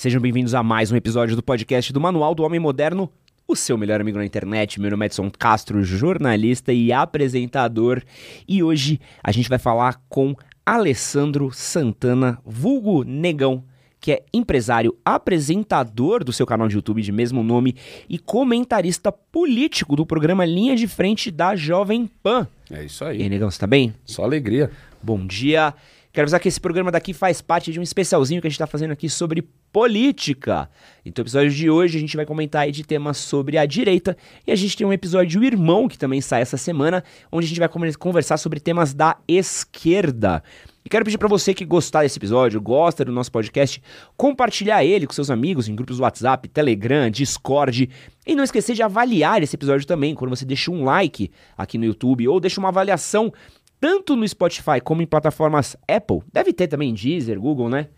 Sejam bem-vindos a mais um episódio do podcast do Manual do Homem Moderno, o seu melhor amigo na internet. Meu nome é Edson Castro, jornalista e apresentador. E hoje a gente vai falar com Alessandro Santana, vulgo Negão, que é empresário, apresentador do seu canal de YouTube de mesmo nome e comentarista político do programa Linha de Frente da Jovem Pan. É isso E aí, aí. Negão, você tá bem? Só alegria. Bom dia. Quero avisar que esse programa daqui faz parte de um especialzinho que a gente está fazendo aqui sobre política. Então, no episódio de hoje, a gente vai comentar aí de temas sobre a direita. E a gente tem um episódio Irmão, que também sai essa semana, onde a gente vai conversar sobre temas da esquerda. E quero pedir para você que gostar desse episódio, gosta do nosso podcast, compartilhar ele com seus amigos em grupos do WhatsApp, Telegram, Discord. E não esquecer de avaliar esse episódio também, quando você deixa um like aqui no YouTube ou deixa uma avaliação tanto no Spotify como em plataformas Apple. Deve ter também Deezer, Google, né?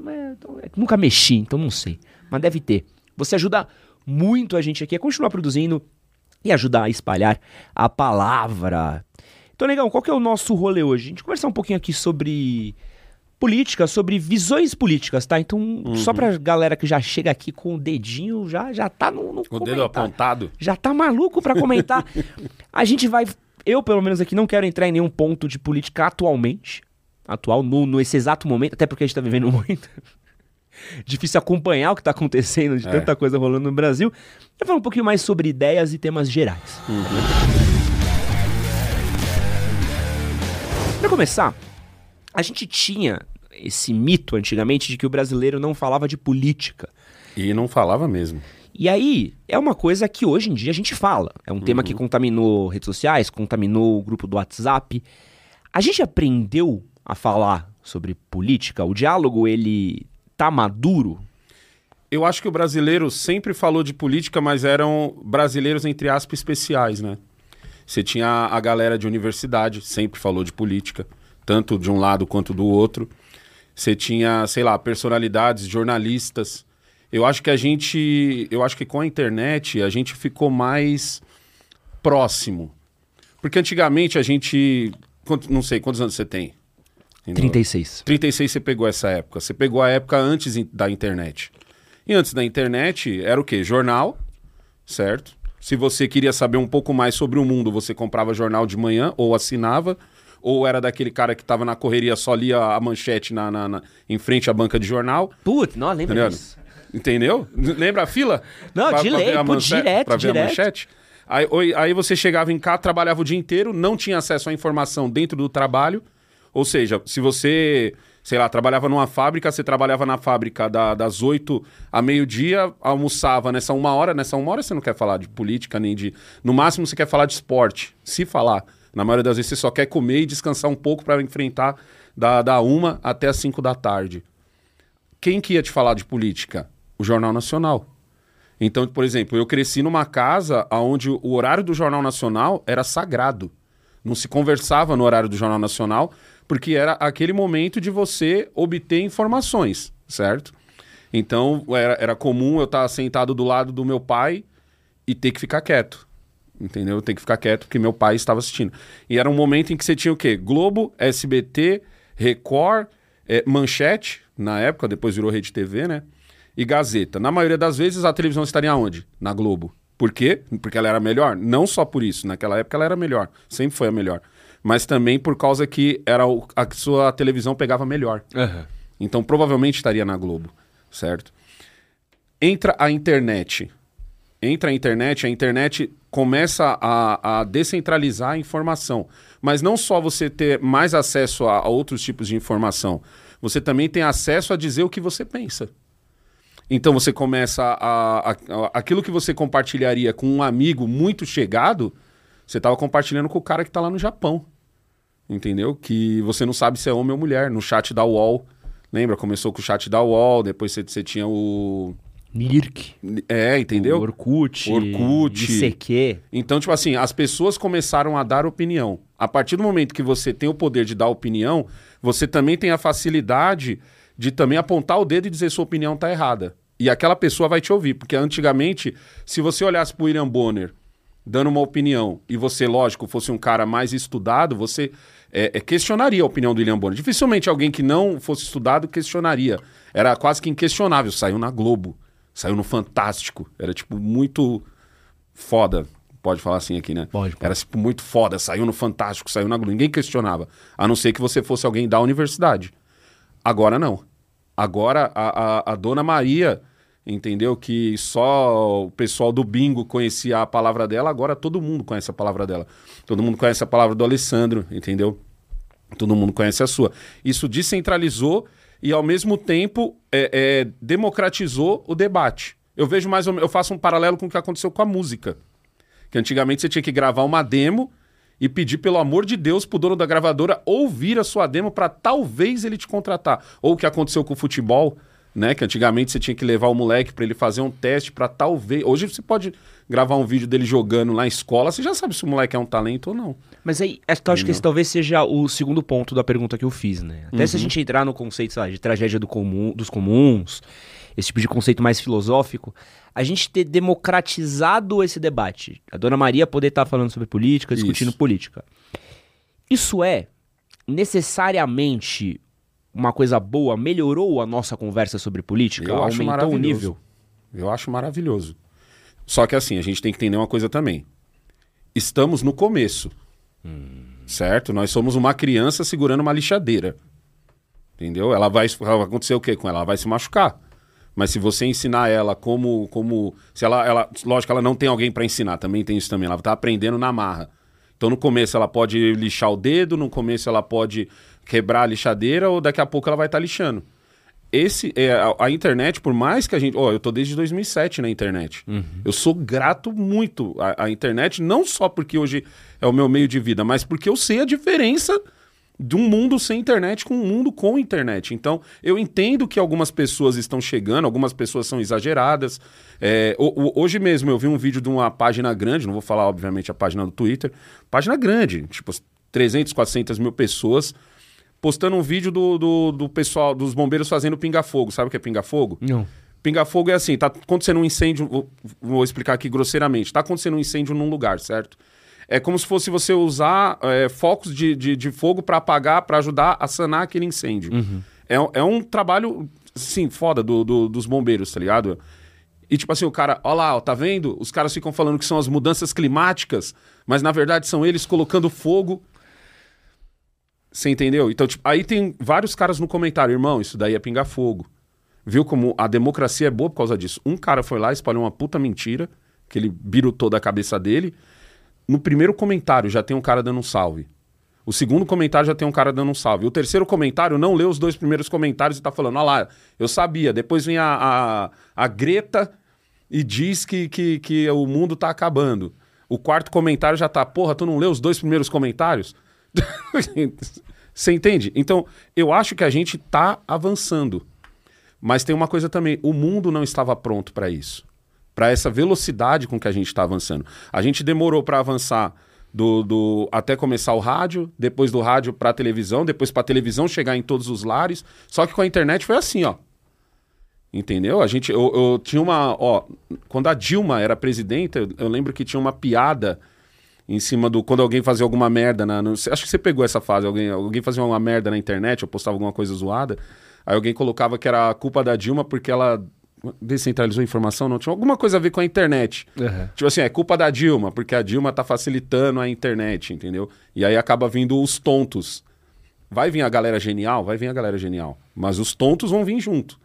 Mas, então, é nunca mexi, então não sei. Mas deve ter. Você ajuda muito a gente aqui a continuar produzindo e ajudar a espalhar a palavra. Então, Negão, qual que é o nosso rolê hoje? A gente conversar um pouquinho aqui sobre política, sobre visões políticas, tá? Então, só pra galera que já chega aqui com o dedinho, já, já tá no, no O dedo comentário apontado. já tá maluco pra comentar. a gente vai. Eu, pelo menos aqui, não quero entrar em nenhum ponto de política atualmente. Atual, no, nesse exato momento, até porque a gente tá vivendo muito. Difícil acompanhar o que tá acontecendo de É. tanta coisa rolando no Brasil. Eu falar um pouquinho mais sobre ideias e temas gerais. Pra começar, a gente tinha esse mito antigamente de que o brasileiro não falava de política. E não falava mesmo. E aí, é uma coisa que hoje em dia a gente fala. É um tema que contaminou redes sociais, contaminou o grupo do WhatsApp. A gente aprendeu a falar sobre política? O diálogo, ele tá maduro? Eu acho que o brasileiro sempre falou de política, mas eram brasileiros, entre aspas, especiais, né? Você tinha a galera de universidade, sempre falou de política, tanto de um lado quanto do outro. Você tinha, sei lá, personalidades, jornalistas. Eu acho que a gente. Eu acho que com a internet a gente ficou mais próximo. Porque antigamente a gente. Não sei, quantos anos você tem? Entendeu? 36. 36 você pegou essa época. Você pegou a época antes da internet. E antes da internet era o quê? Jornal, certo? Se você queria saber um pouco mais sobre o mundo, você comprava jornal de manhã ou assinava. Ou era daquele cara que tava na correria, só lia a manchete na, na- na- em frente à banca de jornal. Putz, não, lembra disso. Entendeu? Lembra a fila? Não, de lei, ver a pô, manche- direto, pra ver a direto. manchete? Aí, aí você chegava em casa, trabalhava o dia inteiro, não tinha acesso à informação dentro do trabalho. Ou seja, se você, sei lá, trabalhava numa fábrica, você trabalhava na fábrica da- das 8 a meio-dia, almoçava nessa uma hora. Nessa uma hora você não quer falar de política nem de. No máximo você quer falar de esporte. Se falar. Na maioria das vezes você só quer comer e descansar um pouco para enfrentar da, da uma até as 5 da tarde. Quem que ia te falar de política? O Jornal Nacional. Então, por exemplo, eu cresci numa casa onde o horário do Jornal Nacional era sagrado. Não se conversava no horário do Jornal Nacional, porque era aquele momento de você obter informações, certo? Então, era, era comum eu estar sentado do lado do meu pai e ter que ficar quieto. Entendeu? Ter que ficar quieto porque meu pai estava assistindo. E era um momento em que você tinha o quê? Globo, SBT, Record, eh, Manchete, na época, depois virou Rede TV, né? E Gazeta. Na maioria das vezes a televisão estaria onde? Na Globo. Por quê? Porque ela era melhor? Não só por isso. Naquela época ela era melhor. Sempre foi a melhor. Mas também por causa que era o- a sua televisão pegava melhor. Então provavelmente estaria na Globo, certo? Entra a internet. Entra a internet, a internet começa a, a descentralizar a informação. Mas não só você ter mais acesso a, a outros tipos de informação, você também tem acesso a dizer o que você pensa. Então você começa a, a- a- aquilo que você compartilharia com um amigo muito chegado, você estava compartilhando com o cara que está lá no Japão. Entendeu? Que você não sabe se é homem ou mulher. No chat da UOL. Lembra? Começou com o chat da UOL, depois você, você tinha o. Mirk. É, entendeu? O Orkut. Orkut. ICQ. Então, tipo assim, as pessoas começaram a dar opinião. A partir do momento que você tem o poder de dar opinião, você também tem a facilidade de também apontar o dedo e dizer sua opinião tá errada. E aquela pessoa vai te ouvir, porque antigamente, se você olhasse pro William Bonner dando uma opinião e você, lógico, fosse um cara mais estudado, você é, é, questionaria a opinião do William Bonner. Dificilmente alguém que não fosse estudado questionaria. Era quase que inquestionável. Saiu na Globo, saiu no Fantástico. Era, tipo, muito foda. Pode falar assim aqui, né? Pode, pode. Era, tipo, muito foda. Saiu no Fantástico, saiu na Globo. Ninguém questionava. A não ser que você fosse alguém da universidade. Agora não. Agora a, a, a dona Maria entendeu? Que só o pessoal do bingo conhecia a palavra dela, agora todo mundo conhece a palavra dela. Todo mundo conhece a palavra do Alessandro, entendeu? Todo mundo conhece a sua. Isso descentralizou e, ao mesmo tempo, é, é, democratizou o debate. Eu vejo mais eu faço um paralelo com o que aconteceu com a música. Que antigamente você tinha que gravar uma demo e pedir, pelo amor de Deus, pro dono da gravadora ouvir a sua demo para talvez ele te contratar. Ou o que aconteceu com o futebol né? Que antigamente você tinha que levar o moleque para ele fazer um teste para talvez. Hoje você pode gravar um vídeo dele jogando lá na escola, você já sabe se o moleque é um talento ou não. Mas aí, acho que esse talvez seja o segundo ponto da pergunta que eu fiz, né? Até uhum. se a uhum. gente entrar no conceito, lá, de tragédia do comum, dos comuns, esse tipo de conceito mais filosófico, a gente ter democratizado esse debate. A dona Maria poder estar tá falando sobre política, discutindo Isso. política. Isso é necessariamente uma coisa boa, melhorou a nossa conversa sobre política? Eu aumentou o nível? Eu acho maravilhoso. Só que assim, a gente tem que entender uma coisa também. Estamos no começo. Hum. Certo? Nós somos uma criança segurando uma lixadeira. Entendeu? Ela vai, vai acontecer o quê com ela? Ela vai se machucar. Mas se você ensinar ela como. como se ela, ela Lógico, ela não tem alguém para ensinar, também tem isso também. Ela está aprendendo na marra. Então no começo ela pode lixar o dedo, no começo ela pode quebrar a lixadeira ou daqui a pouco ela vai estar tá lixando. Esse, é, a, a, internet, por mais que a gente. Ó, oh, eu tô desde 2007 na internet. Uhum. Eu sou grato muito à, à, internet, não só porque hoje é o meu meio de vida, mas porque eu sei a diferença de um mundo sem internet com um mundo com internet. Então, eu entendo que algumas pessoas estão chegando, algumas pessoas são exageradas. É, hoje mesmo eu vi um vídeo de uma página grande, não vou falar, obviamente, a página do Twitter, página grande, tipo 300, 400 mil pessoas postando um vídeo do, do, do pessoal, dos bombeiros fazendo pinga-fogo. Sabe o que é pinga-fogo? Não. Pinga-fogo é assim, tá acontecendo um incêndio, vou, vou, explicar aqui grosseiramente, tá acontecendo um incêndio num lugar, certo? É como se fosse você usar é, focos de, de, de fogo para apagar, para ajudar a sanar aquele incêndio. Uhum. É, é um trabalho, sim, foda do, do, dos bombeiros, tá ligado? E tipo assim, o cara, ó lá, ó, tá vendo? Os caras ficam falando que são as mudanças climáticas, mas na verdade são eles colocando fogo você entendeu? Então, tipo, aí tem vários caras no comentário, irmão, isso daí é pingar fogo. Viu como a democracia é boa por causa disso? Um cara foi lá, espalhou uma puta mentira, que ele birutou da cabeça dele. No primeiro comentário já tem um cara dando um salve. O segundo comentário já tem um cara dando um salve. O terceiro comentário não leu os dois primeiros comentários e tá falando, olha lá, eu sabia. Depois vem a, a, a Greta e diz que, que, que o mundo tá acabando. O quarto comentário já tá, porra, tu não leu os dois primeiros comentários? Você entende? Então, eu acho que a gente está avançando. Mas tem uma coisa também: o mundo não estava pronto para isso. Para essa velocidade com que a gente está avançando. A gente demorou para avançar do, do, até começar o rádio, depois do rádio para a televisão, depois para a televisão chegar em todos os lares. Só que com a internet foi assim, ó. Entendeu? A gente, eu, eu tinha uma, ó, quando a Dilma era presidenta, eu, eu lembro que tinha uma piada em cima do. Quando alguém fazia alguma merda na. No, acho que você pegou essa fase. Alguém, alguém fazia uma merda na internet, ou postava alguma coisa zoada. Aí alguém colocava que era a culpa da Dilma porque ela descentralizou a informação, não tinha alguma coisa a ver com a internet. Uhum. Tipo assim, é culpa da Dilma, porque a Dilma tá facilitando a internet, entendeu? E aí acaba vindo os tontos. Vai vir a galera genial? Vai vir a galera genial. Mas os tontos vão vir junto.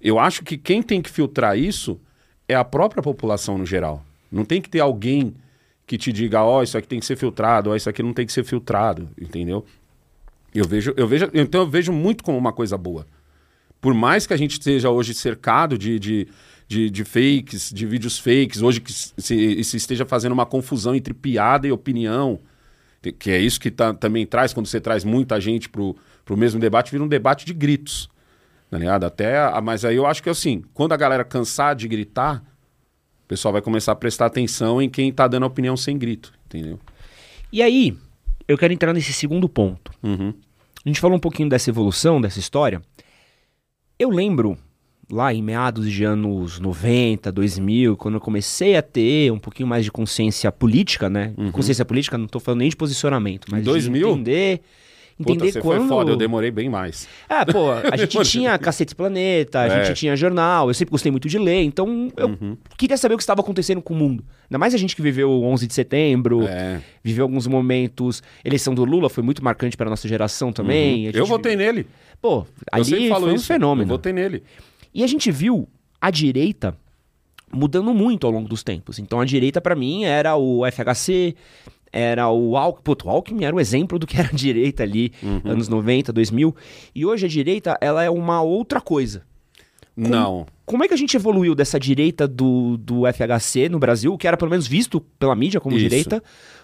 Eu acho que quem tem que filtrar isso é a própria população no geral. Não tem que ter alguém que te diga, ó, oh, isso aqui tem que ser filtrado, ó, oh, isso aqui não tem que ser filtrado, entendeu? Eu vejo, eu vejo, então eu vejo muito como uma coisa boa. Por mais que a gente esteja hoje cercado de, de, de, de fakes, de vídeos fakes, hoje que se, se, esteja fazendo uma confusão entre piada e opinião, que é isso que tá, também traz, quando você traz muita gente pro, pro mesmo debate, vira um debate de gritos. Tá ligado? Até, mas aí eu acho que assim, quando a galera cansar de gritar, pessoal vai começar a prestar atenção em quem está dando opinião sem grito, entendeu? E aí, eu quero entrar nesse segundo ponto. Uhum. A gente falou um pouquinho dessa evolução, dessa história. Eu lembro lá em meados de anos 90, 2000, quando eu comecei a ter um pouquinho mais de consciência política, né? Consciência política, não tô falando nem de posicionamento, mas 2000? de entender... Puta, Entender você quando... foi foda, eu demorei bem mais. É, pô, a gente tinha Cacete Planeta, a É. gente tinha jornal, eu sempre gostei muito de ler, então eu Uhum. queria saber o que estava acontecendo com o mundo. Ainda mais a gente que viveu o 11 de setembro, É. viveu alguns momentos. Eleição do Lula foi muito marcante para nossa geração também. a Uhum. Eu votei nele. Pô, eu sempre ali foi um isso. fenômeno. Eu votei nele. E a gente viu a direita mudando muito ao longo dos tempos. Então a direita, pra mim, era o FHC, era o Alckmin. Puto, o Alckmin era o exemplo do que era a direita ali, Uhum. anos 90, 2000. E hoje a direita, ela é uma outra coisa. Não. Como é que a gente evoluiu dessa direita do, do FHC no Brasil, que era pelo menos visto pela mídia como Isso. direita,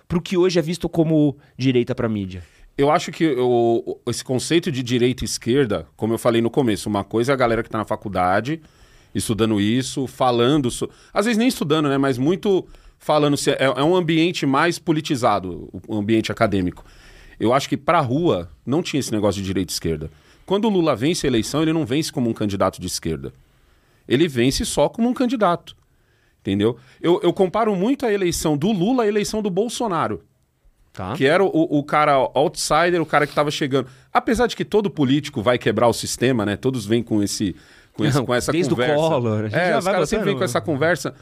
pro que hoje é visto como direita pra mídia? Eu acho que o- o- esse conceito de direita e esquerda, como eu falei no começo, uma coisa é a galera que tá na faculdade estudando isso, falando. so- Às vezes nem estudando, né? Mas muito falando. se- É, é um ambiente mais politizado, o o ambiente acadêmico. Eu acho que pra rua não tinha esse negócio de direita e esquerda. Quando o Lula vence a eleição, ele não vence como um candidato de esquerda. Ele vence só como um candidato. Entendeu? Eu, eu comparo muito a eleição do Lula à eleição do Bolsonaro. Tá? Que era o, o cara outsider, o cara que tava chegando. Apesar de que todo político vai quebrar o sistema, né? Todos vêm com esse com, esse- Não, com essa desde o conversa. Collor, a gente é, os caras sempre vêm com essa conversa.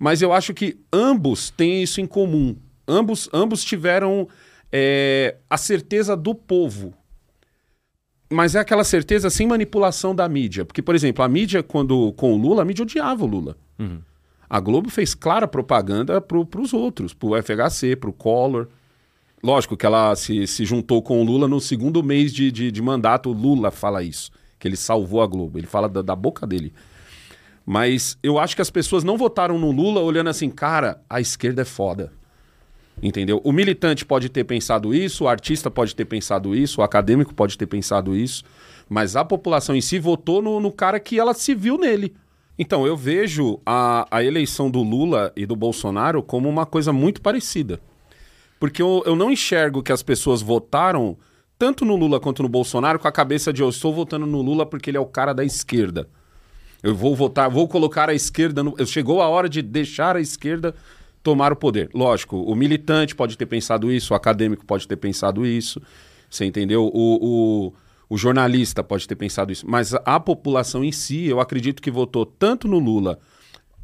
Mas eu acho que ambos têm isso em comum. Ambos, ambos tiveram é, a certeza do povo. Mas é aquela certeza sem manipulação da mídia. Porque, por exemplo, a mídia, quando com o Lula, a mídia odiava o Lula. A Globo fez clara propaganda pro, pros outros, pro FHC, pro Collor. Lógico que ela se, se juntou com o Lula no segundo mês de, de, de mandato. O Lula fala isso, que ele salvou a Globo. Ele fala da, da boca dele. Mas eu acho que as pessoas não votaram no Lula olhando assim, cara, a esquerda é foda. Entendeu? O militante pode ter pensado isso, o artista pode ter pensado isso, o acadêmico pode ter pensado isso, mas a população em si votou no, no cara que ela se viu nele. Então, eu vejo a, a eleição do Lula e do Bolsonaro como uma coisa muito parecida. Porque eu, eu não enxergo que as pessoas votaram tanto no Lula quanto no Bolsonaro com a cabeça de eu estou votando no Lula porque ele é o cara da esquerda. Eu vou votar, vou colocar a esquerda. No... Chegou a hora de deixar a esquerda tomar o poder. Lógico, o militante pode ter pensado isso, o acadêmico pode ter pensado isso, você entendeu? O, o, o jornalista pode ter pensado isso. Mas a, população em si, eu acredito que votou tanto no Lula.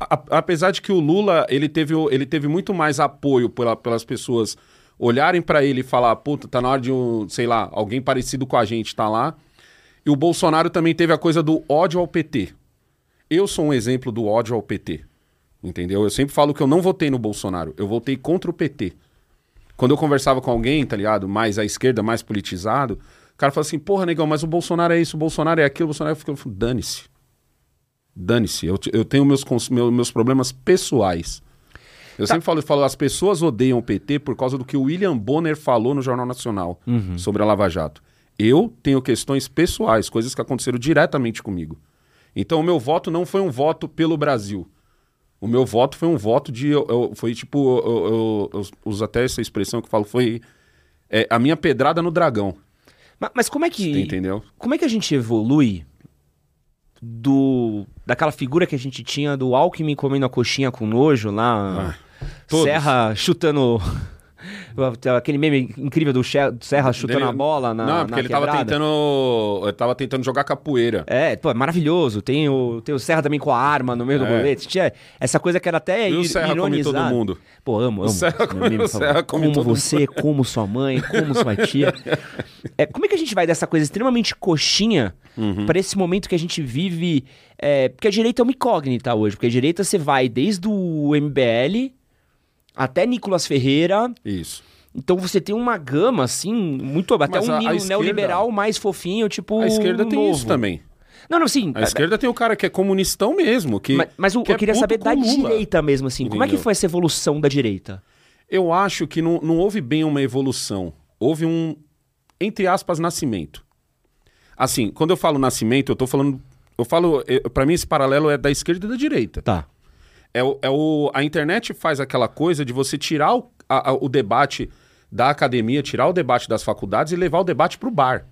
a- apesar de que o Lula ele teve, ele teve muito mais apoio pela- pelas pessoas olharem para ele e falar, puta, tá na hora de um, sei lá, alguém parecido com a gente tá lá. E o Bolsonaro também teve a coisa do ódio ao PT. Eu sou um exemplo do ódio ao PT. Entendeu? Eu sempre falo que eu não votei no Bolsonaro, eu votei contra o PT. Quando eu conversava com alguém, tá ligado? Mais à esquerda, mais politizado, o cara fala assim: porra, negão, mas o Bolsonaro é isso, o Bolsonaro é aquilo, o Bolsonaro é aquilo. Dane-se. Dane-se. Eu, eu tenho meus, cons- meu- meus problemas pessoais. Eu sempre falo, falo, as pessoas odeiam o PT por causa do que o William Bonner falou no Jornal Nacional sobre a Lava Jato. Eu tenho questões pessoais, coisas que aconteceram diretamente comigo. Então, o meu voto não foi um voto pelo Brasil. O meu voto foi um voto de. eu- eu- foi tipo. Eu, eu- uso até essa expressão que eu falo, foi é, a minha pedrada no dragão. Ma- Mas, como é que. Você entendeu? Como é que a gente evolui do daquela figura que a gente tinha do Alckmin comendo a coxinha com nojo lá, todos. Serra chutando aquele meme incrível do Serra chutando Ele- a bola na Não, porque na ele tava quebrada. tentando. Ele tava tentando jogar capoeira. É, pô, é maravilhoso. Tem o, tem o Serra também com a arma no meio do É. rolete. Tinha essa coisa que era até E o ir- Serra come ironizada. todo mundo. Pô, amo, amo. Serra esse come- meme, o favor. Serra come como você, como sua mãe, como sua tia. É, como é que a gente vai dessa coisa extremamente coxinha Uhum. pra esse momento que a gente vive? É, porque a direita é uma incógnita hoje. Porque a direita você vai desde o MBL até Nicolas Ferreira. Isso. Então você tem uma gama, assim, muito. Até Mas um a- a esquerda- neoliberal mais fofinho, tipo. A esquerda tem novo. isso também. Não, não, sim. A esquerda tem o cara que é comunistão mesmo. Que, Mas, mas o- que eu é queria saber da Lula. direita mesmo, assim. Como é que Entendeu? foi essa evolução da direita? Eu acho que não, não houve bem uma evolução. Houve um, entre aspas, nascimento. Assim, quando eu falo nascimento, eu tô falando. Eu falo. para mim, esse paralelo é da esquerda e da direita. Tá. É o, é o, a internet faz aquela coisa de você tirar o, a- a- o debate da academia, tirar o debate das faculdades e levar o debate para o bar.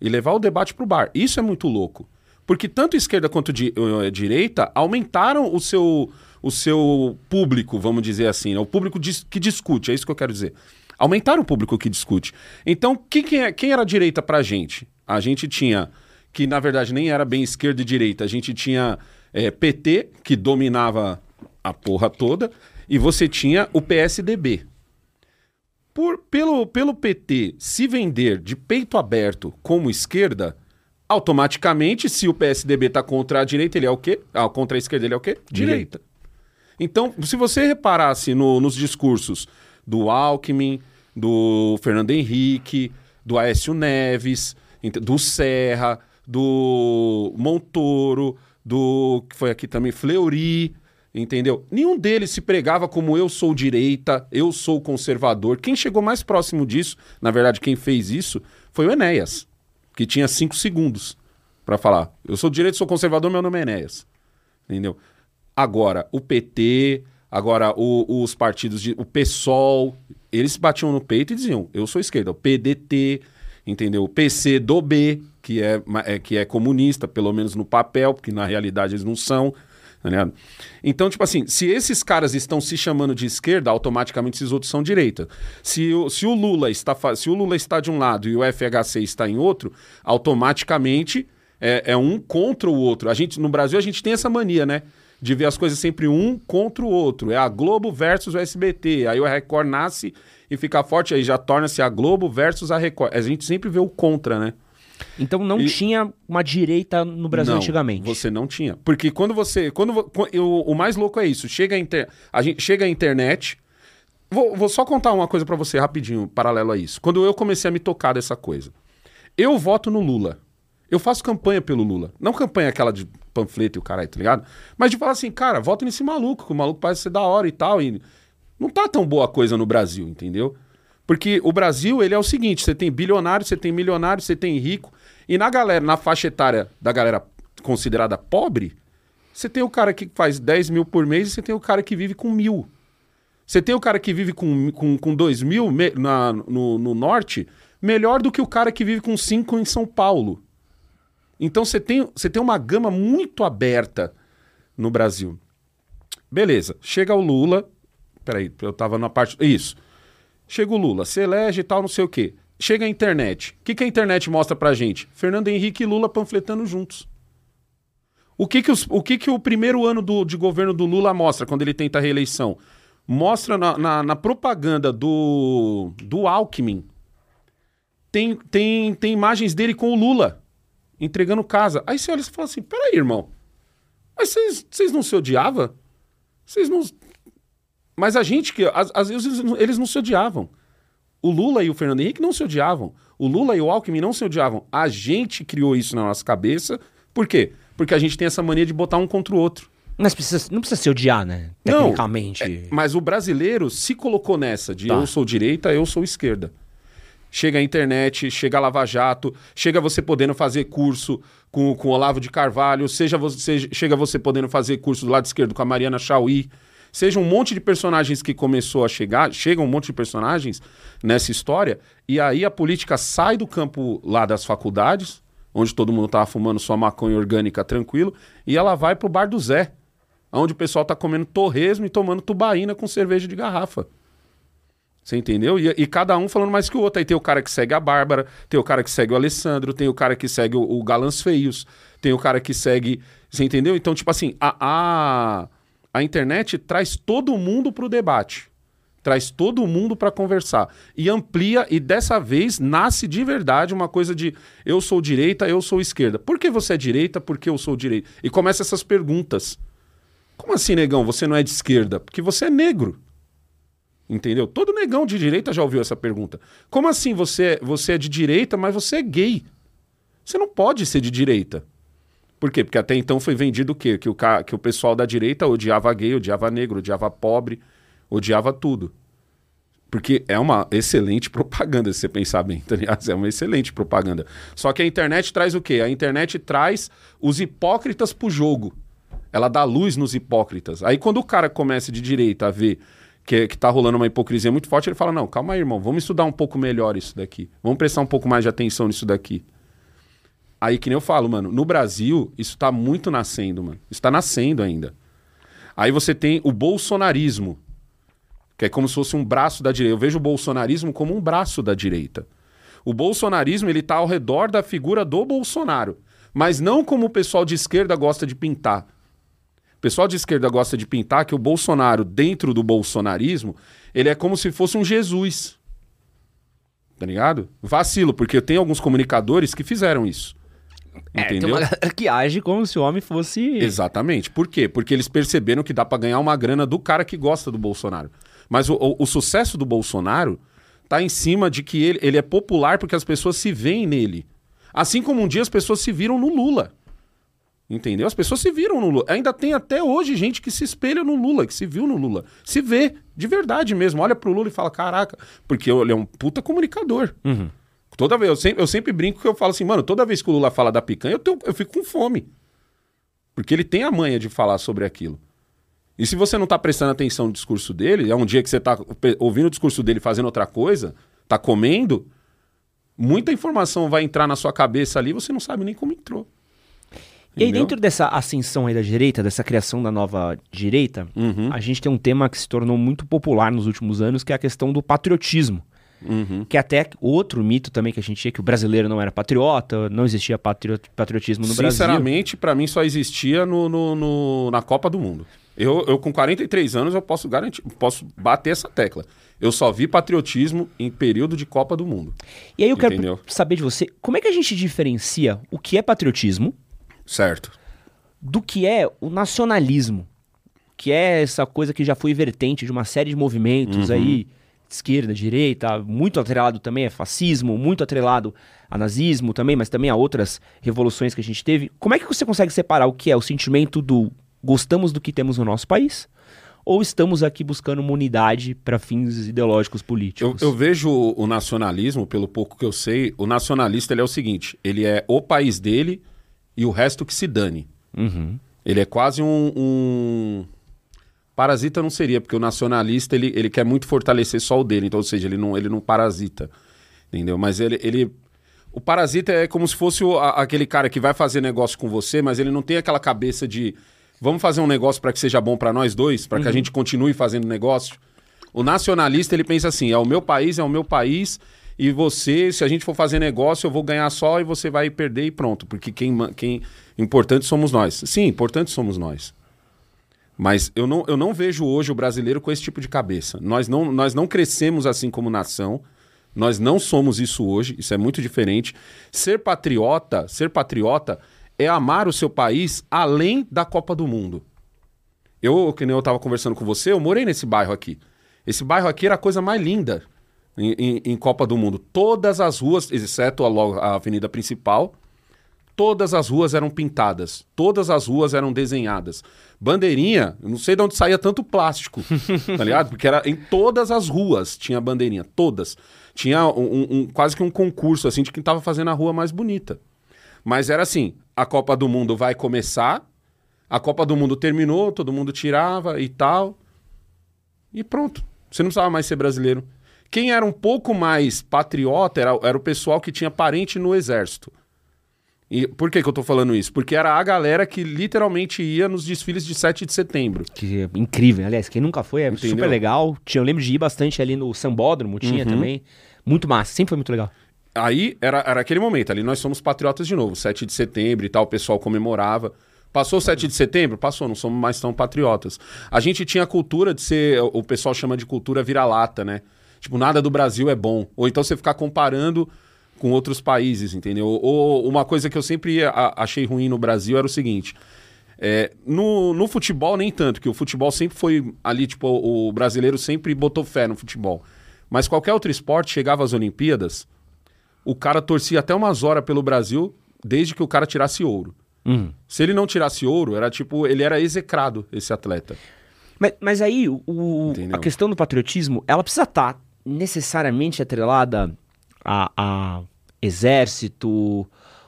E levar o debate para o bar. Isso é muito louco. Porque tanto esquerda quanto di uh, direita aumentaram o seu, o seu público, vamos dizer assim, né? o público dis que discute, é isso que eu quero dizer. Aumentaram o público que discute. Então, quem, é, quem era a direita pra gente? A gente tinha, que na verdade nem era bem esquerda e direita, a gente tinha é, PT, que dominava a porra toda, e você tinha o PSDB. Por, pelo, pelo PT se vender de peito aberto como esquerda, automaticamente, se o PSDB está contra a direita, ele é o quê? Ah, contra a esquerda, ele é o quê? Direita. Então, se você reparasse no, nos discursos do Alckmin, do Fernando Henrique, do Aécio Neves, do Serra, do Montoro, do que foi aqui também Fleury, entendeu? Nenhum deles se pregava como eu sou direita, eu sou conservador. Quem chegou mais próximo disso, na verdade, quem fez isso, foi o Enéas que tinha cinco segundos para falar. Eu sou direito, sou conservador, meu nome é Enéas. Entendeu? Agora, o PT, agora o, os partidos, de, o PSOL, eles batiam no peito e diziam: eu sou esquerda. O PDT, entendeu? O PC do B, que é, é, que é comunista, pelo menos no papel, porque na realidade eles não são. Tá então, tipo assim, se esses caras estão se chamando de esquerda, automaticamente esses outros são direita. Se o, se o, Lula, está, se o Lula está de um lado e o FHC está em outro, automaticamente é, é um contra o outro. A gente, no Brasil, a gente tem essa mania, né? De ver as coisas sempre um contra o outro. É a Globo versus o SBT. Aí o Record nasce e fica forte, aí já torna-se a Globo versus a Record. A gente sempre vê o contra, né? Então não e... tinha uma direita no Brasil não, antigamente. Você não tinha. Porque quando você. Quando, eu, o mais louco é isso. Chega a, inter, a, gente, chega a internet. Vou, vou só contar uma coisa para você rapidinho, paralelo a isso. Quando eu comecei a me tocar dessa coisa. Eu voto no Lula. Eu faço campanha pelo Lula. Não campanha aquela de panfleto e o caralho, tá ligado? Mas de falar assim, cara, voto nesse maluco, que o maluco parece ser da hora e tal. E não tá tão boa coisa no Brasil, entendeu? Porque o Brasil, ele é o seguinte, você tem bilionário, você tem milionário, você tem rico, e na galera, na faixa etária da galera considerada pobre, você tem o cara que faz 10 mil por mês e você tem o cara que vive com mil. Você tem o cara que vive com, com, com 2 mil me, na, no, no norte, melhor do que o cara que vive com 5 em São Paulo. Então você tem, você tem uma gama muito aberta no Brasil. Beleza, chega o Lula. Peraí, eu tava na parte. Isso. Chega o Lula, se elege e tal, não sei o quê. Chega a internet. O que, que a internet mostra pra gente? Fernando Henrique e Lula panfletando juntos. O que, que, os, o, que, que o primeiro ano do, de governo do Lula mostra quando ele tenta a reeleição? Mostra na, na, na propaganda do, do Alckmin. Tem, tem, tem imagens dele com o Lula entregando casa. Aí você olha e fala assim: peraí, irmão. Mas vocês não se odiavam? Vocês não. Mas a gente que. Às, vezes eles não se odiavam. O Lula e o Fernando Henrique não se odiavam. O Lula e o Alckmin não se odiavam. A gente criou isso na nossa cabeça. Por quê? Porque a gente tem essa mania de botar um contra o outro. Mas precisa, não precisa se odiar, né? Tecnicamente. Não, é, mas o brasileiro se colocou nessa de tá. eu sou direita, eu sou esquerda. Chega a internet, chega a Lava Jato, chega você podendo fazer curso com, com o Olavo de Carvalho, seja você, chega você podendo fazer curso do lado esquerdo com a Mariana Chauí seja um monte de personagens que começou a chegar, chega um monte de personagens nessa história, e aí a política sai do campo lá das faculdades, onde todo mundo tava fumando sua maconha orgânica tranquilo, e ela vai pro bar do Zé, onde o pessoal tá comendo torresmo e tomando tubaína com cerveja de garrafa. Você entendeu? E, e, cada um falando mais que o outro. Aí tem o cara que segue a Bárbara, tem o cara que segue o Alessandro, tem o cara que segue o, o Galãs Feios, tem o cara que segue. Você entendeu? Então, tipo assim, a, a, a internet traz todo mundo para o debate. Traz todo mundo para conversar. E amplia, e dessa vez nasce de verdade uma coisa de eu sou direita, eu sou esquerda. Por que você é direita? Por que eu sou direita? E começa essas perguntas. Como assim, negão, você não é de esquerda? Porque você é negro. Entendeu? Todo negão de direita já ouviu essa pergunta. Como assim você, você é de direita, mas você é gay? Você não pode ser de direita. Por quê? Porque até então foi vendido o quê? Que o, que o pessoal da direita odiava gay, odiava negro, odiava pobre, odiava tudo. Porque é uma excelente propaganda, se você pensar bem, tá ligado? É uma excelente propaganda. Só que a internet traz o quê? A internet traz os hipócritas pro jogo. Ela dá luz nos hipócritas. Aí quando o cara começa de direita a ver que, que tá rolando uma hipocrisia muito forte, ele fala: Não, calma aí, irmão, vamos estudar um pouco melhor isso daqui. Vamos prestar um pouco mais de atenção nisso daqui. Aí que nem eu falo, mano, no Brasil, isso tá muito nascendo, mano. Isso tá nascendo ainda. Aí você tem o bolsonarismo, que é como se fosse um braço da direita. Eu vejo o bolsonarismo como um braço da direita. O bolsonarismo, ele tá ao redor da figura do Bolsonaro, mas não como o pessoal de esquerda gosta de pintar. O pessoal de esquerda gosta de pintar que o Bolsonaro, dentro do bolsonarismo, ele é como se fosse um Jesus. Tá ligado? Vacilo, porque tem alguns comunicadores que fizeram isso. É, tem Entendeu? uma galera que age como se o homem fosse. Exatamente. Por quê? Porque eles perceberam que dá pra ganhar uma grana do cara que gosta do Bolsonaro. Mas o, o- o sucesso do Bolsonaro tá em cima de que ele, ele é popular porque as pessoas se veem nele. Assim como um dia as pessoas se viram no Lula. Entendeu? As pessoas se viram no Lula. Ainda tem até hoje gente que se espelha no Lula, que se viu no Lula. Se vê, de verdade mesmo. Olha pro Lula e fala: caraca, porque ele é um puta comunicador. Toda vez, eu sempre, eu sempre brinco que eu falo assim, mano, toda vez que o Lula fala da picanha, eu, tenho- eu fico com fome. Porque ele tem a manha de falar sobre aquilo. E se você não tá prestando atenção no discurso dele, é um dia que você tá ouvindo o discurso dele fazendo outra coisa, tá comendo, muita informação vai entrar na sua cabeça ali você não sabe nem como entrou. E aí, Entendeu? dentro dessa ascensão aí da direita, dessa criação da nova direita, Uhum. a gente tem um tema que se tornou muito popular nos últimos anos, que é a questão do patriotismo. Uhum. Que até outro mito também que a gente tinha, que o brasileiro não era patriota, não existia patrio- patriotismo no Brasil. Sinceramente, pra mim só existia no, no- no- na Copa do Mundo. Eu, eu, com 43 anos, eu posso garantir, posso bater essa tecla. Eu só vi patriotismo em período de Copa do Mundo. E aí eu quero Entendeu? saber de você, como é que a gente diferencia o que é patriotismo Certo. do que é o nacionalismo? Que é essa coisa que já foi vertente de uma série de movimentos Uhum. aí, esquerda, direita, muito atrelado também a fascismo, muito atrelado a nazismo também, mas também a outras revoluções que a gente teve. Como é que você consegue separar o que é o sentimento do gostamos do que temos no nosso país? Ou estamos aqui buscando uma unidade para fins ideológicos Eu, políticos? eu vejo o, o nacionalismo, pelo pouco que eu sei, o nacionalista ele é o seguinte: ele é o país dele e o resto que se dane. Uhum. Ele é quase um, um- Parasita não seria, porque o nacionalista ele, ele quer muito fortalecer só o dele, então, ou seja, ele não, ele não parasita. Entendeu? Mas ele, ele. O parasita é como se fosse o- a- aquele cara que vai fazer negócio com você, mas ele não tem aquela cabeça de vamos fazer um negócio para que seja bom para nós dois, para que a gente continue fazendo negócio. O nacionalista ele pensa assim: é o meu país, é o meu país, e você, se a gente for fazer negócio, eu vou ganhar só e você vai perder e pronto, porque quem, quem importante somos nós. Sim, importante somos nós. Mas eu não, eu não vejo hoje o brasileiro com esse tipo de cabeça. Nós não, nós não crescemos assim como nação. Nós não somos isso hoje. Isso é muito diferente. Ser patriota, ser patriota é amar o seu país além da Copa do Mundo. Eu, que nem eu estava conversando com você, eu morei nesse bairro aqui. Esse bairro aqui era a coisa mais linda em, em- em Copa do Mundo. Todas as ruas, exceto a, a avenida principal, todas as ruas eram pintadas, todas as ruas eram desenhadas. Bandeirinha, eu não sei de onde saía tanto plástico, tá ligado? Porque era em todas as ruas tinha bandeirinha, todas. Tinha um, um- quase que um concurso assim de quem tava fazendo a rua mais bonita. Mas era assim, a Copa do Mundo vai começar, a Copa do Mundo terminou, todo mundo tirava e tal. E pronto. Você não precisava mais ser brasileiro. Quem era um pouco mais patriota era, era o pessoal que tinha parente no exército. E por que, que eu tô falando isso? Porque era a galera que literalmente ia nos desfiles de 7 de setembro. Que é incrível. Aliás, quem nunca foi é Entendeu? super legal. Tinha, eu lembro de ir bastante ali no Sambódromo, tinha Uhum. também. Muito massa, sempre foi muito legal. Aí era, era aquele momento, ali nós somos patriotas de novo, 7 de setembro e tal, o pessoal comemorava. Passou o 7 de setembro? Passou, não somos mais tão patriotas. A gente tinha a cultura de ser, o pessoal chama de cultura vira-lata, né? Tipo, nada do Brasil é bom. Ou então você ficar comparando com outros países, entendeu? Ou uma coisa que eu sempre a- achei ruim no Brasil era o seguinte. é, no, no futebol, nem tanto, que o futebol sempre foi ali, tipo, o brasileiro sempre botou fé no futebol. Mas qualquer outro esporte chegava às Olimpíadas, o cara torcia até umas horas pelo Brasil, desde que o cara tirasse ouro. Uhum. Se ele não tirasse ouro, era tipo, ele era execrado, esse atleta. Mas, mas aí, o- o- a questão do patriotismo, ela precisa estar necessariamente atrelada a, a exército,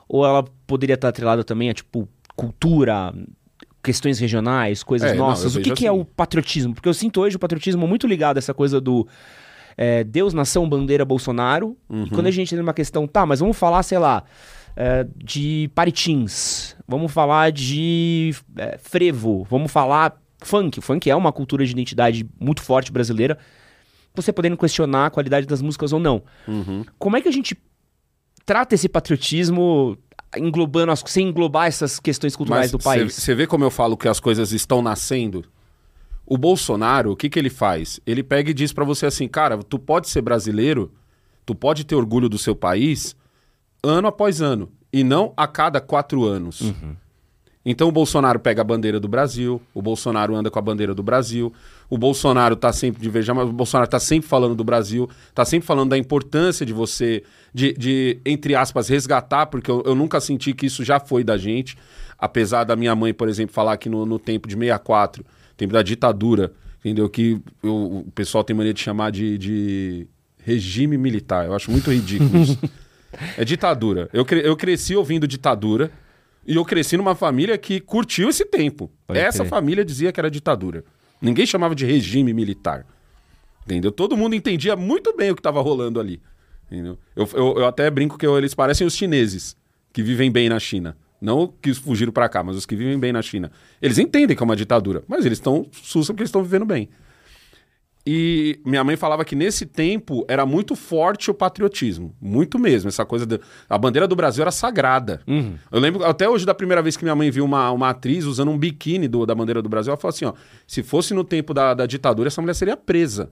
ou ela poderia estar atrelada também a, tipo, cultura, questões regionais, coisas É, não, nossas. eu o que, que é assim. o patriotismo? Porque eu sinto hoje o patriotismo muito ligado a essa coisa do é, Deus, nação, bandeira, Bolsonaro. Uhum. E quando a gente entra numa questão, tá, mas vamos falar, sei lá, é, de Paritins, vamos falar de é, frevo, vamos falar funk. Funk é uma cultura de identidade muito forte brasileira. Você podendo questionar a qualidade das músicas ou não. Uhum. Como é que a gente trata esse patriotismo englobando as, sem englobar essas questões culturais do país? Você vê como eu falo que as coisas estão nascendo? O Bolsonaro, o que, que ele faz? Ele pega e diz para você assim, cara, tu pode ser brasileiro, tu pode ter orgulho do seu país ano após ano, e não a cada quatro anos. Uhum. Então o Bolsonaro pega a bandeira do Brasil, o Bolsonaro anda com a bandeira do Brasil, o Bolsonaro tá sempre de veja, mas o Bolsonaro tá sempre falando do Brasil, tá sempre falando da importância de você, de, de entre aspas, resgatar, porque eu, eu, nunca senti que isso já foi da gente. Apesar da minha mãe, por exemplo, falar que no, no tempo de 64, tempo da ditadura, entendeu? Que eu, o pessoal tem mania de chamar de, de regime militar. Eu acho muito ridículo isso. É ditadura. Eu, cre eu cresci ouvindo ditadura e eu cresci numa família que curtiu esse tempo. Pode Essa crer. família dizia que era ditadura. Ninguém chamava de regime militar. Entendeu? Todo mundo entendia muito bem o que estava rolando ali. Entendeu? Eu, eu, eu até brinco que eu- eles parecem os chineses que vivem bem na China. Não que fugiram para cá, mas os que vivem bem na China. Eles entendem que é uma ditadura, mas eles estão sussa porque eles estão vivendo bem. E minha mãe falava que nesse tempo era muito forte o patriotismo. Muito mesmo. Essa coisa. da a bandeira do Brasil era sagrada. Uhum. Eu lembro até hoje da primeira vez que minha mãe viu uma, uma atriz usando um biquíni do- da bandeira do Brasil. Ela falou assim: ó, se fosse no tempo da, da ditadura, essa mulher seria presa.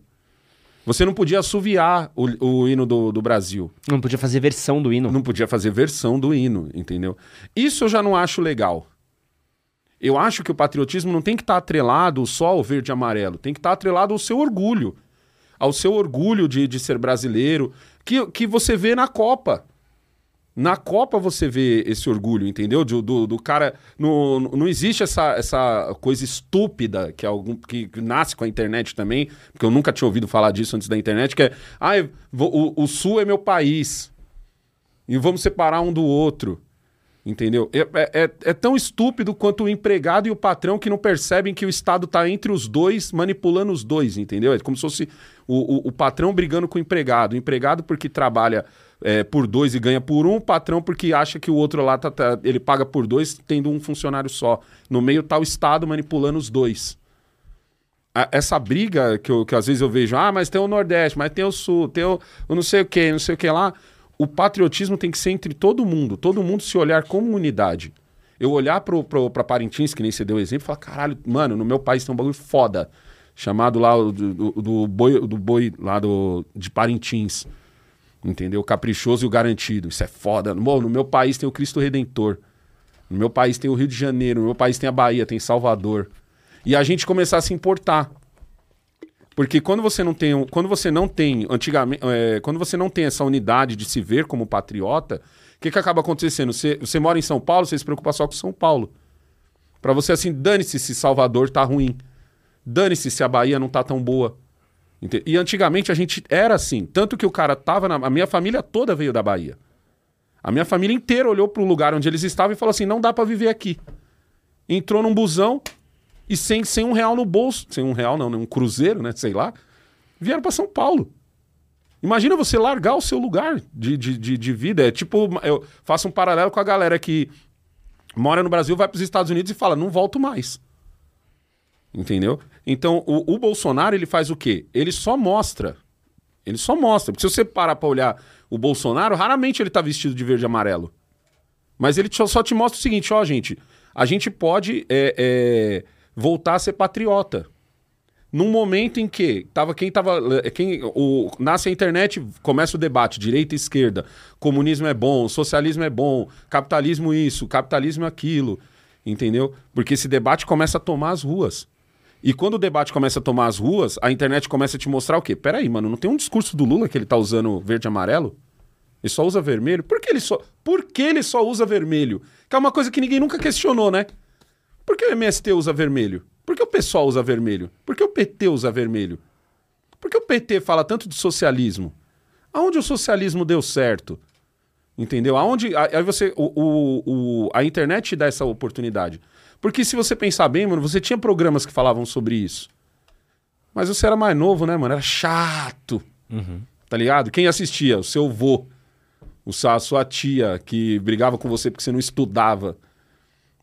Você não podia assoviar o, o hino do, do Brasil. Não podia fazer versão do hino. Não podia fazer versão do hino, entendeu? Isso eu já não acho legal. Eu acho que o patriotismo não tem que estar atrelado só ao verde e amarelo, tem que estar atrelado ao seu orgulho. Ao seu orgulho de, de ser brasileiro, que, que você vê na Copa. Na Copa você vê esse orgulho, entendeu? Do, do, do cara. No, no- não existe essa, essa coisa estúpida que, algum, que nasce com a internet também, porque eu nunca tinha ouvido falar disso antes da internet, que é. Ah, o, o Sul é meu país. E vamos separar um do outro. Entendeu? É, é- é- é tão estúpido quanto o empregado e o patrão que não percebem que o Estado está entre os dois, manipulando os dois, entendeu? É como se fosse o, o- o patrão brigando com o empregado. O empregado porque trabalha é, por dois e ganha por um, o patrão porque acha que o outro lá tá- tá- ele paga por dois, tendo um funcionário só. No meio tá o Estado manipulando os dois. A- Essa briga que, eu, que às vezes eu vejo, ah, mas tem o Nordeste, mas tem o Sul, tem o, o não sei o que, não sei o que lá. O patriotismo tem que ser entre todo mundo, todo mundo se olhar como unidade. Eu olhar pro, pro, pra Parintins, que nem você deu exemplo, e falar, caralho, mano, no meu país tem um bagulho foda, chamado lá o do, do, do boi, do boi lá do, de Parintins. Entendeu? O caprichoso e o garantido. Isso é foda. Bom, no meu país tem o Cristo Redentor. No meu país tem o Rio de Janeiro. No meu país tem a Bahia, tem Salvador. E a gente começar a se importar. Porque quando você não tem, quando você não tem, antigamente, é, quando você não tem essa unidade de se ver como patriota, o que, que acaba acontecendo? Você, você mora em São Paulo, você se preocupa só com São Paulo. Pra você assim, dane-se se Salvador tá ruim. Dane-se se a Bahia não tá tão boa. E antigamente a gente era assim. Tanto que o cara tava na. A minha família toda veio da Bahia. A minha família inteira olhou pro lugar onde eles estavam e falou assim: não dá pra viver aqui. Entrou num busão e sem, sem um real no bolso. Sem um real, não, né? um cruzeiro, né? Sei lá. Vieram pra São Paulo. Imagina você largar o seu lugar de, de, de, de vida. É tipo, eu faço um paralelo com a galera que mora no Brasil, vai pros Estados Unidos e fala: não volto mais. Entendeu? Então, o, o Bolsonaro, ele faz o quê? Ele só mostra. Ele só mostra. Porque se você parar pra olhar o Bolsonaro, raramente ele tá vestido de verde e amarelo. Mas ele só, só te mostra o seguinte, ó, gente. A gente pode é, é, voltar a ser patriota. Num momento em que tava quem tava. Quem, o, nasce a internet, começa o debate, direita e esquerda. Comunismo é bom, socialismo é bom, capitalismo isso, capitalismo aquilo. Entendeu? Porque esse debate começa a tomar as ruas. E quando o debate começa a tomar as ruas, a internet começa a te mostrar o quê? Peraí, mano, não tem um discurso do Lula que ele tá usando verde e amarelo? Ele só usa vermelho? Por que ele só, por que ele só usa vermelho? Que é uma coisa que ninguém nunca questionou, né? Por que o MST usa vermelho? Por que o PSOL usa vermelho? Por que o PT usa vermelho? Por que o PT fala tanto de socialismo? Aonde o socialismo deu certo? Entendeu? Aonde. a- Aí você. O, o, o- a internet te dá essa oportunidade. Porque se você pensar bem, mano, você tinha programas que falavam sobre isso. Mas você era mais novo, né, mano? Era chato. Tá ligado? Quem assistia? O seu vô. O a sua tia que brigava com você porque você não estudava.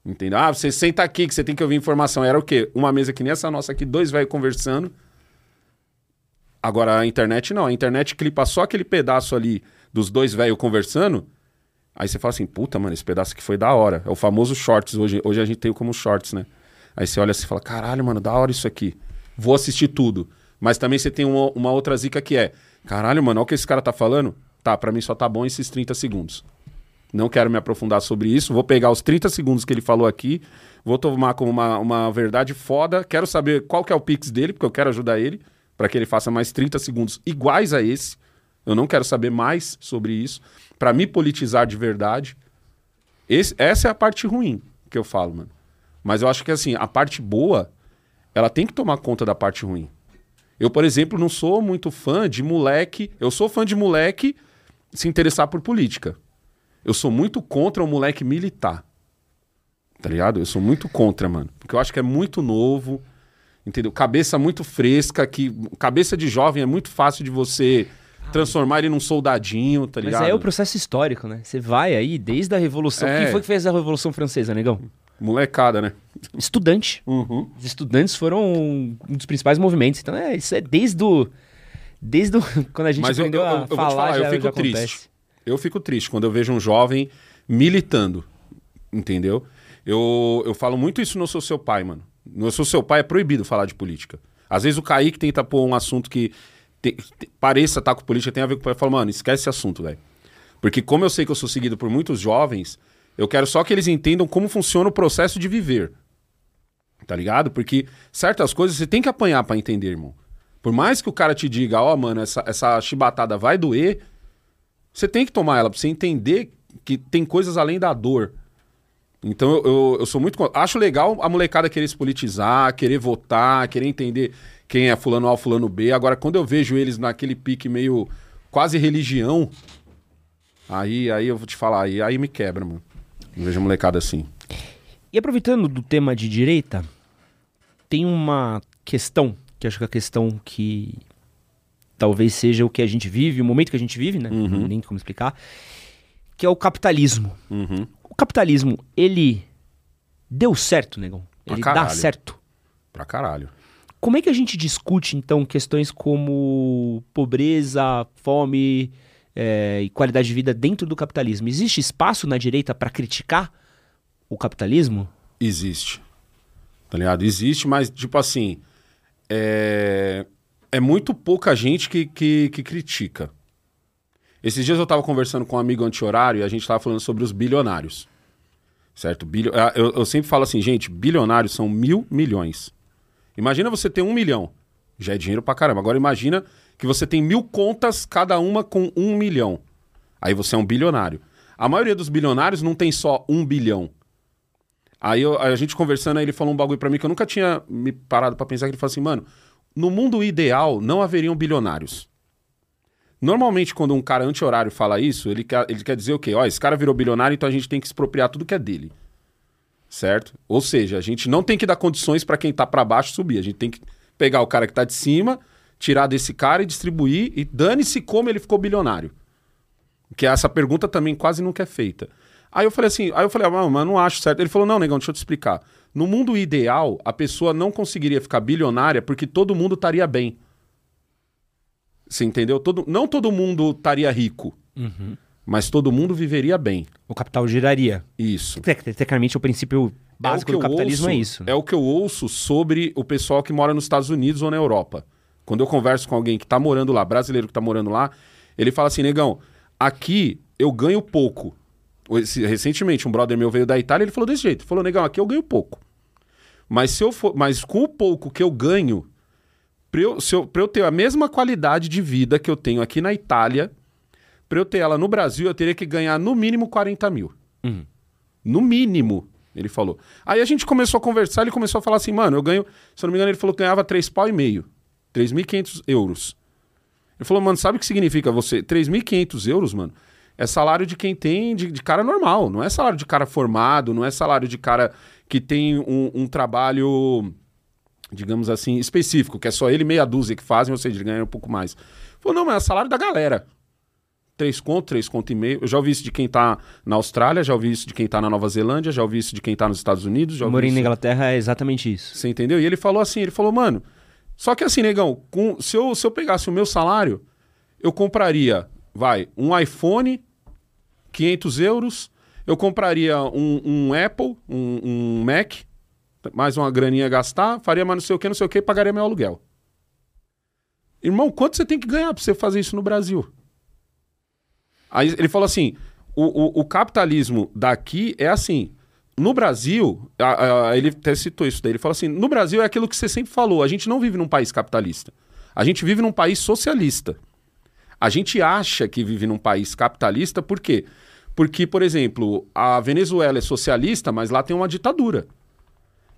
Entendeu? Ah, você senta aqui que você tem que ouvir informação. Era o quê? Uma mesa que nem essa nossa aqui, dois velhos conversando. Agora a internet não. A internet clipa só aquele pedaço ali dos dois velhos conversando. Aí você fala assim, puta, mano, esse pedaço aqui foi da hora. É o famoso shorts. Hoje, hoje a gente tem como shorts, né? Aí você olha assim e fala, caralho, mano, da hora isso aqui. Vou assistir tudo. Mas também você tem uma, uma outra zica que é, caralho, mano, olha o que esse cara tá falando. Tá, pra mim só tá bom esses 30 segundos. Não quero me aprofundar sobre isso. Vou pegar os 30 segundos que ele falou aqui, vou tomar como uma, uma verdade foda. Quero saber qual que é o pix dele, porque eu quero ajudar ele, para que ele faça mais 30 segundos iguais a esse. Eu não quero saber mais sobre isso, para me politizar de verdade. Esse, essa é a parte ruim que eu falo, mano. Mas eu acho que assim, a parte boa, ela tem que tomar conta da parte ruim. Eu, por exemplo, não sou muito fã de moleque. Eu sou fã de moleque se interessar por política. Eu sou muito contra o moleque militar. Tá ligado? Eu sou muito contra, mano. Porque eu acho que é muito novo, entendeu? Cabeça muito fresca, que cabeça de jovem é muito fácil de você transformar ele num soldadinho, tá ligado? Mas aí é o processo histórico, né? Você vai aí desde a Revolução. É. Quem foi que fez a Revolução Francesa, negão? Molecada, né? Estudante. Uhum. Os estudantes foram um dos principais movimentos. Então, é, isso é desde o. Desde o, quando a gente Mas eu- aprendeu eu- eu a vou te falar, falar, eu já, fico já triste. acontece. Eu fico triste quando eu vejo um jovem militando, entendeu? Eu, eu falo muito isso no Sou Seu Pai, mano. No Sou Seu Pai é proibido falar de política. Às vezes o Kaique tenta pôr um assunto que te- te- pareça estar com política, tem a ver com o pai. Eu falo, mano, esquece esse assunto, velho. Porque como eu sei que eu sou seguido por muitos jovens, eu quero só que eles entendam como funciona o processo de viver. Tá ligado? Porque certas coisas você tem que apanhar pra entender, irmão. Por mais que o cara te diga, ó, mano, essa, essa chibatada vai doer, você tem que tomar ela pra você entender que tem coisas além da dor. Então eu, eu, eu sou muito. Acho legal a molecada querer se politizar, querer votar, querer entender quem é fulano A, fulano B. Agora, quando eu vejo eles naquele pique meio quase religião, aí, aí eu vou te falar, aí, aí me quebra, mano. Eu vejo a molecada assim. E aproveitando do tema de direita, tem uma questão, que acho que é a questão que talvez seja o que a gente vive, o momento que a gente vive, né? Não Nem como explicar. Que é o capitalismo. Uhum. O capitalismo, ele deu certo, negão? Pra Ele dá certo. Pra caralho. Como é que a gente discute, então, questões como pobreza, fome eh, e qualidade de vida dentro do capitalismo? Existe espaço na direita para criticar o capitalismo? Existe. Tá ligado? Existe, mas, tipo assim. É, é muito pouca gente que, que, que critica. Esses dias eu tava conversando com um amigo anti-horário e a gente tava falando sobre os bilionários. Certo? Bilio... ah, Eu, eu sempre falo assim, gente, bilionários são mil milhões. Imagina você ter um milhão. Já é dinheiro pra caramba. Agora imagina que você tem mil contas, cada uma com um milhão. Aí você é um bilionário. A maioria dos bilionários não tem só um bilhão. Aí eu- a gente conversando, aí ele falou um bagulho pra mim que eu nunca tinha me parado pra pensar, que ele falou assim, mano, no mundo ideal não haveriam bilionários. Normalmente, quando um cara anti-horário fala isso, ele quer, ele quer dizer o quê? Ó, esse cara virou bilionário, então a gente tem que expropriar tudo que é dele. Certo? Ou seja, a gente não tem que dar condições pra quem tá pra baixo subir. A gente tem que pegar o cara que tá de cima, tirar desse cara e distribuir, e dane-se como ele ficou bilionário. Que essa pergunta também quase nunca é feita. Aí eu falei assim, aí eu falei, ah, mas não acho certo. Ele falou, não, negão, deixa eu te explicar. No mundo ideal, a pessoa não conseguiria ficar bilionária porque todo mundo estaria bem. Você entendeu? Todo, não todo mundo estaria rico, mas todo mundo viveria bem. O capital giraria. Isso. Tec- Tecnicamente, o princípio básico É o do capitalismo ouço- é isso. né? É o que eu ouço sobre o pessoal que mora nos Estados Unidos ou na Europa. Quando eu converso com alguém que tá morando lá, brasileiro que tá morando lá, ele fala assim, negão, aqui eu ganho pouco. Recentemente, um brother meu veio da Itália, ele falou desse jeito. Falou, negão, aqui eu ganho pouco. Mas se eu for, mas com o pouco que eu ganho, pra eu, se eu, pra eu ter a mesma qualidade de vida que eu tenho aqui na Itália, pra eu ter ela no Brasil, eu teria que ganhar no mínimo 40 mil. Uhum. No mínimo, ele falou. Aí a gente começou a conversar, ele começou a falar assim, mano, eu ganho, se eu não me engano, ele falou que ganhava 3 pau e meio. 3.500 euros. Ele falou, mano, sabe o que significa você? 3.500 euros, mano, é salário de quem tem, de, de cara normal. Não é salário de cara formado, não é salário de cara que tem um, um trabalho, digamos assim, específico, que é só ele e meia dúzia que fazem, ou seja, ele ganha um pouco mais. Falou, não, mas é salário da galera. 3 conto, 3 conto e meio. Eu já ouvi isso de quem tá na Austrália, já ouvi isso de quem tá na Nova Zelândia, já ouvi isso de quem tá nos Estados Unidos. Já Morando na Inglaterra é exatamente isso. Você entendeu? E ele falou assim, ele falou, mano, só que assim, negão, com, se, eu, se eu pegasse o meu salário, eu compraria, vai, um iPhone, 500 euros, eu compraria um, um Apple, um, um Mac, mais uma graninha a gastar, faria mais não sei o que, não sei o que, pagaria meu aluguel. Irmão, quanto você tem que ganhar pra você fazer isso no Brasil? Aí ele falou assim: o, o, o capitalismo daqui é assim. No Brasil, a- a- ele até citou isso daí. Ele falou assim: no Brasil é aquilo que você sempre falou. A gente não vive num país capitalista. A gente vive num país socialista. A gente acha que vive num país capitalista, por quê? Porque, por exemplo, a Venezuela é socialista, mas lá tem uma ditadura.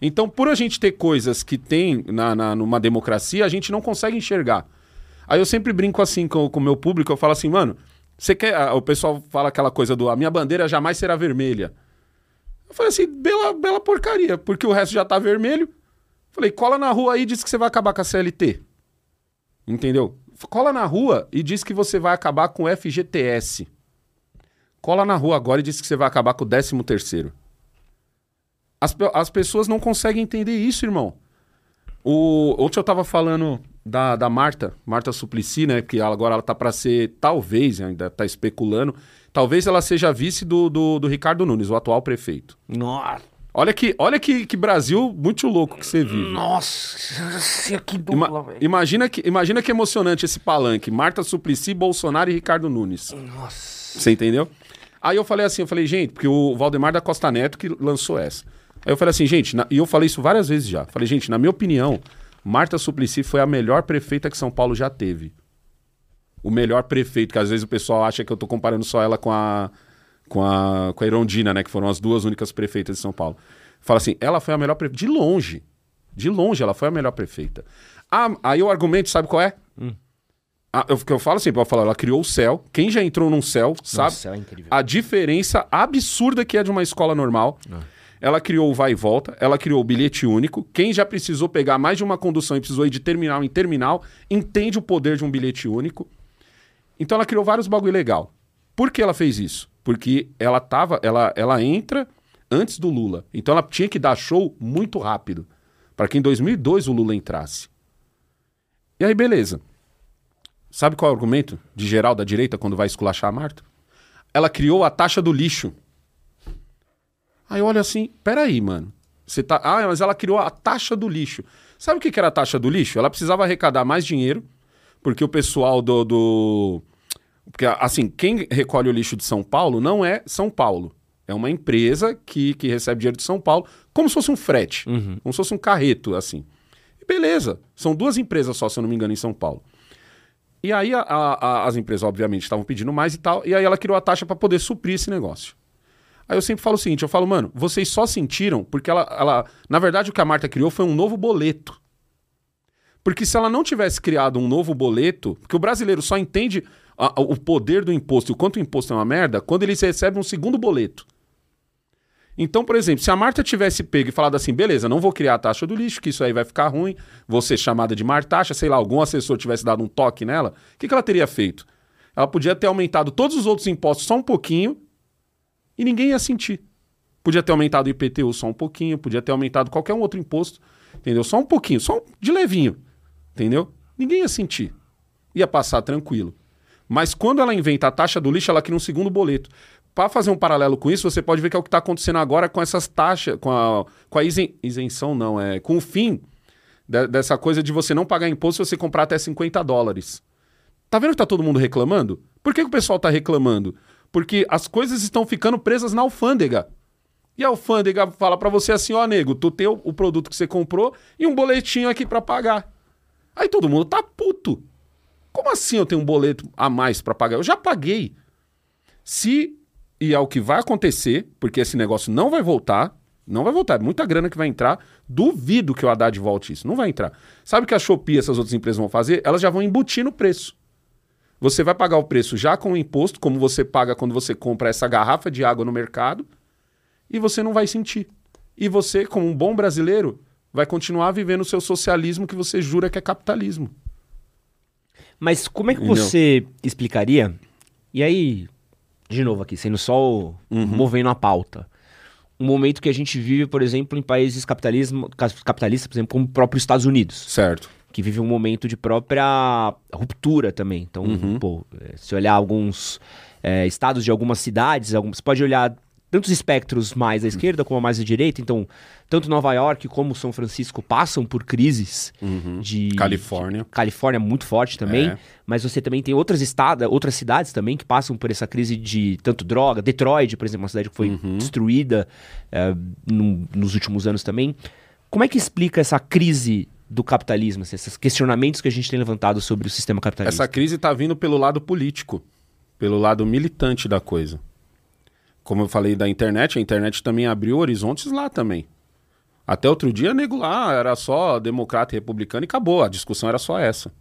Então, por a gente ter coisas que tem na, na- numa democracia, a gente não consegue enxergar. Aí eu sempre brinco assim com o meu público, eu falo assim, mano, você quer. O pessoal fala aquela coisa do a minha bandeira jamais será vermelha. Eu falei assim, bela, bela porcaria, porque o resto já tá vermelho. Falei, cola na rua aí e diz que você vai acabar com a CLT. Entendeu? Cola na rua e diz que você vai acabar com o FGTS. Cola na rua agora e diz que você vai acabar com o 13 terceiro. As, as pessoas não conseguem entender isso, irmão. O, ontem eu tava falando da, da Marta, Marta Suplicy, né? Que ela- agora ela tá para ser, talvez, ainda tá especulando, talvez ela seja vice do, do, do Ricardo Nunes, o atual prefeito. Nossa, Olha que, olha que, que Brasil muito louco que você vive. nossa, que Ima- dupla, velho. imagina, que, imagina que emocionante esse palanque. Marta Suplicy, Bolsonaro e Ricardo Nunes. Nossa. Você entendeu? Aí eu falei assim, eu falei, gente, porque o Valdemar da Costa Neto que lançou essa. Aí eu falei assim, gente, na- e eu falei isso várias vezes já. Falei, gente, na minha opinião, Marta Suplicy foi a melhor prefeita que São Paulo já teve. O melhor prefeito, que às vezes o pessoal acha que eu tô comparando só ela com a com a, com a Irondina, né, que foram as duas únicas prefeitas de São Paulo. Fala assim, ela foi a melhor prefeita, de longe. De longe ela foi a melhor prefeita. Ah, aí o argumento, sabe qual é? Ah, eu, que eu falo sempre, eu falo, ela criou o céu. Quem já entrou num céu, sabe? Nossa, é incrível. a diferença absurda que é de uma escola normal. Ela criou o vai e volta, ela criou o bilhete único. Quem já precisou pegar mais de uma condução e precisou ir de terminal em terminal, entende o poder de um bilhete único. Então ela criou vários bagulho legal. Por que ela fez isso? Porque ela tava, ela, ela entra antes do Lula. Então ela tinha que dar show muito rápido, para que em 2002 o Lula entrasse. E aí beleza. Sabe qual é o argumento de geral da direita quando vai esculachar a Marta? Ela criou a taxa do lixo. Aí olha assim, peraí, mano. Você tá. Ah, mas ela criou a taxa do lixo. Sabe o que era a taxa do lixo? Ela precisava arrecadar mais dinheiro, porque o pessoal do. do... Porque, assim, quem recolhe o lixo de São Paulo não é São Paulo. É uma empresa que, que recebe dinheiro de São Paulo, como se fosse um frete, como se fosse um carreto, assim. E beleza, são duas empresas só, se eu não me engano, em São Paulo. E aí a- a- as empresas, obviamente, estavam pedindo mais e tal, e aí ela criou a taxa para poder suprir esse negócio. Aí eu sempre falo o seguinte, eu falo, mano, vocês só sentiram porque ela, ela... Na verdade, o que a Marta criou foi um novo boleto. Porque se ela não tivesse criado um novo boleto, porque o brasileiro só entende a- o poder do imposto e o quanto o imposto é uma merda quando ele recebe um segundo boleto. Então, por exemplo, se a Marta tivesse pego e falado assim, beleza, não vou criar a taxa do lixo, que isso aí vai ficar ruim, vou ser chamada de martaxa, sei lá, algum assessor tivesse dado um toque nela, o que, que ela teria feito? Ela podia ter aumentado todos os outros impostos só um pouquinho e ninguém ia sentir. Podia ter aumentado o IPTU só um pouquinho, podia ter aumentado qualquer um outro imposto, entendeu? Só um pouquinho, só de levinho, entendeu? Ninguém ia sentir. Ia passar tranquilo. Mas quando ela inventa a taxa do lixo, ela cria um segundo boleto. Para fazer um paralelo com isso, você pode ver que é o que está acontecendo agora com essas taxas, com a, com a isen- isenção, não, é com o fim de- dessa coisa de você não pagar imposto se você comprar até 50 dólares. Tá vendo que tá todo mundo reclamando? Por que, que o pessoal tá reclamando? Porque as coisas estão ficando presas na alfândega. E a alfândega fala para você assim, ó, nego, tu tem o, o produto que você comprou e um boletinho aqui para pagar. Aí todo mundo tá puto. Como assim eu tenho um boleto a mais para pagar? Eu já paguei. Se e é o que vai acontecer, porque esse negócio não vai voltar, não vai voltar, é muita grana que vai entrar. Duvido que o Haddad volte isso, não vai entrar. Sabe o que a Shopee e essas outras empresas vão fazer? Elas já vão embutir no preço. Você vai pagar o preço já com o imposto, como você paga quando você compra essa garrafa de água no mercado, e você não vai sentir. E você, como um bom brasileiro, vai continuar vivendo o seu socialismo que você jura que é capitalismo. Mas como é que Entendeu? você explicaria E aí, de novo aqui, sendo só o, Uhum. movendo a pauta. Um momento que a gente vive, por exemplo, em países capitalismo, capitalistas, por exemplo, como o próprio Estados Unidos, Certo. que vive um momento de própria ruptura também. Então, Uhum. pô, eh, se olhar alguns eh, estados de algumas cidades, algum- você pode olhar tantos espectros mais à esquerda como mais à direita. Então, tanto Nova York como São Francisco passam por crises de Califórnia. Califórnia muito forte também, É. mas você também tem outras estados, outras cidades também que passam por essa crise de tanto droga. Detroit, por exemplo, uma cidade que foi Uhum. destruída eh, num- nos últimos anos também. Como é que explica essa crise do capitalismo, assim, esses questionamentos que a gente tem levantado sobre o sistema capitalista? Essa crise está vindo pelo lado político, pelo lado militante da coisa. Como eu falei da internet, a internet também abriu horizontes lá também. Até outro dia, nego lá era só democrata e republicano e acabou. A discussão era só essa.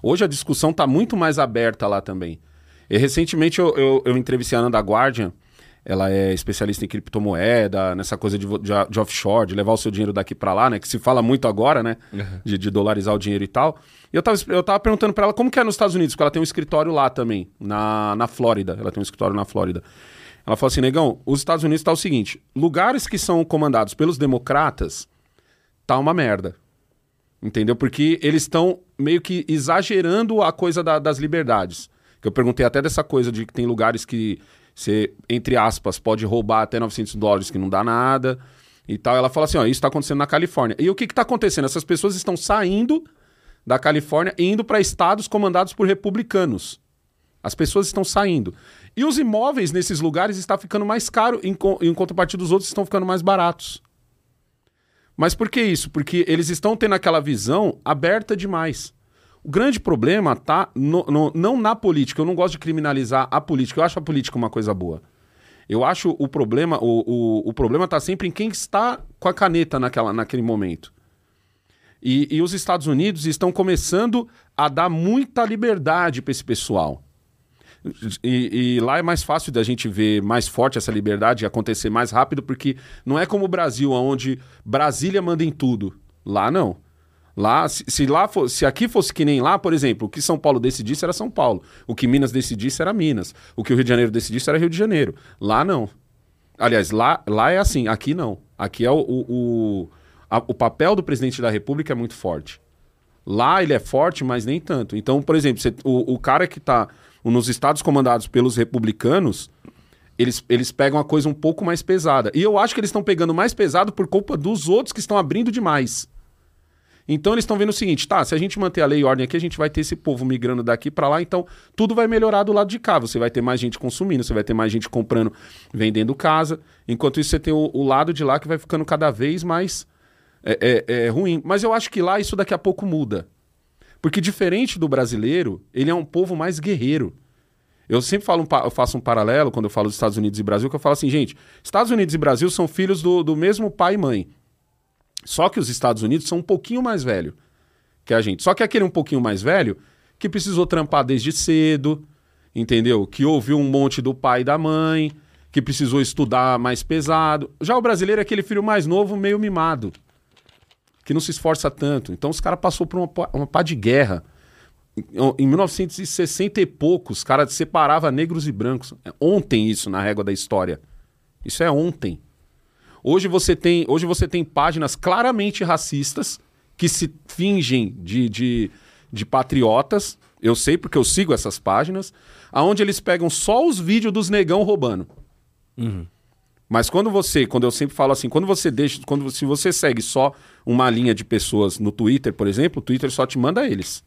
Hoje a discussão está muito mais aberta lá também. E recentemente eu, eu, eu entrevistei a Ana da Guardian. Ela é especialista em criptomoeda, nessa coisa de, de, de offshore, de levar o seu dinheiro daqui para lá, né? Que se fala muito agora, né? De, de dolarizar o dinheiro e tal. E eu tava, eu tava perguntando para ela como que é nos Estados Unidos, porque ela tem um escritório lá também, na, na Flórida. Ela tem um escritório na Flórida. Ela falou assim, negão, os Estados Unidos tá o seguinte, lugares que são comandados pelos democratas, tá uma merda. Entendeu? Porque eles estão meio que exagerando a coisa da- das liberdades. Que eu perguntei até dessa coisa de que tem lugares que você, entre aspas, pode roubar até 900 dólares, que não dá nada e tal. Ela fala assim: ó, isso está acontecendo na Califórnia. E o que está acontecendo? Essas pessoas estão saindo da Califórnia e indo para estados comandados por republicanos. As pessoas estão saindo. E os imóveis nesses lugares estão ficando mais caros, em, co- em contrapartida dos outros estão ficando mais baratos. Mas por que isso? Porque eles estão tendo aquela visão aberta demais. O grande problema tá não na política. Eu não gosto de criminalizar a política. Eu acho a política uma coisa boa. Eu acho o problema, o, o, o problema está sempre em quem está com a caneta naquela, naquele momento. E, e os Estados Unidos estão começando a dar muita liberdade para esse pessoal. E, e lá é mais fácil da gente ver mais forte essa liberdade acontecer mais rápido, porque não é como o Brasil, onde Brasília manda em tudo. Lá não. Lá, se, se lá fo- se aqui fosse que nem lá, por exemplo, o que São Paulo decidisse era São Paulo, o que Minas decidisse era Minas, o que o Rio de Janeiro decidisse era Rio de Janeiro. Lá não. Aliás, lá, lá é assim, aqui não. Aqui é o, o, o, a- o papel do presidente da República é muito forte. Lá ele é forte, mas nem tanto. Então, por exemplo, você- o, o cara que está nos estados comandados pelos republicanos, eles, eles pegam a coisa um pouco mais pesada. E eu acho que eles estão pegando mais pesado por culpa dos outros que estão abrindo demais. Então eles estão vendo o seguinte, tá, se a gente manter a lei e ordem aqui, a gente vai ter esse povo migrando daqui para lá, então tudo vai melhorar do lado de cá. Você vai ter mais gente consumindo, você vai ter mais gente comprando, vendendo casa. Enquanto isso, você tem o, o lado de lá que vai ficando cada vez mais é, é- é ruim. Mas eu acho que lá isso daqui a pouco muda. Porque diferente do brasileiro, ele é um povo mais guerreiro. Eu sempre falo um eu faço um paralelo quando eu falo dos Estados Unidos e Brasil, que eu falo assim, gente, Estados Unidos e Brasil são filhos do, do mesmo pai e mãe. Só que os Estados Unidos são um pouquinho mais velho que a gente. Só que aquele um pouquinho mais velho que precisou trampar desde cedo, entendeu? Que ouviu um monte do pai e da mãe, que precisou estudar mais pesado. Já o brasileiro é aquele filho mais novo, meio mimado, que não se esforça tanto. Então os caras passou por uma, pá- uma pá de guerra. Em- Em 1960 e poucos, os caras separavam negros e brancos. É Ontem isso na régua da história. Isso é ontem. Hoje você tem, hoje você tem páginas claramente racistas que se fingem de, de, de patriotas. Eu sei porque eu sigo essas páginas, aonde eles pegam só os vídeos dos negão roubando. Mas quando você, quando eu sempre falo assim, quando você deixa, quando se você segue só uma linha de pessoas no Twitter, por exemplo, o Twitter só te manda eles.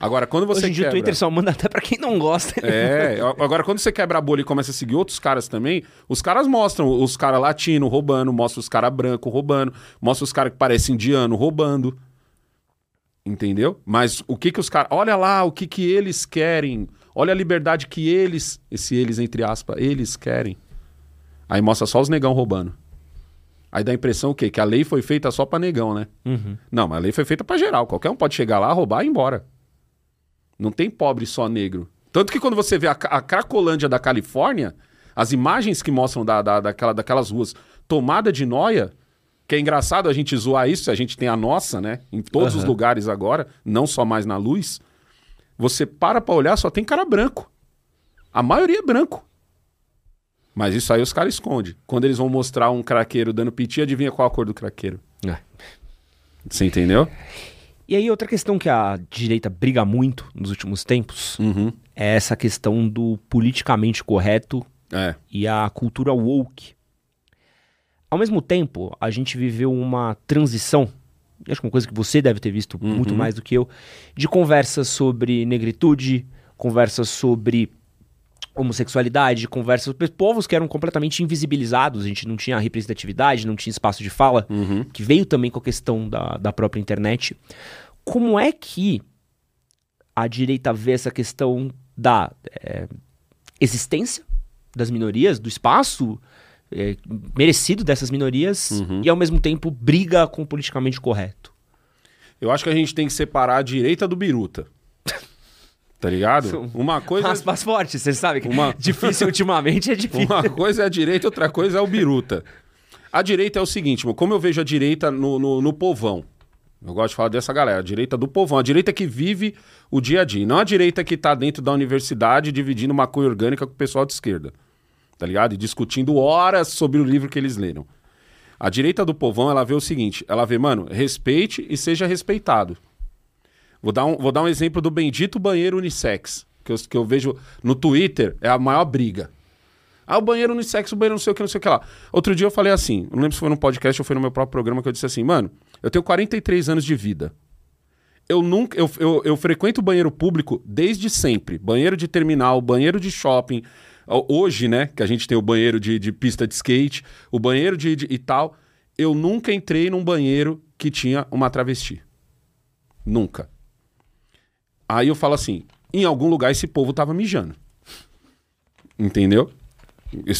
Agora, quando você Hoje em dia o quebra- Twitter só manda até pra quem não gosta. é, agora quando você quebra a bolha e começa a seguir outros caras também, os caras mostram os caras latinos roubando, mostra os caras brancos roubando, mostra os caras que parecem indiano roubando. Entendeu? Mas o que que os caras. Olha lá o que que eles querem. Olha a liberdade que eles, esse eles entre aspas, eles querem. Aí mostra só os negão roubando. Aí dá a impressão o quê? Que a lei foi feita só pra negão, né? Não, mas a lei foi feita pra geral. Qualquer um pode chegar lá, roubar e ir embora. Não tem pobre só negro. Tanto que quando você vê a, a Cracolândia da Califórnia, as imagens que mostram da, da- daquela, daquelas ruas tomada de noia, que é engraçado a gente zoar isso, a gente tem a nossa, né? Em todos os Aham. lugares agora, não só mais na luz. Você para pra olhar, só tem cara branco. A maioria é branco. Mas isso aí os caras escondem. Quando eles vão mostrar um craqueiro dando piti, adivinha qual a cor do craqueiro? É. Você entendeu? E aí, outra questão que a direita briga muito nos últimos tempos Uhum. é essa questão do politicamente correto É. e a cultura woke. Ao mesmo tempo, a gente viveu uma transição, acho que uma coisa que você deve ter visto muito mais do que eu, de conversas sobre negritude, conversas sobre homossexualidade, conversas povos que eram completamente invisibilizados, a gente não tinha representatividade, não tinha espaço de fala, Uhum. que veio também com a questão da, da própria internet. Como é que a direita vê essa questão da é, existência das minorias, do espaço é, merecido dessas minorias Uhum. e ao mesmo tempo briga com o politicamente correto? Eu acho que a gente tem que separar a direita do biruta. Tá ligado? Uma coisa, Aspas fortes, você sabe que Uma- difícil ultimamente é difícil. uma coisa é a direita, outra coisa é o biruta. A direita é o seguinte, como eu vejo a direita no, no, no povão. Eu gosto de falar dessa galera, a direita do povão, a direita que vive o dia a dia. Não a direita que tá dentro da universidade dividindo maconha orgânica com o pessoal de esquerda. Tá ligado? E discutindo horas sobre o livro que eles leram. A direita do povão, ela vê o seguinte: ela vê, mano, respeite e seja respeitado. Vou dar um, vou dar um exemplo do bendito banheiro unissex, que eu, que eu vejo no Twitter, é a maior briga. Ah, o banheiro unissex, o banheiro não sei o que, não sei o que lá. Outro dia eu falei assim, não lembro se foi no podcast ou foi no meu próprio programa, que eu disse assim, mano, eu tenho 43 anos de vida. Eu nunca. Eu, eu, eu frequento banheiro público desde sempre. Banheiro de terminal, banheiro de shopping. Ho- Hoje, né, que a gente tem o banheiro de, de pista de skate, o banheiro de, de- e tal. Eu nunca entrei num banheiro que tinha uma travesti. Nunca. Aí eu falo assim: em algum lugar esse povo tava mijando. Entendeu?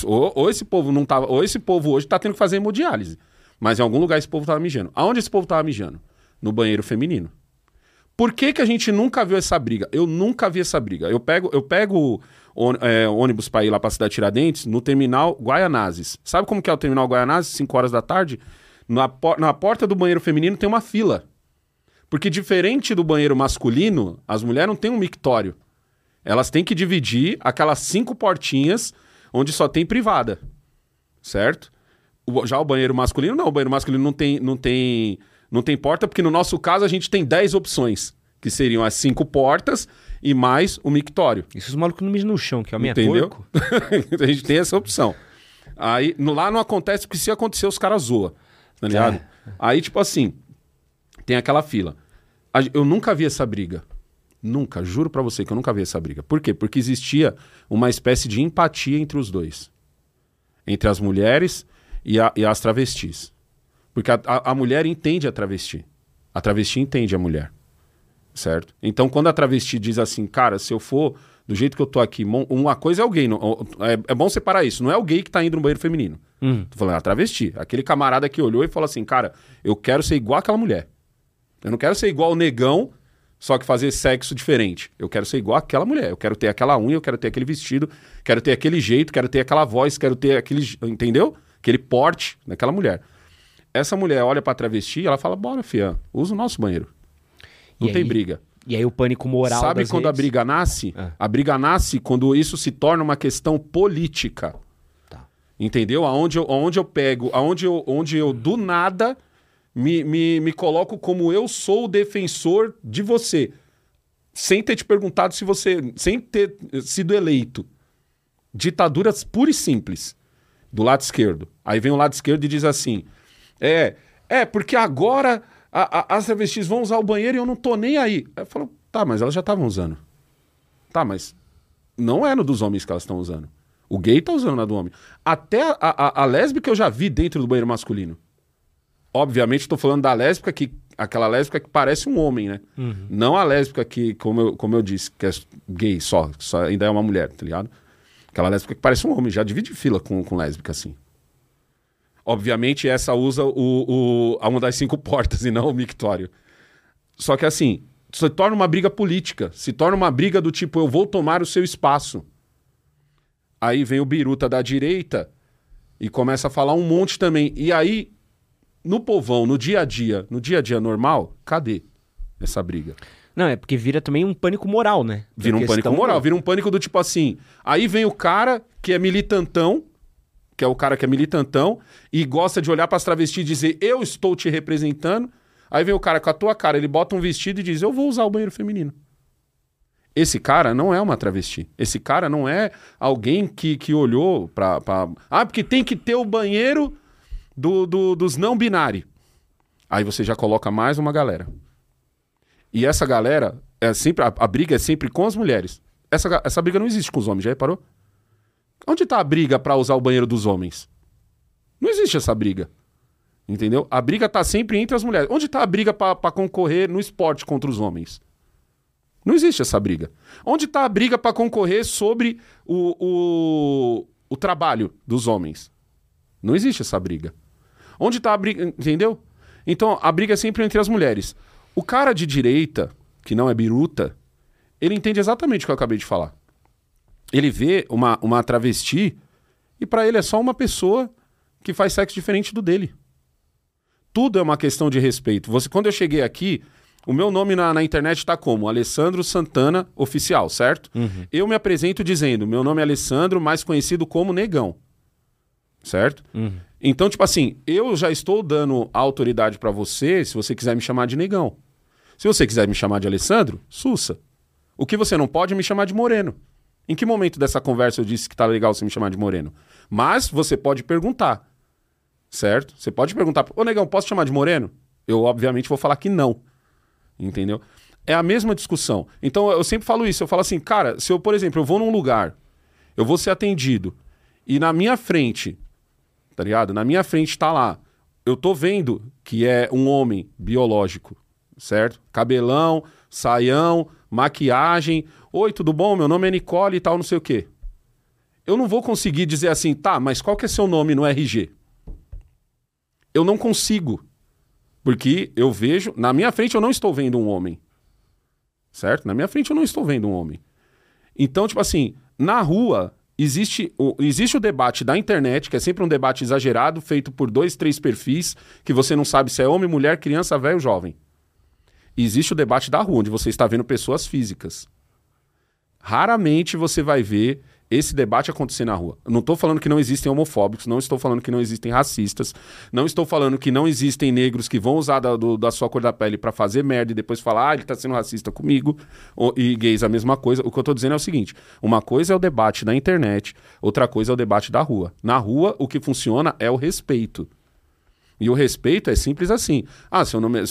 Ou, ou esse povo não tava. Ou esse povo hoje tá tendo que fazer hemodiálise. Mas em algum lugar esse povo tava mijando. Aonde esse povo tava mijando? No banheiro feminino. Por que, que a gente nunca viu essa briga? Eu nunca vi essa briga. Eu pego, eu pego ôn- é, ônibus pra ir lá pra cidade Tiradentes no terminal Guaianazes. Sabe como que é o terminal Guaianazes? 5 horas da tarde? Na, na porta do banheiro feminino tem uma fila. Porque diferente do banheiro masculino, as mulheres não têm um mictório. Elas têm que dividir aquelas cinco portinhas onde só tem privada. Certo? Já o banheiro masculino, não. O banheiro masculino não tem, não tem, não tem porta, porque no nosso caso a gente tem 10 opções. Que seriam as cinco portas e mais o mictório. Isso os malucos não mijam no chão, que é a minha Entendeu? porco. a gente tem essa opção. Aí no- lá não acontece, porque se acontecer, os caras zoam. Tá ligado? Aí, tipo assim, tem aquela fila. Eu nunca vi essa briga. Nunca, juro pra você que eu nunca vi essa briga. Por quê? Porque existia uma espécie de empatia entre os dois. Entre as mulheres e, a- e as travestis. Porque a, a- a mulher entende a travesti. A travesti entende a mulher. Certo? Então, quando a travesti diz assim, cara, se eu for do jeito que eu tô aqui, uma coisa é o gay. não- é, é bom separar isso. Não é o gay que tá indo no banheiro feminino. Hum. Tô falando, é a travesti. Aquele camarada que olhou e falou assim, cara, eu quero ser igual aquela mulher. Eu não quero ser igual o negão, só que fazer sexo diferente. Eu quero ser igual aquela mulher. Eu quero ter aquela unha, eu quero ter aquele vestido, quero ter aquele jeito, quero ter aquela voz, quero ter aquele. Entendeu? Aquele porte daquela mulher. Essa mulher olha pra travesti e ela fala: bora, fia, usa o nosso banheiro. Não E tem aí? briga. E aí o pânico moral Sabe quando a redes- briga nasce? É. A briga nasce quando isso se torna uma questão política. Tá. Entendeu? Aonde eu, aonde eu pego, aonde eu, onde eu do nada me, me, me coloco como eu sou o defensor de você. Sem ter te perguntado se você. Sem ter sido eleito. Ditaduras pura e simples. Do lado esquerdo. Aí vem o lado esquerdo e diz assim: É, é, porque agora a- a- as travestis vão usar o banheiro e eu não tô nem aí. Aí eu falo, tá, mas elas já estavam usando. Tá, mas não é no dos homens que elas estão usando. O gay tá usando na do homem. Até a, a, a lésbica eu já vi dentro do banheiro masculino. Obviamente, estou falando da lésbica que. Aquela lésbica que parece um homem, né? Não a lésbica que, como eu, como eu disse, que é gay só, só ainda é uma mulher, tá ligado? Aquela lésbica que parece um homem, já divide fila com, com lésbica, assim. Obviamente, essa usa o, o, a uma das cinco portas e não o mictório. Só que assim, se torna uma briga política. Se torna uma briga do tipo, eu vou tomar o seu espaço. Aí vem o biruta da direita e começa a falar um monte também. E aí, no povão, no dia a dia, no dia a dia normal, cadê essa briga? Não, é porque vira também um pânico moral, né? Vira um pânico moral, vira um pânico do tipo assim. Aí vem o cara que é militantão, que é o cara que é militantão, e gosta de olhar pras travestis e dizer, eu estou te representando. Aí vem o cara com a tua cara, ele bota um vestido e diz, eu vou usar o banheiro feminino. Esse cara não é uma travesti. Esse cara não é alguém que, que olhou pra, pra. Ah, porque tem que ter o banheiro do, do- dos não binários. Aí você já coloca mais uma galera. E essa galera, é sempre a, a briga é sempre com as mulheres. Essa, essa briga não existe com os homens, já reparou? Onde tá a briga pra usar o banheiro dos homens? Não existe essa briga. Entendeu? A briga tá sempre entre as mulheres. Onde tá a briga pra concorrer no esporte contra os homens? Não existe essa briga. Onde tá a briga pra concorrer sobre o, o, o trabalho dos homens? Não existe essa briga. Onde tá a briga, entendeu? Então, a briga é sempre entre as mulheres. O cara de direita, que não é biruta, ele entende exatamente o que eu acabei de falar. Ele vê uma, uma travesti e pra ele é só uma pessoa que faz sexo diferente do dele. Tudo é uma questão de respeito. Você, quando eu cheguei aqui, o meu nome na, na internet tá como Alessandro Santana Oficial, certo? Eu me apresento dizendo: meu nome é Alessandro, mais conhecido como Negão. Certo? Então, tipo assim, eu já estou dando autoridade pra você se você quiser me chamar de Negão. Se você quiser me chamar de Alessandro, sussa. O que você não pode é me chamar de Moreno. Em que momento dessa conversa eu disse que tá legal você me chamar de Moreno? Mas você pode perguntar. Certo? Você pode perguntar, ô negão, posso te chamar de Moreno? Eu, obviamente, vou falar que não. Entendeu? É a mesma discussão. Então, eu sempre falo isso. Eu falo assim, cara, se eu, por exemplo, eu vou num lugar, eu vou ser atendido, e na minha frente, tá ligado? Na minha frente tá lá, eu tô vendo que é um homem biológico, certo? Cabelão, saião, maquiagem. Oi, tudo bom? Meu nome é Nicole e tal, não sei o quê. Eu não vou conseguir dizer assim, tá, mas qual que é seu nome no RG? Eu não consigo. Porque eu vejo, na minha frente eu não estou vendo um homem. Certo? Na minha frente eu não estou vendo um homem. Então, tipo assim, na rua existe o, existe o debate da internet, que é sempre um debate exagerado, feito por dois, três perfis, que você não sabe se é homem, mulher, criança, velho, jovem. E existe o debate da rua, onde você está vendo pessoas físicas. Raramente você vai ver esse debate acontecer na rua. Não estou falando que não existem homofóbicos, não estou falando que não existem racistas, não estou falando que não existem negros que vão usar da, do- da sua cor da pele para fazer merda e depois falar, ah, ele está sendo racista comigo, ou- e gays a mesma coisa. O que eu estou dizendo é o seguinte: uma coisa é o debate da internet, outra coisa é o debate da rua. Na rua, o que funciona é o respeito. E o respeito é simples assim. Ah, seu nome é.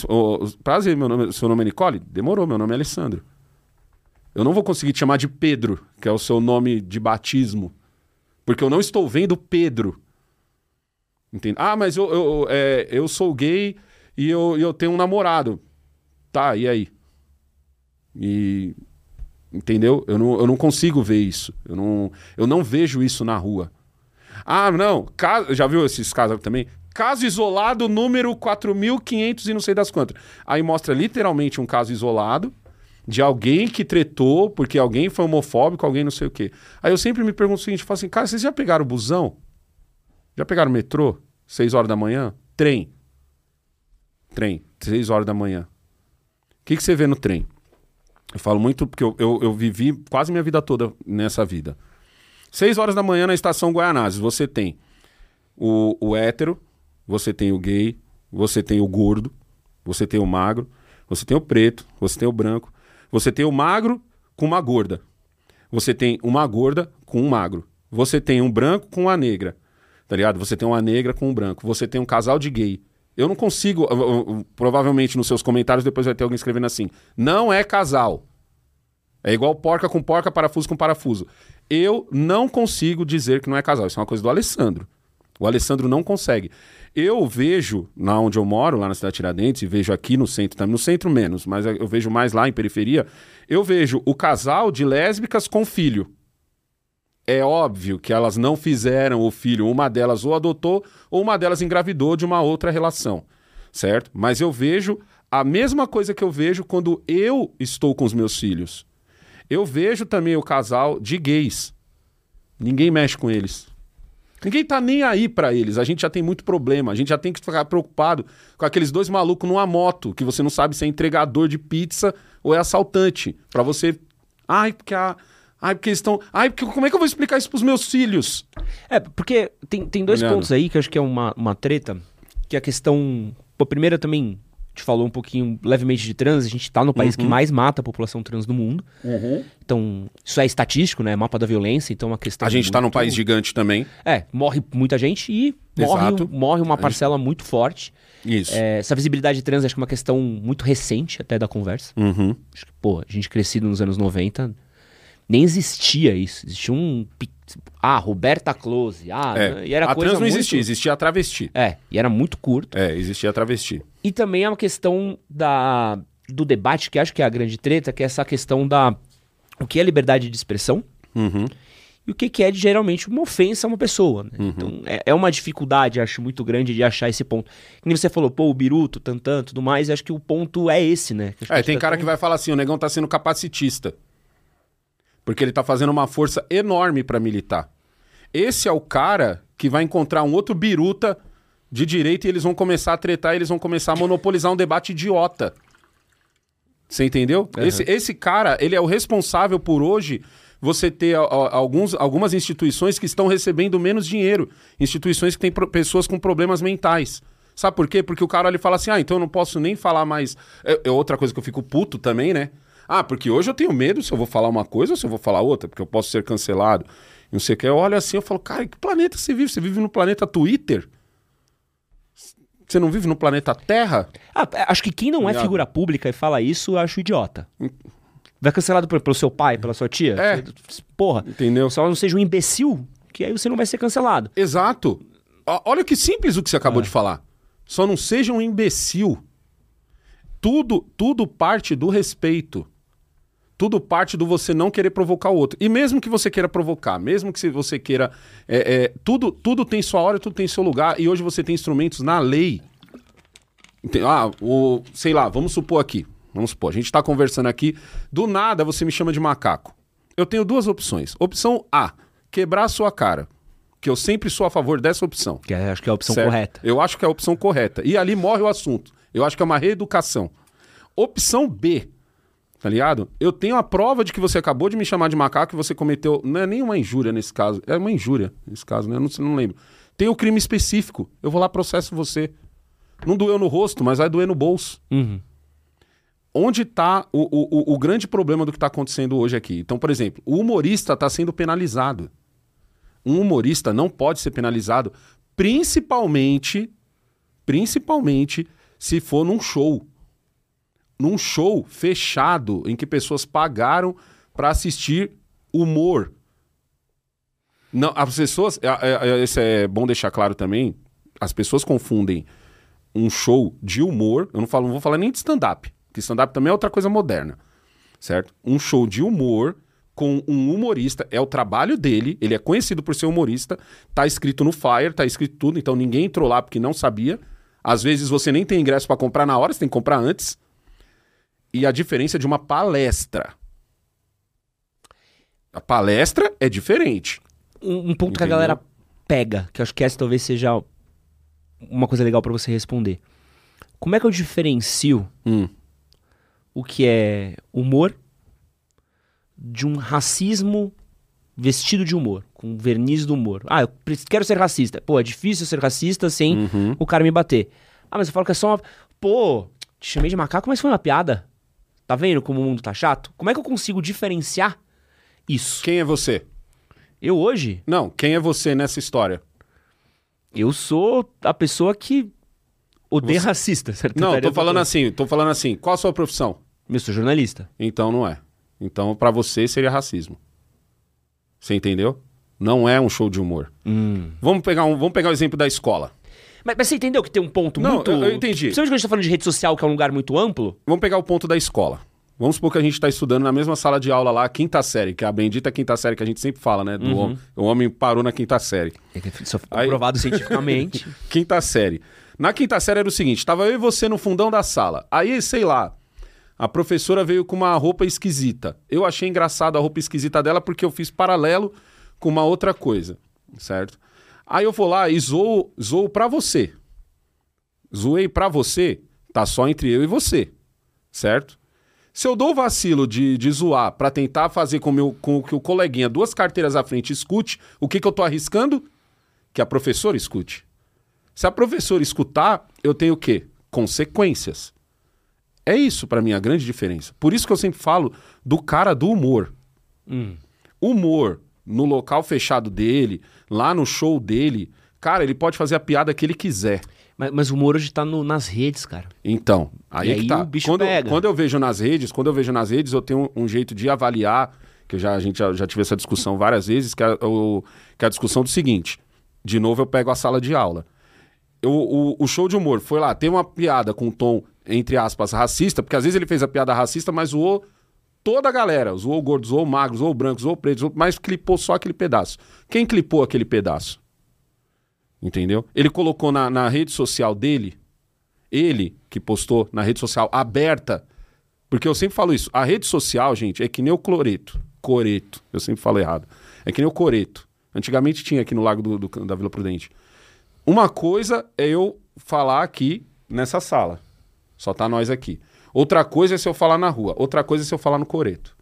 prazer, meu nome, seu nome é Nicole? Demorou, meu nome é Alessandro. Eu não vou conseguir te chamar de Pedro, que é o seu nome de batismo. Porque eu não estou vendo Pedro. Entende? Ah, mas eu, eu, é, eu sou gay e eu, eu tenho um namorado. Tá, e aí? E. Entendeu? Eu não, eu não consigo ver isso. Eu não, eu não vejo isso na rua. Ah, não. Caso, já viu esses casos também? Caso isolado número 4.500 e não sei das quantas. Aí mostra literalmente um caso isolado de alguém que tretou porque alguém foi homofóbico, alguém não sei o quê. Aí eu sempre me pergunto o seguinte, eu falo assim, cara, vocês já pegaram o busão? Já pegaram o metrô? Seis horas da manhã? Trem? Trem, seis horas da manhã. O que, que você vê no trem? Eu falo muito porque eu, eu, eu vivi quase minha vida toda nessa vida. Seis horas da manhã na estação Guaianazes, você tem o, o hétero, você tem o gay, você tem o gordo, você tem o magro, você tem o preto, você tem o branco, você tem o magro com uma gorda, você tem uma gorda com um magro, você tem um branco com uma negra, tá ligado? Você tem uma negra com um branco, você tem um casal de gay. Eu não consigo, eu- eu- provavelmente nos seus comentários depois vai ter alguém escrevendo assim, não é casal. É igual porca com porca, parafuso com parafuso. Eu não consigo dizer que não é casal. Isso é uma coisa do Alessandro. O Alessandro não consegue. Eu vejo, lá onde eu moro, lá na cidade de Tiradentes, e vejo aqui no centro também, no centro menos, mas eu vejo mais lá em periferia, eu vejo o casal de lésbicas com filho. É óbvio que elas não fizeram o filho, uma delas ou adotou, ou uma delas engravidou de uma outra relação, certo? Mas eu vejo a mesma coisa que eu vejo quando eu estou com os meus filhos. Eu vejo também o casal de gays. Ninguém mexe com eles. Ninguém tá nem aí pra eles. A gente já tem muito problema. A gente já tem que ficar preocupado com aqueles dois malucos numa moto, que você não sabe se é entregador de pizza ou é assaltante. Pra você. Ai, porque a. Ai, porque eles estão. Ai, porque como é que eu vou explicar isso pros meus filhos? É, porque tem, tem dois Juliano. pontos aí que eu acho que é uma, uma treta, que é a questão. Pô, primeiro também te falou um pouquinho levemente de trans, a gente tá no país que Uhum. mais mata a população trans do mundo. Então, isso é estatístico, né? Mapa da violência, então é uma questão. A gente tá num muito- país gigante também. É, morre muita gente e morre, morre uma parcela muito forte. Isso. É, essa visibilidade trans acho que é uma questão muito recente até da conversa. Uhum. Acho que, pô, a gente crescido nos anos 90, nem existia isso. Existia um. Ah, Roberta Close. Ah, É. e era a coisa trans não muito- existia, existia a travesti. É, e era muito curto. É, existia a travesti. E também é uma questão da, do debate, que acho que é a grande treta, que é essa questão da. O que é liberdade de expressão Uhum. e o que que é geralmente uma ofensa a uma pessoa. né? Uhum. Então é, é uma dificuldade, acho, muito grande de achar esse ponto. Que nem você falou, pô, o biruto, tantã, tudo mais, acho que o ponto é esse, né? É, tem tá cara tão- que vai falar assim: o negão tá sendo capacitista. Porque ele tá fazendo uma força enorme pra militar. Esse é o cara que vai encontrar um outro biruta de direita e eles vão começar a tretar, e eles vão começar a monopolizar um debate idiota. Você entendeu? Esse, esse cara, ele é o responsável por hoje você ter a- a- alguns, algumas instituições que estão recebendo menos dinheiro. Instituições que têm pro- pessoas com problemas mentais. Sabe por quê? Porque o cara ele fala assim: ah, então eu não posso nem falar mais. É, é outra coisa que eu fico puto também, né? Ah, porque hoje eu tenho medo se eu vou falar uma coisa ou se eu vou falar outra, porque eu posso ser cancelado. E não sei o que. Eu olho assim eu falo, cara, que planeta você vive? Você vive no planeta Twitter? Você não vive no planeta Terra? Ah, é, acho que quem não é figura pública e fala isso, eu acho idiota. Vai cancelado pelo seu pai, pela sua tia? É. Você- Porra. Entendeu? Só não seja um imbecil, que aí você não vai ser cancelado. Exato. Olha que simples o que você acabou de falar. Só não seja um imbecil. Tudo, tudo parte do respeito. Tudo parte do você não querer provocar o outro. E mesmo que você queira provocar, mesmo que você queira. é, é, tudo, tudo tem sua hora, tudo tem seu lugar. E hoje você tem instrumentos na lei. Ah, o, sei lá, vamos supor aqui. Vamos supor, a gente tá conversando aqui. Do nada você me chama de macaco. Eu tenho duas opções. Opção A, quebrar a sua cara. Que eu sempre sou a favor dessa opção. Que é- acho que é a opção Certo? correta. Eu acho que é a opção correta. E ali morre o assunto. Eu acho que é uma reeducação. Opção B, tá ligado? Eu tenho a prova de que você acabou de me chamar de macaco e você cometeu. Não é nem uma injúria nesse caso. É uma injúria nesse caso, né? Eu não, não lembro. Tem o crime específico. Eu vou lá processo você. Não doeu no rosto, mas vai doer no bolso. Uhum. Onde está o, o, o- o grande problema do que está acontecendo hoje aqui? Então, por exemplo, o humorista está sendo penalizado. Um humorista não pode ser penalizado, principalmente, principalmente se for num show. Num show fechado em que pessoas pagaram para assistir humor. Não, as pessoas, é, é, é, bom deixar claro também. As pessoas confundem um show de humor. Eu não falo, não vou falar nem de stand-up, porque stand-up também é outra coisa moderna, certo? Um show de humor com um humorista é o trabalho dele. Ele é conhecido por ser humorista. Tá escrito no flyer, tá escrito tudo. Então ninguém entrou lá porque não sabia. Às vezes você nem tem ingresso para comprar na hora, você tem que comprar antes. E a diferença de uma palestra. A palestra é diferente. Um, um ponto que a Entendeu? galera pega, que eu acho que essa talvez seja uma coisa legal pra você responder. Como é que eu diferencio Hum. o que é humor de um racismo vestido de humor, com verniz do humor? Ah, eu quero ser racista. Pô, é difícil ser racista sem Uhum. o cara me bater. Ah, mas eu falo que é só uma. Pô, te chamei de macaco, mas foi uma piada. Tá vendo como o mundo tá chato? Como é que eu consigo diferenciar isso? Quem é você? Eu hoje, Não, quem é você nessa história? eu sou a pessoa que odeia Você- racista. certo? Não, tô falando assim, tô falando assim. Qual a sua profissão? Eu sou jornalista. Então não é. Então pra você seria racismo. Você entendeu? Não é um show de humor. Hum. Vamos pegar um, vamos pegar o exemplo da escola. Mas, mas você entendeu que tem um ponto Não, muito. eu- eu entendi. Principalmente quando a gente tá falando de rede social, que é um lugar muito amplo. Vamos pegar o ponto da escola. Vamos supor que a gente está estudando na mesma sala de aula lá, quinta série, que é a bendita quinta série que a gente sempre fala, né? Do homem. O homem parou na quinta série. Isso foi Aí- comprovado cientificamente. Quinta série. Na quinta série era o seguinte: tava eu e você no fundão da sala. Aí, sei lá, a professora veio com uma roupa esquisita. Eu achei engraçado a roupa esquisita dela porque eu fiz paralelo com uma outra coisa, certo? Aí eu vou lá e zoo, zoo pra você. Zoei pra você, tá só entre eu e você, certo? Se eu dou o vacilo de, de zoar pra tentar fazer com, meu, com que o coleguinha duas carteiras à frente escute, o que, que eu tô arriscando? Que a professora escute. Se a professora escutar, eu tenho o quê? Consequências. É isso pra mim a grande diferença. Por isso que eu sempre falo do cara do humor. Humor no local fechado dele, lá no show dele, cara, ele pode fazer a piada que ele quiser. Mas, mas o humor hoje tá no- nas redes, cara. Então, aí é que aí tá. o bicho quando, pega. quando eu vejo nas redes, quando eu vejo nas redes, eu tenho um, um jeito de avaliar, que já, a gente já, já tive essa discussão várias vezes, que é, o, que é a discussão do seguinte. De novo, eu pego a sala de aula. Eu- o, o show de humor foi lá, tem uma piada com um tom, entre aspas, racista, porque às vezes ele fez a piada racista, mas zoou toda a galera. Zoou o gordo, zoou o magro, zoou o branco, zoou zoou, mas clipou só aquele pedaço. Quem clipou aquele pedaço? Entendeu? Ele colocou na, na rede social dele, ele que postou na rede social aberta, porque eu sempre falo isso, a rede social, gente, é que nem o cloreto, coreto, eu sempre falo errado, é que nem o coreto. Antigamente tinha aqui no Lago do, do- da Vila Prudente. Uma coisa é eu falar aqui nessa sala, só tá nós aqui. Outra coisa é se eu falar na rua, outra coisa é se eu falar no coreto.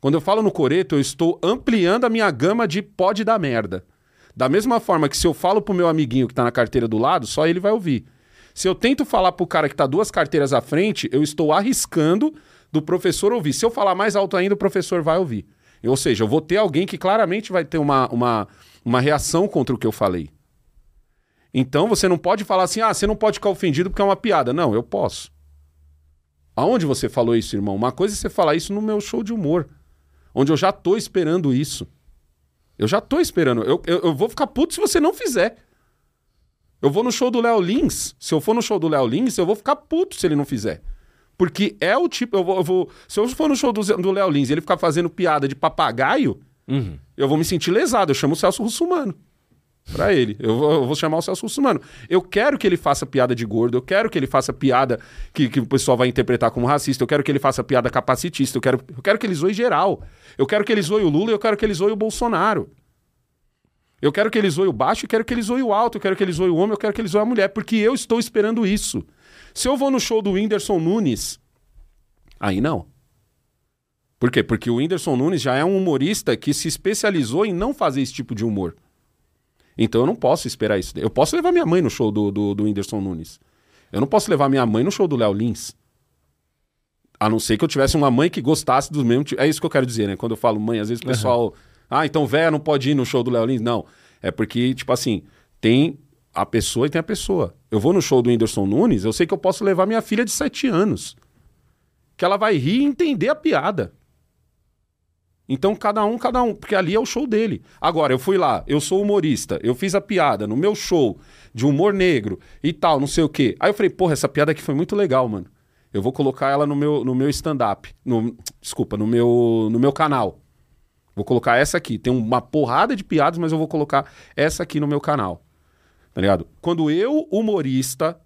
Quando eu falo no coreto, eu estou ampliando a minha gama de pode dar merda. Da mesma forma que se eu falo pro meu amiguinho que tá na carteira do lado, só ele vai ouvir. Se eu tento falar pro cara que tá duas carteiras à frente, eu estou arriscando do professor ouvir. Se eu falar mais alto ainda, o professor vai ouvir. Ou seja, eu vou ter alguém que claramente vai ter uma, uma, uma reação contra o que eu falei. Então você não pode falar assim, ah, você não pode ficar ofendido porque é uma piada. Não, eu posso. Aonde você falou isso, irmão? Uma coisa é você falar isso no meu show de humor, onde eu já tô esperando isso. Eu já tô esperando. Eu, eu, eu vou ficar puto se você não fizer. Eu vou no show do Léo Lins. Se eu for no show do Léo Lins, eu vou ficar puto se ele não fizer. Porque é o tipo. Eu vou, eu vou- se eu for no show do, do Léo Lins e ele ficar fazendo piada de papagaio, eu vou me sentir lesado. Eu chamo o Celso Russumano pra ele. Eu vou, eu vou chamar o Celso Russumano. Eu quero que ele faça piada de gordo, eu quero que ele faça piada que, que o pessoal vai interpretar como racista, eu quero que ele faça piada capacitista, eu quero, eu quero que ele zoe geral. Eu quero que ele zoe o Lula e eu quero que ele zoe o Bolsonaro. Eu quero que ele zoe o baixo, eu quero que ele zoe o alto, eu quero que ele zoe o homem, eu quero que ele zoe a mulher, porque eu estou esperando isso. Se eu vou no show do Whindersson Nunes, aí não. Por quê? Porque o Whindersson Nunes já é um humorista que se especializou em não fazer esse tipo de humor. Então eu não posso esperar isso. Eu posso levar minha mãe no show do, do, do Whindersson Nunes. Eu não posso levar minha mãe no show do Léo Lins. A não ser que eu tivesse uma mãe que gostasse dos mesmos. É isso que eu quero dizer, né? Quando eu falo mãe, às vezes o pessoal. Ah, então véia não pode ir no show do Léo Lins. Não. É porque, tipo assim, tem a pessoa e tem a pessoa. Eu vou no show do Whindersson Nunes, eu sei que eu posso levar minha filha de 7 anos. Que ela vai rir e entender a piada. Então, cada um, cada um, porque ali é o show dele. Agora, eu fui lá, eu sou humorista, eu fiz a piada no meu show de humor negro e tal, não sei o quê. Aí eu falei, porra, essa piada aqui foi muito legal, mano. Eu vou colocar ela no meu, no meu stand-up. No, desculpa, no meu, no meu canal. Vou colocar essa aqui. Tem uma porrada de piadas, mas eu vou colocar essa aqui no meu canal. Tá ligado? Quando eu, humorista,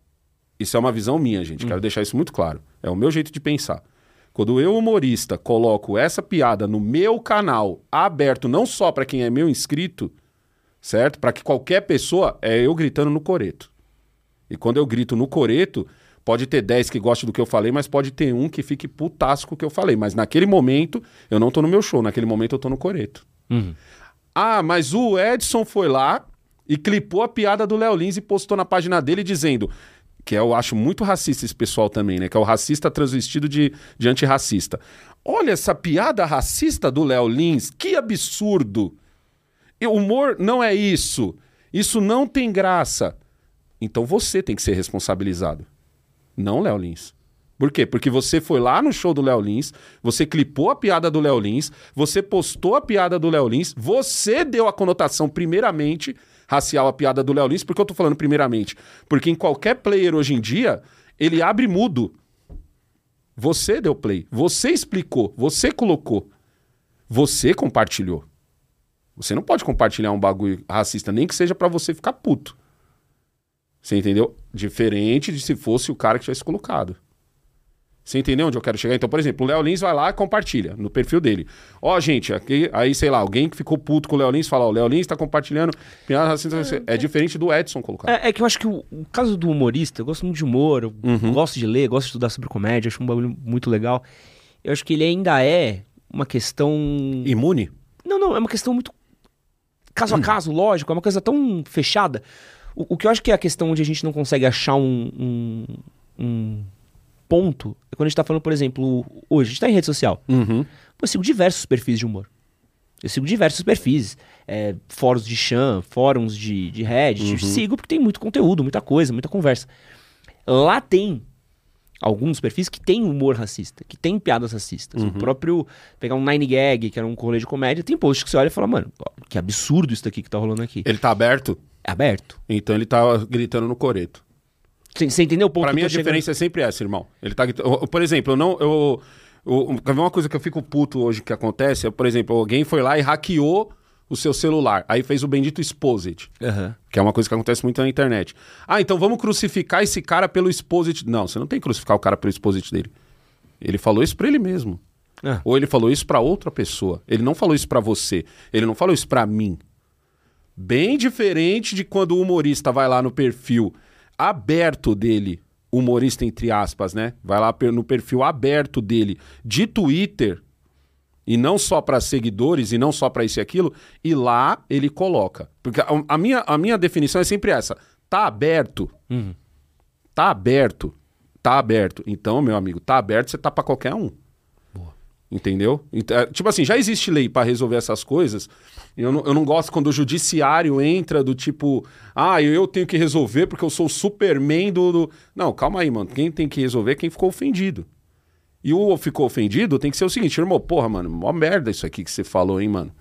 isso é uma visão minha, gente, quero deixar isso muito claro. É o meu jeito de pensar. Quando eu, humorista, coloco essa piada no meu canal aberto, não só para quem é meu inscrito, certo? Para que qualquer pessoa, é eu gritando no coreto. E quando eu grito no coreto, pode ter 10 que gostem do que eu falei, mas pode ter um que fique putasco com o que eu falei. Mas naquele momento, eu não tô no meu show, naquele momento eu tô no coreto. Ah, mas o Edson foi lá e clipou a piada do Léo Lins e postou na página dele dizendo que eu acho muito racista esse pessoal também, né? Que é o racista transvestido de, de antirracista. Olha essa piada racista do Léo Lins, que absurdo! E humor não é isso. Isso não tem graça. Então você tem que ser responsabilizado. Não Léo Lins. Por quê? Porque você foi lá no show do Léo Lins, você clipou a piada do Léo Lins, você postou a piada do Léo Lins, você deu a conotação, primeiramente, racial à piada do Léo Lins. Por que eu tô falando primeiramente? Porque em qualquer player hoje em dia, ele abre mudo. Você deu play, você explicou, você colocou, você compartilhou. Você não pode compartilhar um bagulho racista, nem que seja pra você ficar puto. Você entendeu? Diferente de se fosse o cara que tivesse colocado. Você entendeu onde eu quero chegar? Então, por exemplo, o Léo Lins vai lá e compartilha no perfil dele. Ó, gente, aqui, aí, sei lá, alguém que ficou puto com o Léo Lins fala, ó, o Léo Lins tá compartilhando. É, diferente do Edson colocar. É, é que eu acho que o, o caso do humorista, eu gosto muito de humor, eu Uhum. gosto de ler, gosto de estudar sobre comédia, acho um bagulho muito legal. Eu acho que ele ainda é uma questão. Imune? Não, não, é uma questão muito caso a caso, lógico, é uma coisa tão fechada. O, o que eu acho que é a questão onde a gente não consegue achar um, um, um ponto é quando a gente tá falando, por exemplo, hoje, a gente tá em rede social. Uhum. Pô, eu sigo diversos perfis de humor. Eu sigo diversos perfis. é, fóruns de chan, fóruns de, de Reddit. Eu sigo porque tem muito conteúdo, muita coisa, muita conversa. Lá tem alguns perfis que tem humor racista, que tem piadas racistas. O próprio, pegar um Nine Gag, que era um rolê de comédia, tem post que você olha e fala, mano, que absurdo isso daqui que tá rolando aqui. Ele tá aberto, É aberto. então ele tá gritando no coreto. Você entendeu o ponto Pra mim a chegando? diferença é sempre essa, irmão. Ele tá Por exemplo, eu não. Eu, uma coisa que eu fico puto hoje que acontece? É, por exemplo, alguém foi lá e hackeou o seu celular. Aí fez o bendito Exposit. Aham. Que é uma coisa que acontece muito na internet. Ah, então vamos crucificar esse cara pelo Exposit. Não, você não tem que crucificar o cara pelo Exposit dele. Ele falou isso pra ele mesmo. Ah. Ou ele falou isso pra outra pessoa. Ele não falou isso pra você. Ele não falou isso pra mim. Bem diferente de quando o humorista vai lá no perfil aberto dele, humorista entre aspas, né? Vai lá no perfil aberto dele de Twitter e não só para seguidores e não só para isso e aquilo, e lá ele coloca. Porque a, a minha, a minha definição é sempre essa: tá aberto, Uhum. tá aberto, tá aberto. Então, meu amigo, tá aberto, você tá para qualquer um. Entendeu? É, tipo assim, já existe lei para resolver essas coisas. Eu não, eu não gosto quando o judiciário entra do tipo, ah, eu tenho que resolver porque eu sou o Superman do, do. Não, calma aí, mano. Quem tem que resolver é quem ficou ofendido. E o ficou ofendido tem que ser o seguinte, irmão, porra, mano, mó merda isso aqui que você falou, hein, mano.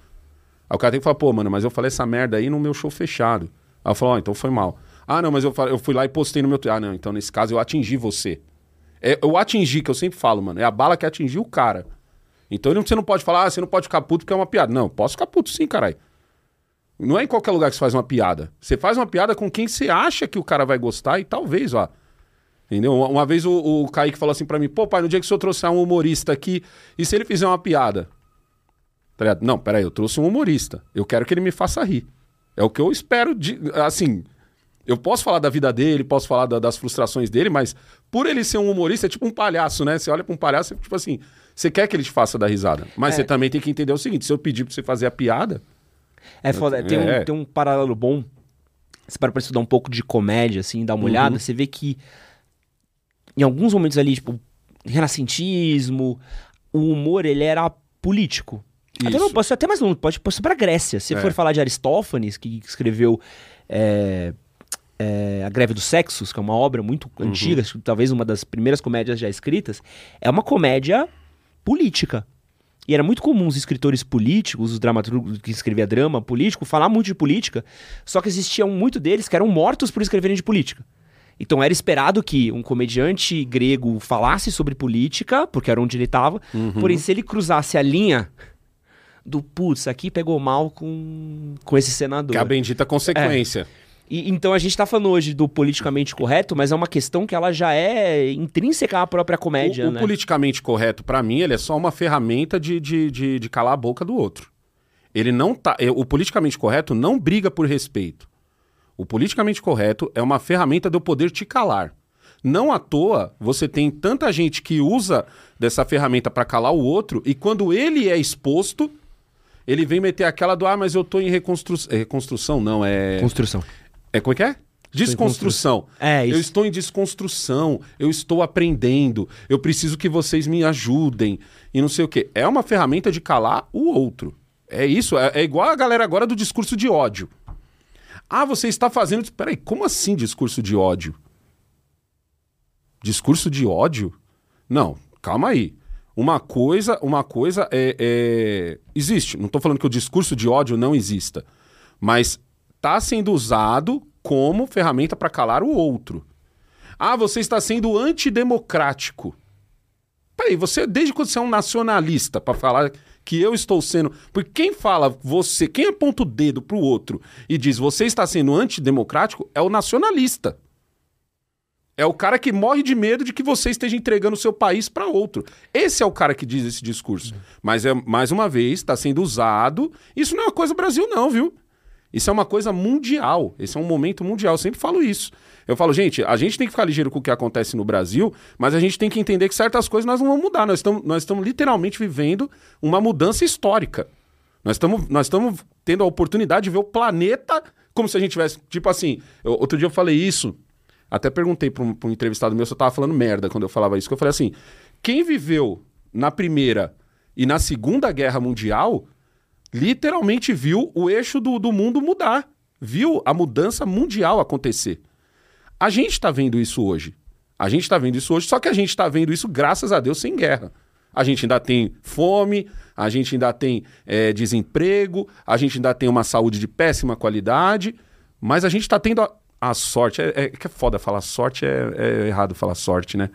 Aí o cara tem que falar, pô, mano, mas eu falei essa merda aí no meu show fechado. Aí eu falo, ó, então foi mal. Ah, não, mas eu, eu fui lá e postei no meu. Ah, não, então nesse caso eu atingi você. É, eu atingi, que eu sempre falo, mano, é a bala que atingiu o cara. Então você não pode falar, ah, você não pode ficar puto porque é uma piada. Não, posso ficar puto sim, caralho. Não é em qualquer lugar que você faz uma piada. Você faz uma piada com quem você acha que o cara vai gostar e talvez, ó. Entendeu? Uma, vez o, o Kaique falou assim pra mim, pô, pai, no dia que o senhor trouxer um humorista aqui, e se ele fizer uma piada? Tá ligado? Não, peraí, eu trouxe um humorista. Eu quero que ele me faça rir. É o que eu espero de. Assim, eu posso falar da vida dele, posso falar da- das frustrações dele, mas por ele ser um humorista, é tipo um palhaço, né? Você olha pra um palhaço, é tipo assim, você quer que ele te faça dar risada. Mas É. você também tem que entender o seguinte: se eu pedir pra você fazer a piada. É foda, tem, É. um, tem um paralelo bom. Você para pra estudar um pouco de comédia, assim, dar uma Uhum. olhada, você vê que em alguns momentos ali, tipo, renascentismo, o humor, ele era político. Até, Isso. não, pode ser até mais longe, pode, ser pra Grécia. Se É. for falar de Aristófanes, que escreveu é, é, A Greve dos Sexos, que é uma obra muito Uhum. antiga, talvez uma das primeiras comédias já escritas, é uma comédia política. E era muito comum os escritores políticos, os dramaturgos que escreviam drama político, falar muito de política, só que existiam muito deles que eram mortos por escreverem de política. Então era esperado que um comediante grego falasse sobre política, porque era onde ele estava, porém se ele cruzasse a linha do putz, aqui pegou mal com, com esse senador. Que é a bendita consequência. E, então a gente tá falando hoje do politicamente correto, mas é uma questão que ela já é intrínseca à própria comédia, o, o né? politicamente correto, pra mim, ele é só uma ferramenta de, de, de, de calar a boca do outro. Ele não tá. é, O politicamente correto não briga por respeito. O politicamente correto é uma ferramenta de eu poder te calar. Não à toa você tem tanta gente que usa dessa ferramenta pra calar o outro e quando ele é exposto, ele vem meter aquela do ah, mas eu tô em reconstrução. Reconstrução, não, é. Construção. É como é que é? Desconstrução. É, isso. Eu estou em desconstrução, eu estou aprendendo, eu preciso que vocês me ajudem e não sei o quê. É uma ferramenta de calar o outro. É isso, é, é igual a galera agora do discurso de ódio. Ah, você está fazendo. Peraí, como assim discurso de ódio? Discurso de ódio? Não, calma aí. Uma coisa, uma coisa é, é- existe. Não estou falando que o discurso de ódio não exista, mas está sendo usado como ferramenta para calar o outro. Ah, você está sendo antidemocrático. Peraí, você, desde quando você é um nacionalista para falar que eu estou sendo. Porque quem fala você, quem aponta o dedo pro outro e diz você está sendo antidemocrático é o nacionalista. É o cara que morre de medo de que você esteja entregando o seu país para outro. Esse é o cara que diz esse discurso. Mas é mais uma vez está sendo usado. Isso não é uma coisa Brasil não, viu? Isso é uma coisa mundial. Esse é um momento mundial. Eu sempre falo isso. Eu falo, gente, a gente tem que ficar ligeiro com o que acontece no Brasil, mas a gente tem que entender que certas coisas nós não vamos mudar. Nós estamos, nós estamos literalmente vivendo uma mudança histórica. Nós estamos, nós estamos tendo a oportunidade de ver o planeta como se a gente tivesse. Tipo assim, eu- outro dia eu falei isso, até perguntei para um, um entrevistado meu se eu tava falando merda quando eu falava isso, que eu falei assim: quem viveu na Primeira e na Segunda Guerra Mundial literalmente viu o eixo do, do mundo mudar. Viu a mudança mundial acontecer. A gente está vendo isso hoje. A gente está vendo isso hoje, só que a gente está vendo isso, graças a Deus, sem guerra. A gente ainda tem fome, a gente ainda tem eh, desemprego, a gente ainda tem uma saúde de péssima qualidade, mas a gente está tendo a, a sorte. É, é que é foda falar sorte, é, é errado falar sorte, né?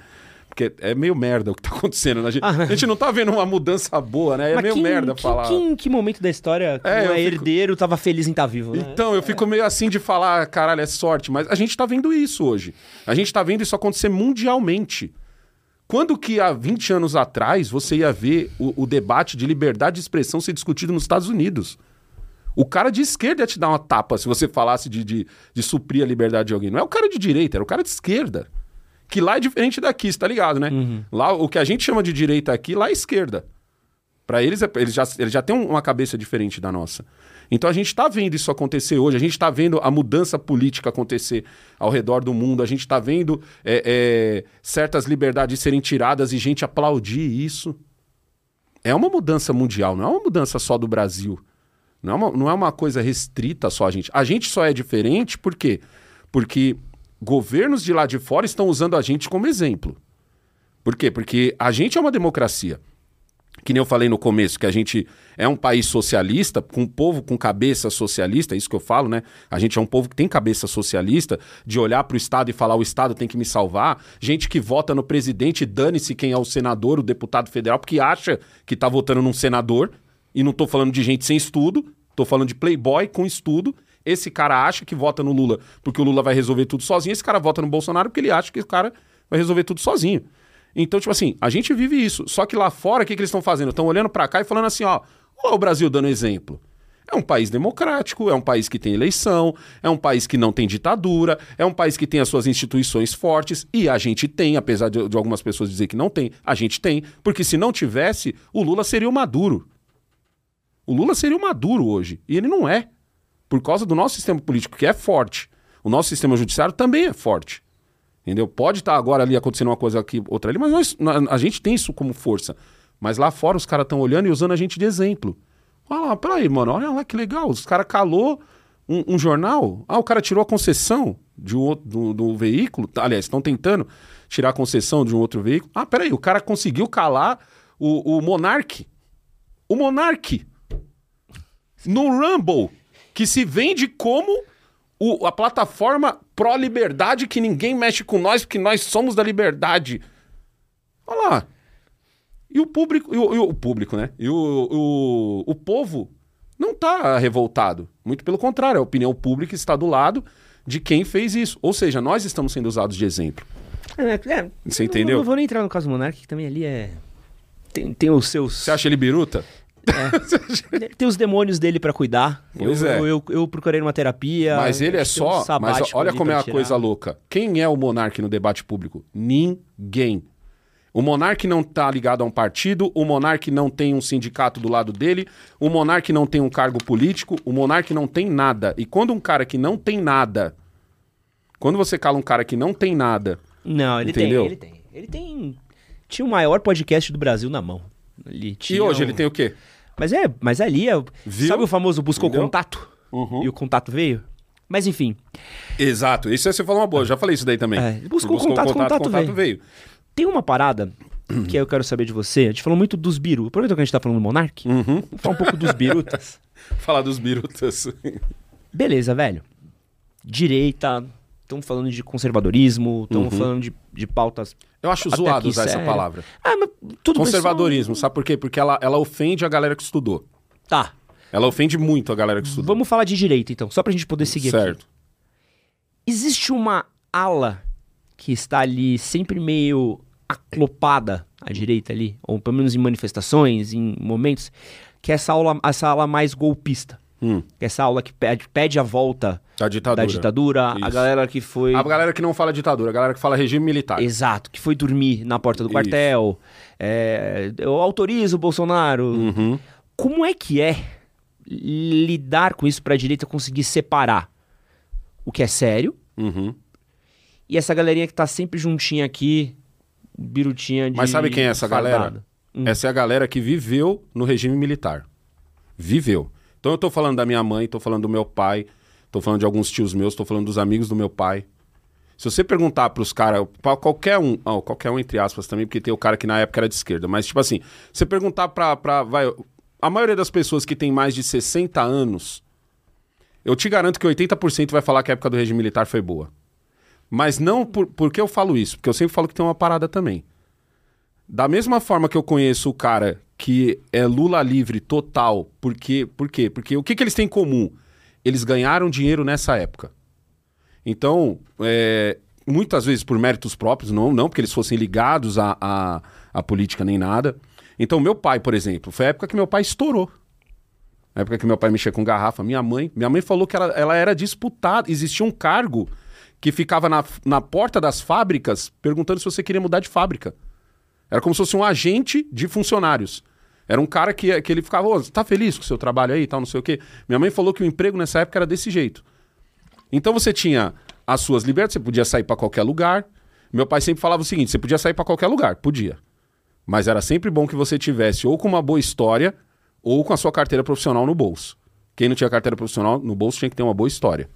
Porque é meio merda o que tá acontecendo. né? A gente, a gente não tá vendo uma mudança boa, né? É meio merda falar. Quem, em que momento da história que É, fico- herdeiro tava feliz em estar vivo, né? Então, eu fico meio assim de falar, caralho, é sorte, mas a gente tá vendo isso hoje. A gente tá vendo isso acontecer mundialmente. Quando que há 20 anos atrás você ia ver o, o debate de liberdade de expressão ser discutido nos Estados Unidos? O cara de esquerda ia te dar uma tapa se você falasse de, de, de suprir a liberdade de alguém. Não é o cara de direita, era o cara de esquerda. Que lá é diferente daqui, você tá ligado, né? Lá, o que a gente chama de direita aqui, lá é esquerda. Para eles, é- eles, já, eles já têm um- uma cabeça diferente da nossa. Então a gente está vendo isso acontecer hoje, a gente está vendo a mudança política acontecer ao redor do mundo, a gente está vendo é, é, certas liberdades serem tiradas e gente aplaudir isso. É uma mudança mundial, não é uma mudança só do Brasil. Não é uma, não é uma coisa restrita só a gente. A gente só é diferente por quê? Porque governos de lá de fora estão usando a gente como exemplo. Por quê? Porque a gente é uma democracia que nem eu falei no começo, que a gente é um país socialista, com um povo com cabeça socialista, é isso que eu falo, né? A gente é um povo que tem cabeça socialista, de olhar para o Estado e falar o Estado tem que me salvar. Gente que vota no presidente, dane-se quem é o senador, o deputado federal, porque acha que tá votando num senador, e não tô falando de gente sem estudo, tô falando de playboy com estudo. Esse cara acha que vota no Lula porque o Lula vai resolver tudo sozinho, esse cara vota no Bolsonaro porque ele acha que o cara vai resolver tudo sozinho. Então, tipo assim, a gente vive isso. Só que lá fora, o que, que eles estão fazendo? Estão olhando pra cá e falando assim, ó, ó o Brasil dando exemplo. É um país democrático, é um país que tem eleição, é um país que não tem ditadura, é um país que tem as suas instituições fortes, e a gente tem, apesar de, de algumas pessoas dizer que não tem, a gente tem, porque se não tivesse, o Lula seria o Maduro. O Lula seria o Maduro hoje, e ele não é. Por causa do nosso sistema político, que é forte. O nosso sistema judiciário também é forte. Entendeu? Pode estar agora ali acontecendo uma coisa aqui, outra ali, mas nós, a gente tem isso como força. Mas lá fora os caras estão olhando e usando a gente de exemplo. Olha lá, peraí, mano, olha lá que legal. Os caras calou um, um jornal. Ah, o cara tirou a concessão de um outro, do, do veículo. Tá, Aliás, estão tentando tirar a concessão de um outro veículo. Ah, peraí, o cara conseguiu calar o, o. O Monark. No Rumble, que se vende como o- a plataforma pró-liberdade que ninguém mexe com nós, porque nós somos da liberdade. Olha lá. E o público, e o, e o público, né? E o, o, o povo não tá revoltado. Muito pelo contrário, a opinião pública está do lado de quem fez isso. Ou seja, nós estamos sendo usados de exemplo. É, é, Você eu entendeu? Não, não vou nem entrar no caso do Monark, que também ali é. Tem, tem os seus. Você acha ele biruta? Tem os demônios dele pra cuidar. Pois eu, é. eu, eu, eu procurei uma terapia. Mas ele é tem um só. Mas olha como é a coisa louca. Quem é o monarca no debate público? Ninguém. O monarca não tá ligado a um partido, o monarca não tem um sindicato do lado dele, o monarca não tem um cargo político, o monarca não tem nada. E quando um cara que não tem nada. Quando você cala um cara que não tem nada. Não, ele Entendeu? tem, ele tem. Ele tem. Tinha o maior podcast do Brasil na mão. E hoje um- ele tem o quê? Mas é, mas ali é. Viu? Sabe o famoso buscou Entendeu? contato? Uhum. E o contato veio? Mas enfim, Exato. Isso você falou uma boa, eu já falei isso daí também. É, buscou contato, contato veio. tem uma parada que eu quero saber de você. A gente falou muito dos biru. Aproveita que a gente tá falando do Monark. Uhum. Vamos falar um pouco dos birutas. Falar dos birutas. Beleza, velho. Direita, estamos falando de conservadorismo, estamos Uhum. falando de, de pautas. Eu acho zoado aqui, usar essa palavra. Ah, mas tudo Conservadorismo, sabe por quê? Porque ela, ela ofende a galera que estudou. Tá. Ela ofende muito a galera que estudou. Vamos falar de direita então, só pra gente poder seguir aqui. certo. Existe uma ala que está ali sempre meio aclopada à direita ali, ou pelo menos em manifestações, em momentos, que é essa aula, essa ala mais golpista. Hum, Que é essa aula que pede, pede a volta da ditadura. da ditadura, a galera que foi. A galera que não fala ditadura, a galera que fala regime militar. Exato, que foi dormir na porta do Isso. quartel. É, eu autorizo o Bolsonaro. Uhum. Como é que é lidar com isso para a direita conseguir separar o que é sério Uhum. e essa galerinha que tá sempre juntinha aqui, birutinha de Mas sabe quem é essa galera? Hum. Essa é a galera que viveu no regime militar. Viveu. Então eu tô falando da minha mãe, tô falando do meu pai, tô falando de alguns tios meus, tô falando dos amigos do meu pai. Se você perguntar pros caras, pra qualquer um, ó, qualquer um entre aspas também, porque tem o cara que na época era de esquerda, mas tipo assim, você perguntar pra, pra vai, a maioria das pessoas que tem mais de 60 anos, eu te garanto que 80% vai falar que a época do regime militar foi boa. Mas não por, por que eu falo isso? Porque eu sempre falo que tem uma parada também. Da mesma forma que eu conheço o cara que é Lula livre total, porque, por quê? Porque o que, que eles têm em comum? Eles ganharam dinheiro nessa época. Então, é, muitas vezes por méritos próprios, não, não porque eles fossem ligados à, política nem nada. Então, meu pai, por exemplo, foi a época que meu pai estourou. Na época que meu pai mexia com garrafa, minha mãe, minha mãe falou que ela, ela era disputada, existia um cargo que ficava na, na porta das fábricas perguntando se você queria mudar de fábrica. Era como se fosse um agente de funcionários. Era um cara que, que ele ficava, ô, tá feliz com o seu trabalho aí tal, não sei o quê. Minha mãe falou que o emprego nessa época era desse jeito. Então você tinha as suas liberdades, você podia sair para qualquer lugar. Meu pai sempre falava o seguinte: você podia sair para qualquer lugar, podia. Mas era sempre bom que você tivesse ou com uma boa história ou com a sua carteira profissional no bolso. Quem não tinha carteira profissional no bolso tinha que ter uma boa história.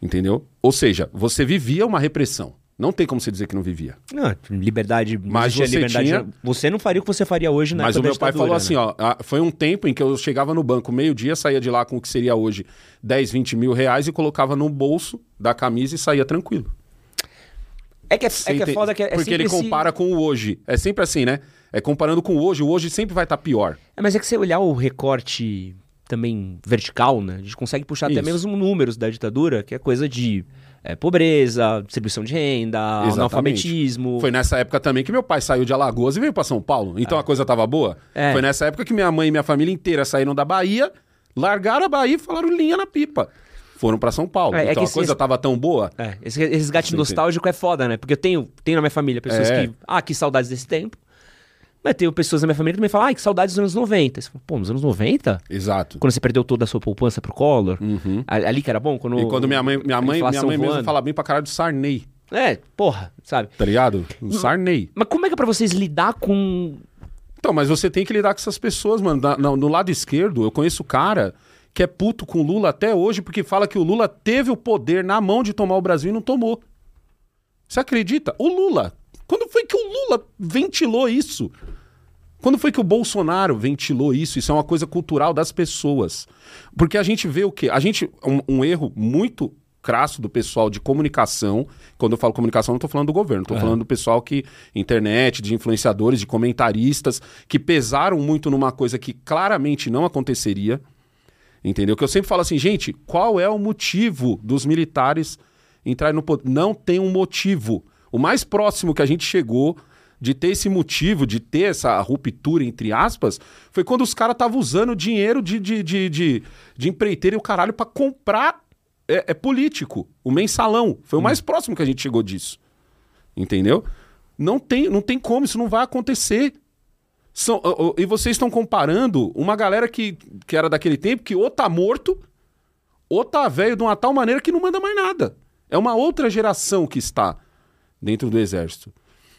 Entendeu? Ou seja, você vivia uma repressão. Não tem como você dizer que não vivia. Não, liberdade. Mas você liberdade. tinha- Você não faria o que você faria hoje na Mas o meu pai falou né? assim, ó, foi um tempo em que eu chegava no banco meio-dia, saía de lá com o que seria hoje 10, 20 mil reais e colocava no bolso da camisa e saía tranquilo. É que é, é, que é foda que é, Porque ele compara com o hoje. É sempre assim, né? É comparando com o hoje. O hoje sempre vai estar pior. É, mas é que você olhar o recorte também vertical, né? A gente consegue puxar até Isso. mesmo números da ditadura, que é coisa de é, pobreza, distribuição de renda, Exatamente. analfabetismo. Foi nessa época também que meu pai saiu de Alagoas e veio pra São Paulo. Então a coisa tava boa. É. Foi nessa época que minha mãe e minha família inteira saíram da Bahia, largaram a Bahia e falaram linha na pipa. Foram pra São Paulo. É, é então a esse- coisa tava tão boa. É, esse, esse resgate nostálgico é foda, né? Porque eu tenho, tenho na minha família pessoas É. que. Ah, que saudades desse tempo. Mas tenho pessoas na minha família que também falam, ah, que saudades dos anos 90. Você fala, Pô, nos anos 90? Exato. Quando você perdeu toda a sua poupança pro Collor? Uhum. Ali que era bom? Quando, E quando minha mãe, minha mãe, minha mãe mesmo fala bem pra caralho do Sarney, É, porra, sabe? tá ligado? O Sarney. Mas como é que é pra vocês lidar com. Então, mas você tem que lidar com essas pessoas, mano. Da- no, no lado esquerdo, eu conheço cara que é puto com o Lula até hoje porque fala que o Lula teve o poder na mão de tomar o Brasil e não tomou. Você acredita? O Lula. Quando foi que o Lula ventilou isso? Quando foi que o Bolsonaro ventilou isso? Isso é uma coisa cultural das pessoas. Porque a gente vê o quê? A gente. Um, um erro muito crasso do pessoal de comunicação. Quando eu falo comunicação, não estou falando do governo, estou falando do pessoal que. internet, de influenciadores, de comentaristas, que pesaram muito numa coisa que claramente não aconteceria. Entendeu? Que eu sempre falo assim, gente, qual é o motivo dos militares entrarem no poder? Não tem um motivo. O mais próximo que a gente chegou de ter esse motivo, de ter essa ruptura, entre aspas, foi quando os caras estavam usando dinheiro de, de, de, de, de empreiteiro e o caralho pra comprar é, é político. O mensalão. Foi o mais próximo que a gente chegou disso. Entendeu? Não tem, não tem como, isso não vai acontecer. São, ó, ó, e vocês estão comparando uma galera que, que era daquele tempo que ou tá morto, ou tá velho de uma tal maneira que não manda mais nada. É uma outra geração que está dentro do exército.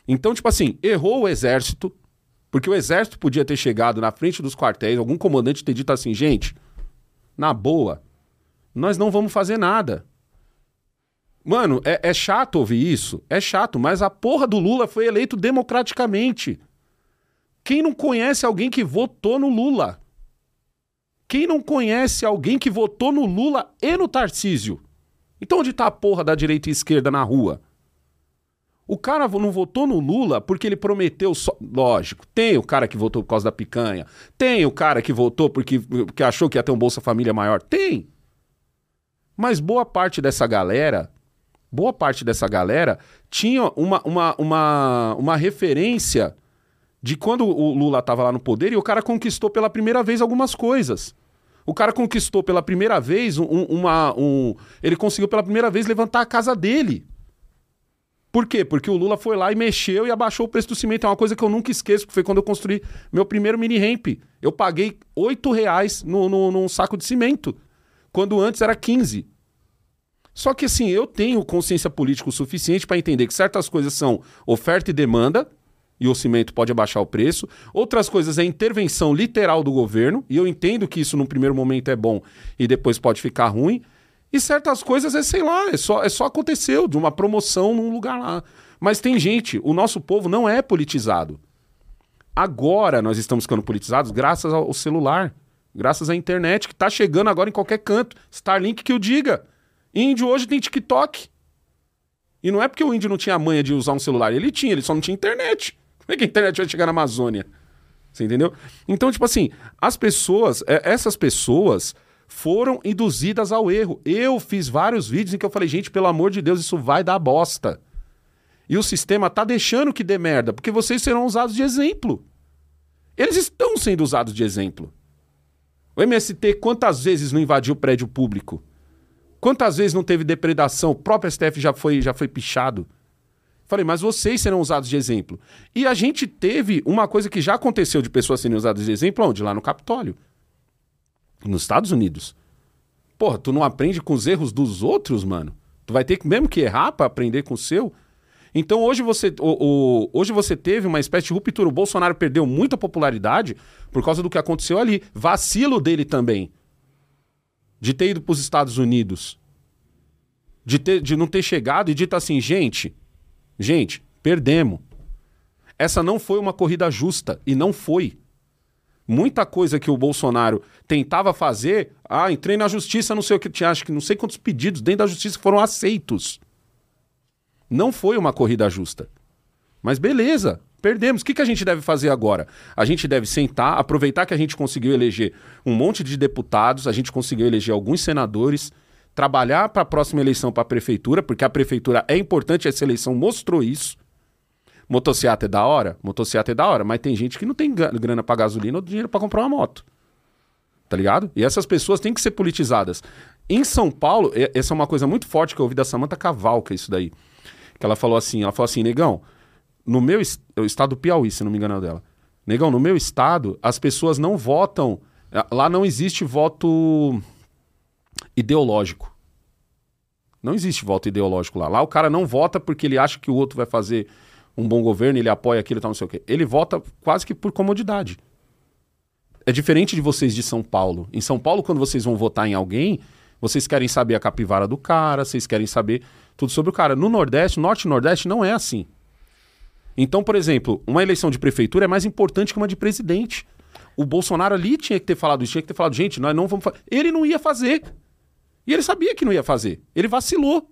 Então, tipo assim, errou o exército, porque o exército podia ter chegado na frente dos quartéis, algum comandante ter dito assim, gente, na boa, nós não vamos fazer nada. Mano, é, é chato ouvir isso, é chato, mas a porra do Lula foi eleito democraticamente. Quem não conhece alguém que votou no Lula? Quem não conhece alguém que votou no Lula e no Tarcísio? Então onde tá a porra da direita e esquerda na rua? O cara não votou no Lula porque ele prometeu só. Lógico, tem o cara que votou por causa da picanha. Tem o cara que votou porque, porque achou que ia ter um Bolsa Família maior. Tem. Mas boa parte dessa galera boa parte dessa galera tinha uma, uma, uma, uma referência de quando o Lula estava lá no poder e o cara conquistou pela primeira vez algumas coisas. O cara conquistou pela primeira vez um, uma. Um, ele conseguiu pela primeira vez levantar a casa dele. Por quê? Porque o Lula foi lá e mexeu e abaixou o preço do cimento. É uma coisa que eu nunca esqueço, que foi quando eu construí meu primeiro mini ramp. Eu paguei 8 reais no, no, num saco de cimento, quando antes era 15. Só que assim, eu tenho consciência política o suficiente para entender que certas coisas são oferta e demanda, e o cimento pode abaixar o preço. Outras coisas é intervenção literal do governo, e eu entendo que isso no primeiro momento é bom e depois pode ficar ruim. E certas coisas é, sei lá, é só, é só aconteceu de uma promoção num lugar lá. Mas tem gente, o nosso povo não é politizado. Agora nós estamos ficando politizados graças ao celular, graças à internet, que está chegando agora em qualquer canto. Starlink que o diga. Índio hoje tem TikTok. E não é porque o índio não tinha a manha de usar um celular, ele tinha, ele só não tinha internet. Como é que a internet vai chegar na Amazônia? Você entendeu? Então, tipo assim, as pessoas, é, essas pessoas foram induzidas ao erro. Eu fiz vários vídeos em que eu falei, gente, pelo amor de Deus, isso vai dar bosta. E o sistema tá deixando que dê merda, porque vocês serão usados de exemplo. Eles estão sendo usados de exemplo. O MST quantas vezes não invadiu prédio público? Quantas vezes não teve depredação? O próprio STF já foi, já foi pichado. Falei, mas vocês serão usados de exemplo. E a gente teve uma coisa que já aconteceu de pessoas serem usadas de exemplo, onde? Lá no Capitólio. Nos Estados Unidos. Porra, tu não aprende com os erros dos outros, mano? Tu vai ter que mesmo que errar para aprender com o seu? Então hoje você, o, o, hoje você teve uma espécie de ruptura. O Bolsonaro perdeu muita popularidade por causa do que aconteceu ali. Vacilo dele também. De ter ido para os Estados Unidos. De, ter, de não ter chegado e dito assim, gente, Gente, perdemos. Essa não foi uma corrida justa e não foi. Muita coisa que o Bolsonaro tentava fazer, ah, entrei na justiça, não sei o que tinha, acho que não sei quantos pedidos dentro da justiça foram aceitos. Não foi uma corrida justa. Mas beleza, perdemos. O que, que a gente deve fazer agora? A gente deve sentar, aproveitar que a gente conseguiu eleger um monte de deputados, a gente conseguiu eleger alguns senadores, trabalhar para a próxima eleição para a prefeitura, porque a prefeitura é importante, essa eleição mostrou isso. Motocicleta é da hora? Motocicleta é da hora, mas tem gente que não tem grana para gasolina ou dinheiro para comprar uma moto. Tá ligado? E essas pessoas têm que ser politizadas. Em São Paulo, essa é uma coisa muito forte que eu ouvi da Samanta Cavalca, isso daí. Que ela falou assim, ela falou assim, negão, no meu o estado do Piauí, se não me engano dela. Negão, no meu estado, as pessoas não votam, lá não existe voto ideológico. Não existe voto ideológico lá. Lá o cara não vota porque ele acha que o outro vai fazer um bom governo, ele apoia aquilo e tal, não sei o quê. Ele vota quase que por comodidade. É diferente de vocês de São Paulo. Em São Paulo, quando vocês vão votar em alguém, vocês querem saber a capivara do cara, vocês querem saber tudo sobre o cara. No Nordeste, Norte e Nordeste, não é assim. Então, por exemplo, uma eleição de prefeitura é mais importante que uma de presidente. O Bolsonaro ali tinha que ter falado isso, tinha que ter falado, gente, nós não vamos fazer. Ele não ia fazer. E ele sabia que não ia fazer. Ele vacilou.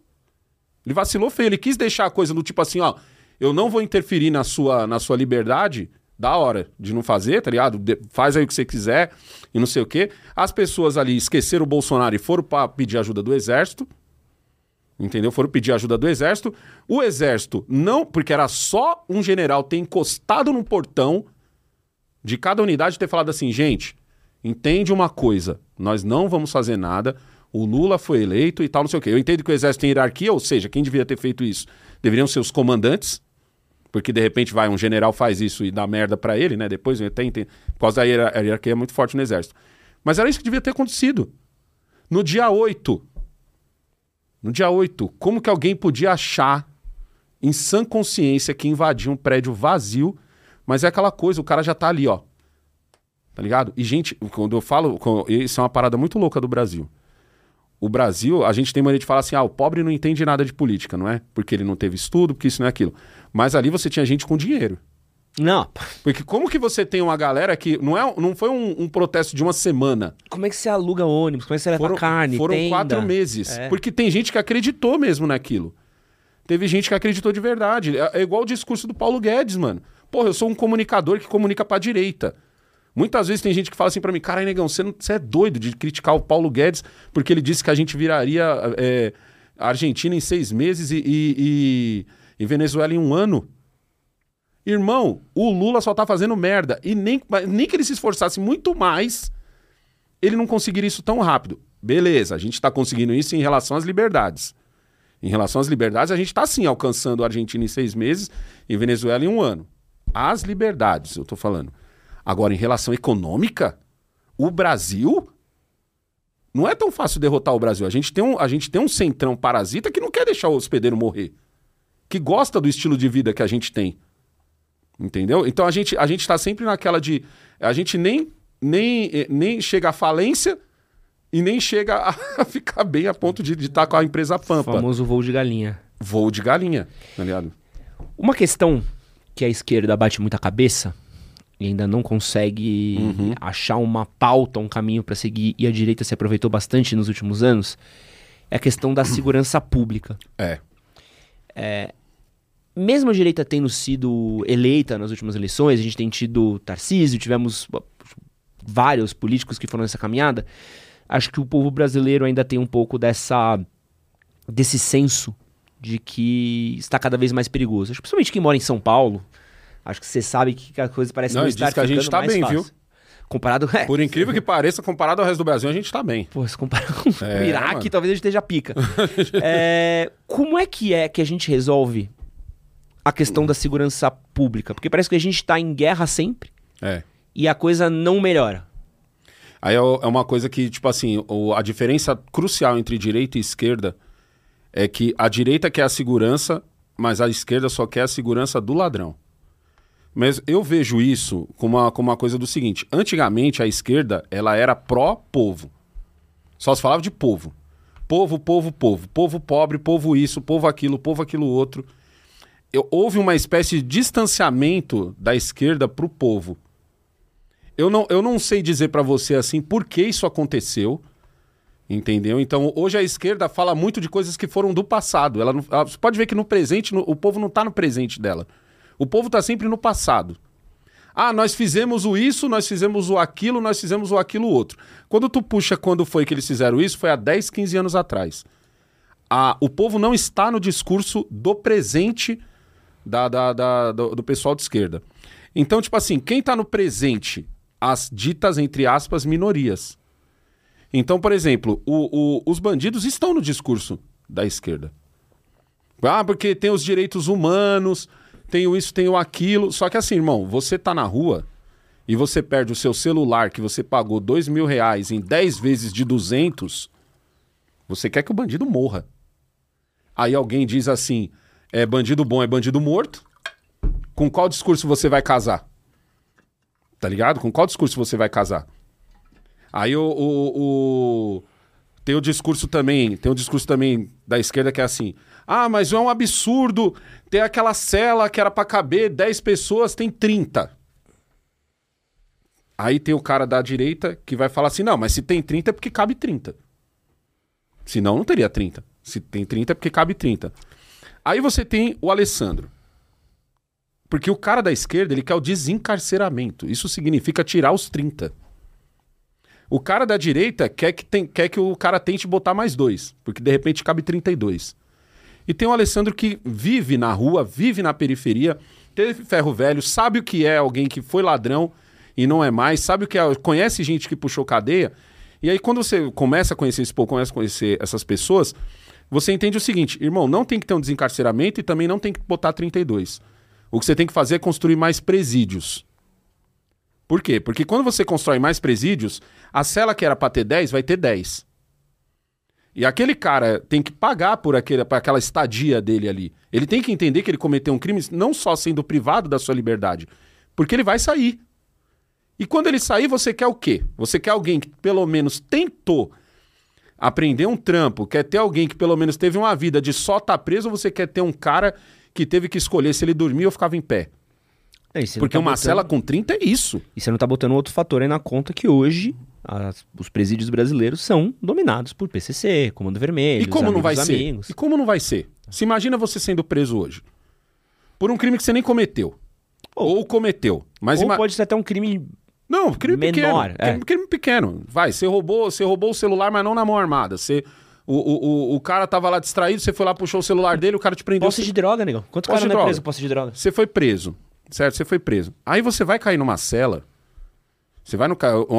Ele vacilou feio. Ele quis deixar a coisa do tipo assim, ó, eu não vou interferir na sua, na sua liberdade, da hora de não fazer, tá ligado? De, faz aí o que você quiser e não sei o quê. As pessoas ali esqueceram o Bolsonaro e foram para pedir ajuda do exército. Entendeu? Foram pedir ajuda do exército. O exército não, porque era só um general ter encostado no portão de cada unidade ter falado assim, gente, entende uma coisa, nós não vamos fazer nada, o Lula foi eleito e tal, não sei o quê. Eu entendo que o exército tem hierarquia, ou seja, quem devia ter feito isso deveriam ser os comandantes, porque de repente vai um general faz isso e dá merda para ele, né? Depois até entendo, por causa da hierarquia é muito forte no exército. Mas era isso que devia ter acontecido. No dia 8, no dia 8, como que alguém podia achar em sã consciência que invadia um prédio vazio, mas é aquela coisa, o cara já tá ali, ó. Tá ligado? E gente, quando eu falo, isso é uma parada muito louca do Brasil o Brasil, a gente tem maneira de falar assim, ah, o pobre não entende nada de política, não é? Porque ele não teve estudo, porque isso não é aquilo. Mas ali você tinha gente com dinheiro. Não. Porque como que você tem uma galera que não, é, não foi um, um protesto de uma semana? Como é que você aluga ônibus? Como é que você leva foram, carne, Foram tenda? quatro meses. É. Porque tem gente que acreditou mesmo naquilo. Teve gente que acreditou de verdade. É, é igual o discurso do Paulo Guedes, mano. Porra, eu sou um comunicador que comunica pra direita. Muitas vezes tem gente que fala assim para mim, cara, negão, você, não, você é doido de criticar o Paulo Guedes porque ele disse que a gente viraria é, Argentina em seis meses e, e, e, e Venezuela em um ano. Irmão, o Lula só tá fazendo merda. E nem, nem que ele se esforçasse muito mais, ele não conseguiria isso tão rápido. Beleza, a gente está conseguindo isso em relação às liberdades. Em relação às liberdades, a gente está sim alcançando a Argentina em seis meses e Venezuela em um ano. As liberdades, eu tô falando. Agora, em relação econômica, o Brasil não é tão fácil derrotar o Brasil. A gente tem um, a gente tem um centrão parasita que não quer deixar o hospedeiro morrer. Que gosta do estilo de vida que a gente tem. Entendeu? Então a gente a gente está sempre naquela de a gente nem nem nem chega à falência e nem chega a ficar bem a ponto de estar tá com a empresa pampa. O famoso voo de galinha. Voo de galinha, tá ligado? Uma questão que a esquerda bate muita cabeça e ainda não consegue uhum. achar uma pauta, um caminho para seguir, e a direita se aproveitou bastante nos últimos anos, é a questão da segurança pública. É. é. Mesmo a direita tendo sido eleita nas últimas eleições, a gente tem tido Tarcísio, tivemos vários políticos que foram nessa caminhada, acho que o povo brasileiro ainda tem um pouco dessa desse senso de que está cada vez mais perigoso. Acho, principalmente quem mora em São Paulo, acho que você sabe que a coisa parece não, estar que a gente está bem, fácil. viu? Comparado. É, Por incrível que pareça, comparado ao resto do Brasil, a gente está bem. Pô, se comparado com é, o Iraque, mano. talvez a gente esteja pica. é, como é que é que a gente resolve a questão da segurança pública? Porque parece que a gente está em guerra sempre é. e a coisa não melhora. Aí é, é uma coisa que, tipo assim, a diferença crucial entre direita e esquerda é que a direita quer a segurança, mas a esquerda só quer a segurança do ladrão. Mas eu vejo isso como uma, como uma coisa do seguinte: antigamente a esquerda ela era pró-povo. Só se falava de povo. Povo, povo, povo. Povo pobre, povo isso, povo aquilo, povo aquilo outro. Eu, houve uma espécie de distanciamento da esquerda para o povo. Eu não, eu não sei dizer para você assim por que isso aconteceu. Entendeu? Então, hoje a esquerda fala muito de coisas que foram do passado. Ela, não, ela você pode ver que no presente, no, o povo não está no presente dela. O povo está sempre no passado. Ah, nós fizemos o isso, nós fizemos o aquilo, nós fizemos o aquilo outro. Quando tu puxa quando foi que eles fizeram isso, foi há 10, 15 anos atrás. Ah, o povo não está no discurso do presente da, da, da do, do pessoal de esquerda. Então, tipo assim, quem está no presente as ditas, entre aspas, minorias. Então, por exemplo, o, o, os bandidos estão no discurso da esquerda. Ah, porque tem os direitos humanos, tem o isso, tem o aquilo. Só que assim, irmão, você tá na rua e você perde o seu celular que você pagou dois mil reais em 10 vezes de 200, você quer que o bandido morra. Aí alguém diz assim, é bandido bom é bandido morto. Com qual discurso você vai casar? Tá ligado? Com qual discurso você vai casar? Aí o, o, o, tem o discurso também, tem o discurso também da esquerda que é assim: "Ah, mas é um absurdo ter aquela cela que era para caber 10 pessoas, tem 30". Aí tem o cara da direita que vai falar assim: "Não, mas se tem 30 é porque cabe 30". Senão não teria 30. Se tem 30 é porque cabe 30. Aí você tem o Alessandro porque o cara da esquerda, ele quer o desencarceramento. Isso significa tirar os 30. O cara da direita quer que, tem, quer que o cara tente botar mais dois, porque de repente cabe 32. E tem o Alessandro que vive na rua, vive na periferia, teve ferro velho, sabe o que é alguém que foi ladrão e não é mais, sabe o que é, conhece gente que puxou cadeia. E aí quando você começa a conhecer esse povo, começa a conhecer essas pessoas, você entende o seguinte, irmão, não tem que ter um desencarceramento e também não tem que botar 32. O que você tem que fazer é construir mais presídios. Por quê? Porque quando você constrói mais presídios, a cela que era para ter 10 vai ter 10. E aquele cara tem que pagar por, aquele, por aquela estadia dele ali. Ele tem que entender que ele cometeu um crime não só sendo privado da sua liberdade, porque ele vai sair. E quando ele sair, você quer o quê? Você quer alguém que pelo menos tentou aprender um trampo, quer ter alguém que pelo menos teve uma vida de só estar tá preso, ou você quer ter um cara que teve que escolher se ele dormia ou ficava em pé. É, Porque tá uma botando... cela com 30 é isso. E você não está botando outro fator aí na conta que hoje as, os presídios brasileiros são dominados por PCC, Comando Vermelho, E como não vai amigos. ser? E como não vai ser? Se imagina você sendo preso hoje por um crime que você nem cometeu. Ou, ou cometeu. Mas ou ima... pode ser até um crime não, crime menor. Pequeno. É. Crime, crime pequeno. Vai, você roubou, você roubou o celular, mas não na mão armada. Você O, o, o, o cara tava lá distraído, você foi lá, puxou o celular dele, o cara te prendeu. Posse de droga, negão. Quantos caras não é preso posse de droga? Você foi preso, certo? Você foi preso. Aí você vai cair numa cela. Você vai no.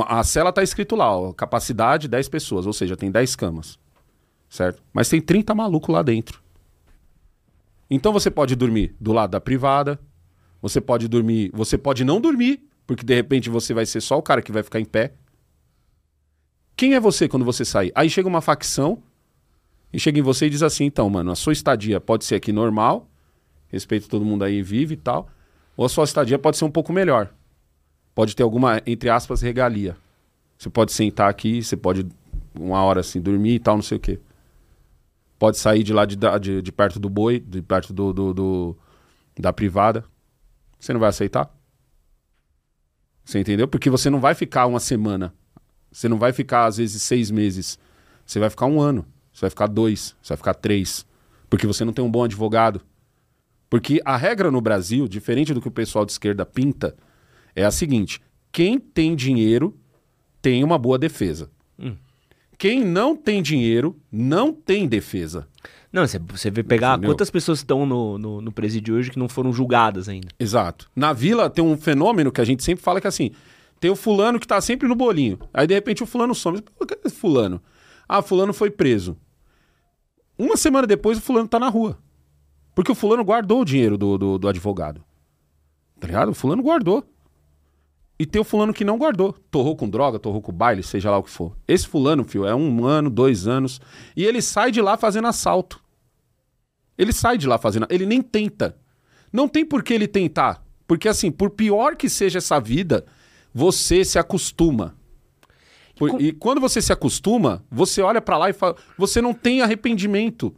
A cela tá escrito lá, ó, capacidade 10 pessoas, ou seja, tem 10 camas. Certo? Mas tem 30 malucos lá dentro. Então você pode dormir do lado da privada. Você pode dormir. Você pode não dormir, porque de repente você vai ser só o cara que vai ficar em pé. Quem é você quando você sair? Aí chega uma facção e chega em você e diz assim: então, mano, a sua estadia pode ser aqui normal, respeito todo mundo aí vive e tal, ou a sua estadia pode ser um pouco melhor. Pode ter alguma, entre aspas, regalia. Você pode sentar aqui, você pode uma hora assim dormir e tal, não sei o quê. Pode sair de lá de, de, de perto do boi, de perto do, do- do- da privada. Você não vai aceitar? Você entendeu? Porque você não vai ficar uma semana. Você não vai ficar, às vezes, seis meses. Você vai ficar um ano. Você vai ficar dois. Você vai ficar três. Porque você não tem um bom advogado. Porque a regra no Brasil, diferente do que o pessoal de esquerda pinta, é a seguinte: quem tem dinheiro tem uma boa defesa. Quem não tem dinheiro não tem defesa. Não, você, você vê pegar Entendeu? quantas pessoas estão no, no, no presídio hoje que não foram julgadas ainda. Exato. Na vila tem um fenômeno que a gente sempre fala que é assim: tem o fulano que tá sempre no bolinho. Aí de repente o fulano some. Cadê fulano? Ah, fulano foi preso. Uma semana depois o fulano tá na rua. Porque o fulano guardou o dinheiro do, do, do advogado. Tá ligado? O fulano guardou. E tem o fulano que não guardou. Torrou com droga, torrou com baile, seja lá o que for. Esse fulano, fio, é um ano, dois anos. E ele sai de lá fazendo assalto. Ele sai de lá fazendo. Ele nem tenta. Não tem por que ele tentar. Porque, assim, por pior que seja essa vida, você se acostuma. Por- com- E quando você se acostuma, você olha pra lá e fala. Você não tem arrependimento.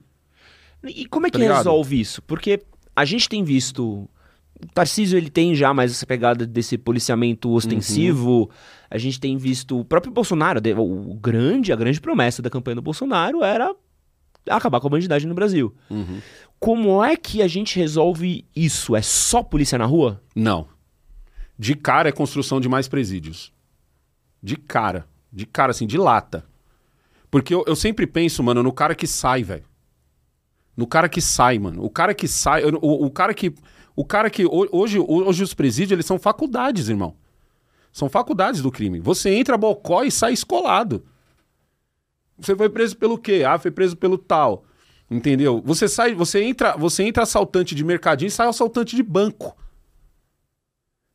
E como é que Tá resolve isso? Porque a gente tem visto. O Tarcísio ele tem já mais essa pegada desse policiamento ostensivo. Uhum. A gente tem visto o próprio Bolsonaro, o grande, a grande promessa da campanha do Bolsonaro era acabar com a bandidagem no Brasil. Como é que a gente resolve isso? É só polícia na rua? Não. De cara é construção de mais presídios. De cara. De cara, assim, de lata. Porque eu, eu sempre penso, mano, no cara que sai, velho. No cara que sai, mano. O cara que sai. O, o cara que. O cara que. ho- Hoje, hoje os presídios, eles são faculdades, irmão. São faculdades do crime. Você entra bocó e sai escolado. Você foi preso pelo quê? Ah, foi preso pelo tal. Entendeu? Você sai, você entra, você entra assaltante de mercadinho e sai assaltante de banco.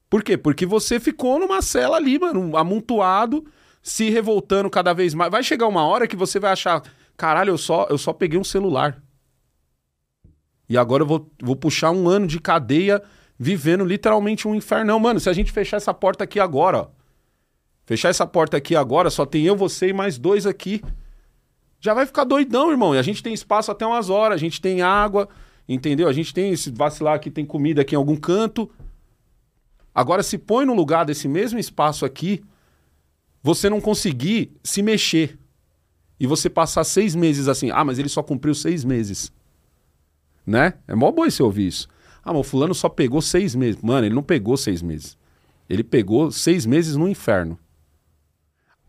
Por quê? Porque você ficou numa cela ali, mano, amontoado, se revoltando cada vez mais. Vai chegar uma hora que você vai achar, caralho, eu só, eu só peguei um celular. E agora eu vou, vou puxar um ano de cadeia vivendo literalmente um infernão. Mano, se a gente fechar essa porta aqui agora, ó. Fechar essa porta aqui agora, só tem eu, você e mais dois aqui. Já vai ficar doidão, irmão. E a gente tem espaço até umas horas, a gente tem água, entendeu? A gente tem, se vacilar aqui, tem comida aqui em algum canto. Agora, se põe no lugar desse mesmo espaço aqui, você não conseguir se mexer. E você passar seis meses assim. Ah, mas ele só cumpriu seis meses. Né? É mó boi você ouvir isso. Ah, mas fulano só pegou seis meses. Mano, ele não pegou seis meses. Ele pegou seis meses no inferno.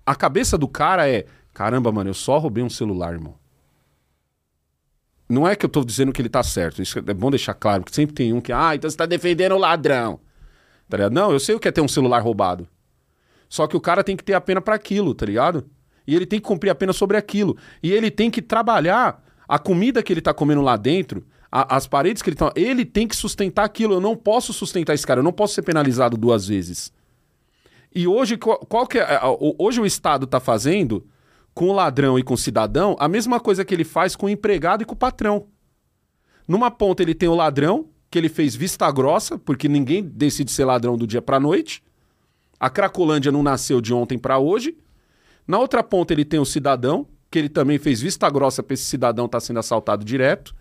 A cabeça do cara é: caramba, mano, eu só roubei um celular, irmão. Não é que eu tô dizendo que ele tá certo. Isso é bom deixar claro, porque sempre tem um que, ah, então você tá defendendo o ladrão. Tá ligado? Não, eu sei o que é ter um celular roubado. Só que o cara tem que ter a pena para aquilo, tá ligado? E ele tem que cumprir a pena sobre aquilo. E ele tem que trabalhar a comida que ele tá comendo lá dentro, a- as paredes que ele tá. Ele tem que sustentar aquilo. Eu não posso sustentar esse cara, eu não posso ser penalizado duas vezes. E hoje, qual, qual que é. Hoje o Estado tá fazendo com o ladrão e com o cidadão a mesma coisa que ele faz com o empregado e com o patrão. Numa ponta ele tem o ladrão, que ele fez vista grossa, porque ninguém decide ser ladrão do dia pra noite. A Cracolândia não nasceu de ontem pra hoje. Na outra ponta ele tem o cidadão, que ele também fez vista grossa pra esse cidadão estar sendo assaltado direto,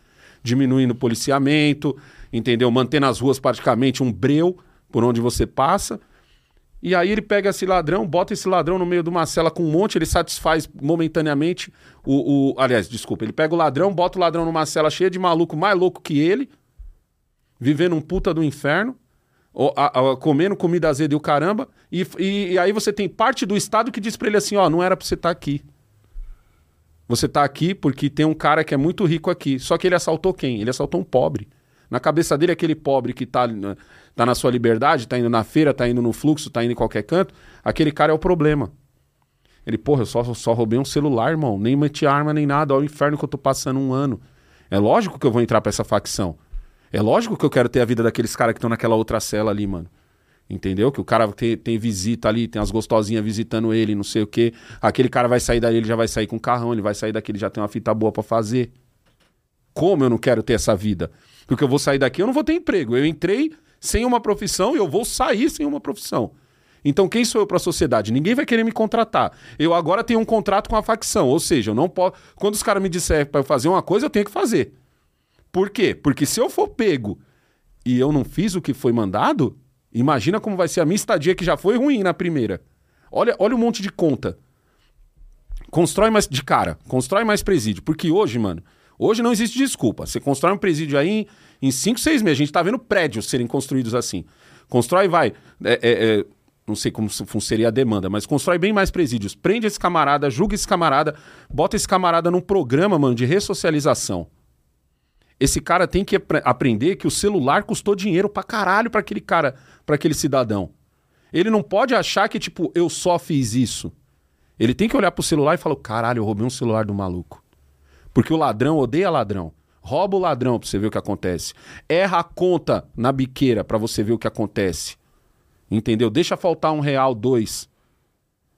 diminuindo o policiamento, entendeu? Mantendo as ruas praticamente um breu por onde você passa. E aí ele pega esse ladrão, bota esse ladrão no meio de uma cela com um monte, ele satisfaz momentaneamente o, o- Aliás, desculpa, ele pega o ladrão, bota o ladrão numa cela cheia de maluco mais louco que ele, vivendo um puta do inferno, ó, a- a- comendo comida azeda e o caramba, e, e- e aí você tem parte do Estado que diz pra ele assim, ó, não era pra você estar aqui. Você tá aqui porque tem um cara que é muito rico aqui. Só que ele assaltou quem? Ele assaltou um pobre. Na cabeça dele, aquele pobre que tá, tá na sua liberdade, tá indo na feira, tá indo no fluxo, tá indo em qualquer canto, aquele cara é o problema. Ele, porra, eu só, só roubei um celular, irmão. Nem meti arma nem nada. Olha o inferno que eu tô passando um ano. É lógico que eu vou entrar pra essa facção. É lógico que eu quero ter a vida daqueles caras que estão naquela outra cela ali, mano. Entendeu? Que o cara tem, tem visita ali, tem as gostosinhas visitando ele, não sei o quê. Aquele cara vai sair dali, ele já vai sair com carrão, ele vai sair daqui, ele já tem uma fita boa para fazer. Como eu não quero ter essa vida? Porque eu vou sair daqui, eu não vou ter emprego. Eu entrei sem uma profissão e eu vou sair sem uma profissão. Então quem sou eu para a sociedade? Ninguém vai querer me contratar. Eu agora tenho um contrato com a facção, ou seja, eu não posso. Quando os caras me disserem para fazer uma coisa, eu tenho que fazer. Por quê? Porque se eu for pego e eu não fiz o que foi mandado, Imagina como vai ser a minha estadia, que já foi ruim na primeira. Olha, olha um monte de conta. Constrói mais. De cara, constrói mais presídio. Porque hoje, mano, hoje não existe desculpa. Você constrói um presídio aí em 5, 6 meses. A gente tá vendo prédios serem construídos assim. Constrói, vai. É, é, é, não sei como seria a demanda, mas constrói bem mais presídios. Prende esse camarada, julga esse camarada, bota esse camarada num programa, mano, de ressocialização. Esse cara tem que ap aprender que o celular custou dinheiro pra caralho pra aquele cara para aquele cidadão. Ele não pode achar que, tipo, eu só fiz isso. Ele tem que olhar pro celular e falar: caralho, eu roubei um celular do maluco. Porque o ladrão odeia ladrão. Rouba o ladrão pra você ver o que acontece. Erra a conta na biqueira pra você ver o que acontece. Entendeu? Deixa faltar um real, dois.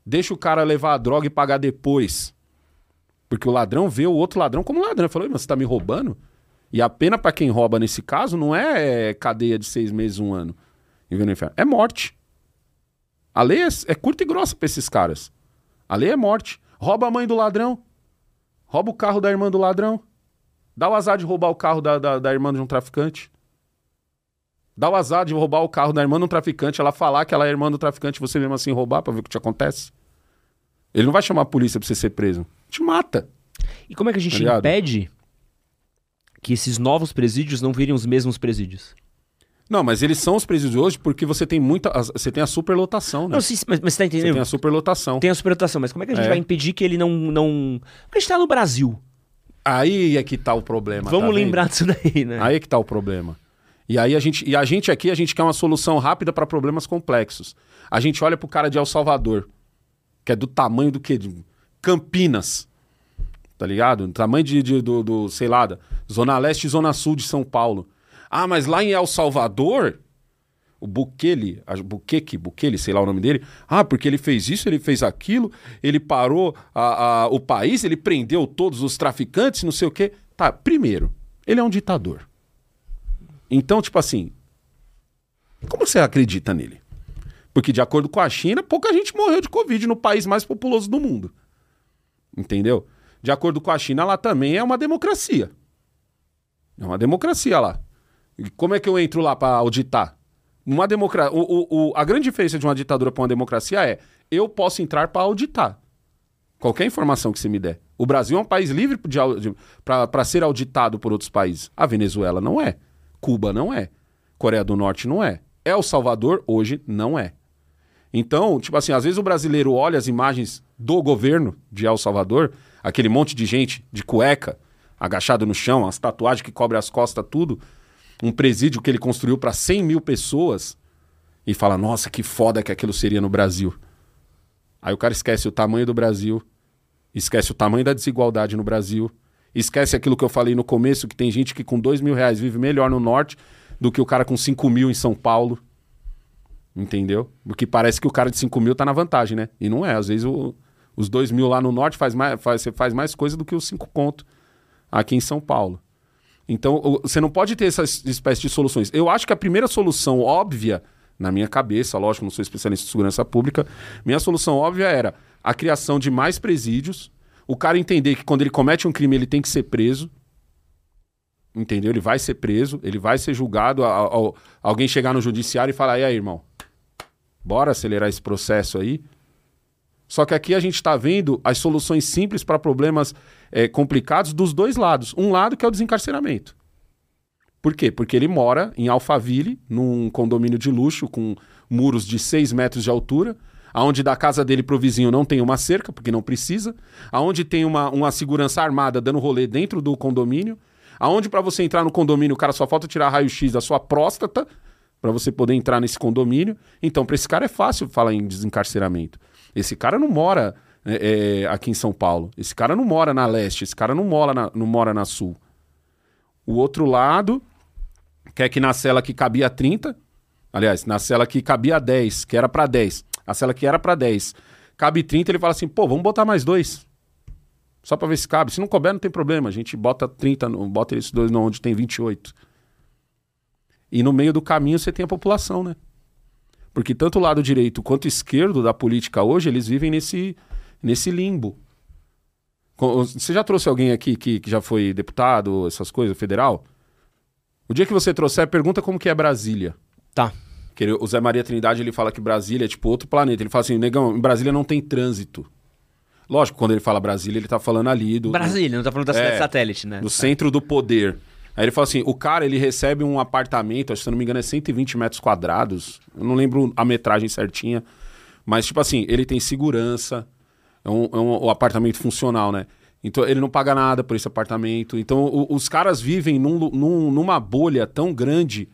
Deixa o cara levar a droga e pagar depois. Porque o ladrão vê o outro ladrão como ladrão. Falou, mas você tá me roubando? E a pena para quem rouba nesse caso não é cadeia de seis meses, um ano. É morte. A lei é, é curta e grossa pra esses caras. A lei é morte. Rouba a mãe do ladrão. Rouba o carro da irmã do ladrão. Dá o azar de roubar o carro da, da, da irmã de um traficante. Dá o azar de roubar o carro da irmã de um traficante, ela falar que ela é irmã do traficante, você mesmo assim roubar pra ver o que te acontece. Ele não vai chamar a polícia pra você ser preso. Te mata. E como é que a gente tá impede que esses novos presídios não virem os mesmos presídios? Não, mas eles são os presídios hoje porque você tem muita. Você tem a superlotação, né? Não, sim, mas, mas você tá entendendo? Você tem a superlotação. Tem a superlotação, mas como é que a gente é. vai impedir que ele não. não... Porque a gente tá no Brasil. Aí é que tá o problema. Vamos tá lembrar disso daí, né? Aí é que tá o problema. E aí a gente. E a gente aqui, a gente quer uma solução rápida para problemas complexos. A gente olha pro cara de El Salvador, que é do tamanho do quê? De Campinas. Tá ligado? Do tamanho de, de do, do, sei lá, da Zona Leste e Zona Sul de São Paulo. Ah, mas lá em El Salvador, o Bukele, Bukeke, Bukele, sei lá o nome dele. Ah, porque ele fez isso, ele fez aquilo, ele parou a, a, o país, ele prendeu todos os traficantes, não sei o quê. Tá, primeiro, ele é um ditador. Então, tipo assim, como você acredita nele? Porque, de acordo com a China, pouca gente morreu de Covid no país mais populoso do mundo. Entendeu? De acordo com a China, lá também é uma democracia. É uma democracia lá. Como é que eu entro lá para auditar? Uma democracia, a grande diferença de uma ditadura para uma democracia é eu posso entrar para auditar qualquer informação que você me der. O Brasil é um país livre para ser auditado por outros países. A Venezuela não é. Cuba não é. Coreia do Norte não é. El Salvador hoje não é. Então, tipo assim, às vezes o brasileiro olha as imagens do governo de El Salvador, aquele monte de gente de cueca, agachado no chão, as tatuagens que cobrem as costas, tudo um presídio que ele construiu para 100 mil pessoas e fala: nossa, que foda que aquilo seria no Brasil. Aí o cara esquece o tamanho do Brasil, esquece o tamanho da desigualdade no Brasil, esquece aquilo que eu falei no começo: que tem gente que com dois mil reais vive melhor no norte do que o cara com 5 mil em São Paulo. Entendeu? Porque parece que o cara de 5 mil tá na vantagem, né? E não é. Às vezes o, os 2 mil lá no norte faz mais, faz, você faz mais coisa do que os 5 conto aqui em São Paulo. Então, você não pode ter essa espécie de soluções. Eu acho que a primeira solução óbvia, na minha cabeça, lógico, não sou especialista em segurança pública, minha solução óbvia era a criação de mais presídios, o cara entender que quando ele comete um crime ele tem que ser preso, entendeu? Ele vai ser preso, ele vai ser julgado, a, a, alguém chegar no judiciário e falar, e aí, irmão, bora acelerar esse processo aí? Só que aqui a gente está vendo as soluções simples para problemas é, complicados dos dois lados. Um lado que é o desencarceramento. Por quê? Porque ele mora em Alphaville, num condomínio de luxo com muros de 6 metros de altura. aonde da casa dele pro vizinho não tem uma cerca, porque não precisa, aonde tem uma, uma segurança armada dando rolê dentro do condomínio, aonde para você entrar no condomínio o cara só falta tirar raio-x da sua próstata para você poder entrar nesse condomínio. Então, para esse cara é fácil falar em desencarceramento. Esse cara não mora é, é, aqui em São Paulo. Esse cara não mora na leste. Esse cara não mora na, não mora na sul. O outro lado quer que na cela que cabia 30, aliás, na cela que cabia 10, que era para 10, a cela que era para 10, cabe 30, ele fala assim, pô, vamos botar mais dois. Só para ver se cabe. Se não couber, não tem problema. A gente bota 30, bota esses dois onde tem 28. E no meio do caminho você tem a população, né? Porque tanto o lado direito quanto o esquerdo da política hoje, eles vivem nesse, nesse limbo. Você já trouxe alguém aqui que, que já foi deputado, essas coisas, federal? O dia que você trouxer, pergunta como que é Brasília. Tá. Ele, o Zé Maria Trindade, ele fala que Brasília é tipo outro planeta. Ele fala assim, negão, em Brasília não tem trânsito. Lógico, quando ele fala Brasília, ele tá falando ali do... Brasília, não tá falando da cidade é, satélite, né? Do centro do poder. Aí ele fala assim: o cara ele recebe um apartamento, acho se não me engano é 120 metros quadrados. Eu não lembro a metragem certinha. Mas, tipo assim, ele tem segurança. É um, é um, um apartamento funcional, né? Então ele não paga nada por esse apartamento. Então o, os caras vivem num, num, numa bolha tão grande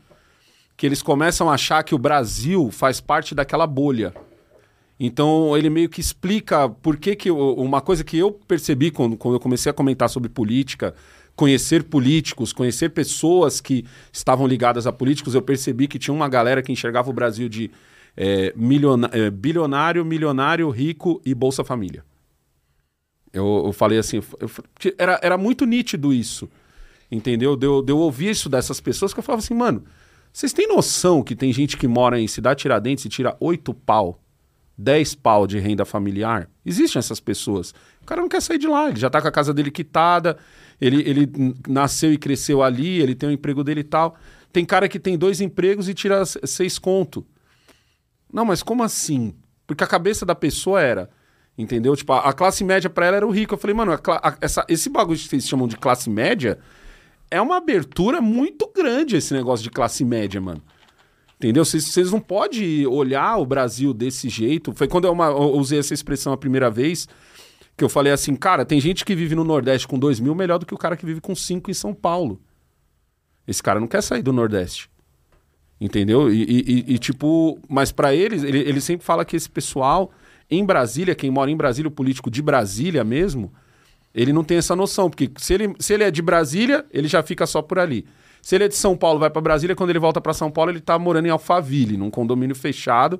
que eles começam a achar que o Brasil faz parte daquela bolha. Então ele meio que explica por que, que uma coisa que eu percebi quando, quando eu comecei a comentar sobre política conhecer políticos, conhecer pessoas que estavam ligadas a políticos, eu percebi que tinha uma galera que enxergava o Brasil de é, é, bilionário, milionário, rico e Bolsa Família. Eu, eu falei assim, eu, era, era muito nítido isso, entendeu? Deu de eu ouvir isso dessas pessoas que eu falava assim, mano, vocês têm noção que tem gente que mora em Cidade Tiradentes e tira oito pau, dez pau de renda familiar? Existem essas pessoas. O cara não quer sair de lá, ele já tá com a casa dele quitada, ele, ele nasceu e cresceu ali, ele tem o um emprego dele e tal. Tem cara que tem dois empregos e tira seis conto. Não, mas como assim? Porque a cabeça da pessoa era, entendeu? Tipo, a, a classe média para ela era o rico. Eu falei, mano, a, a, essa, esse bagulho que vocês chamam de classe média é uma abertura muito grande esse negócio de classe média, mano. Entendeu? Vocês não podem olhar o Brasil desse jeito. Foi quando eu, uma, eu usei essa expressão a primeira vez que eu falei assim, cara, tem gente que vive no Nordeste com 2 mil melhor do que o cara que vive com 5 em São Paulo. Esse cara não quer sair do Nordeste. Entendeu? E, e, e tipo, mas para eles, ele, ele sempre fala que esse pessoal em Brasília, quem mora em Brasília, o político de Brasília mesmo, ele não tem essa noção, porque se ele, se ele é de Brasília, ele já fica só por ali. Se ele é de São Paulo, vai para Brasília, quando ele volta para São Paulo, ele tá morando em Alphaville, num condomínio fechado,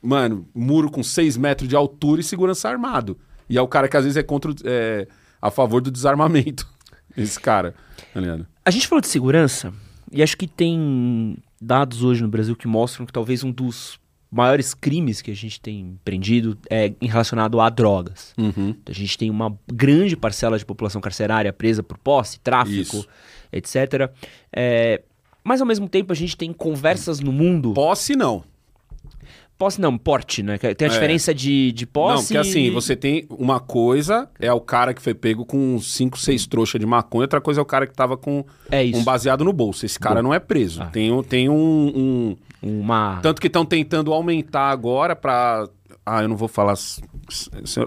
mano, muro com 6 metros de altura e segurança armado. E é o cara que às vezes é contra é, a favor do desarmamento. Esse cara, tá A gente falou de segurança e acho que tem dados hoje no Brasil que mostram que talvez um dos maiores crimes que a gente tem prendido é em relacionado a drogas. Uhum. A gente tem uma grande parcela de população carcerária presa por posse, tráfico, Isso. etc. É, mas ao mesmo tempo a gente tem conversas no mundo. Posse não. Posse não, porte, né? Tem a é. diferença de, de posse. Não, porque assim, você tem uma coisa, é o cara que foi pego com 5, 6 trouxas de maconha, outra coisa é o cara que tava com é um baseado no bolso. Esse cara Bom. não é preso. Ah. Tem, tem um, um. Uma. Tanto que estão tentando aumentar agora pra. Ah, eu não vou falar.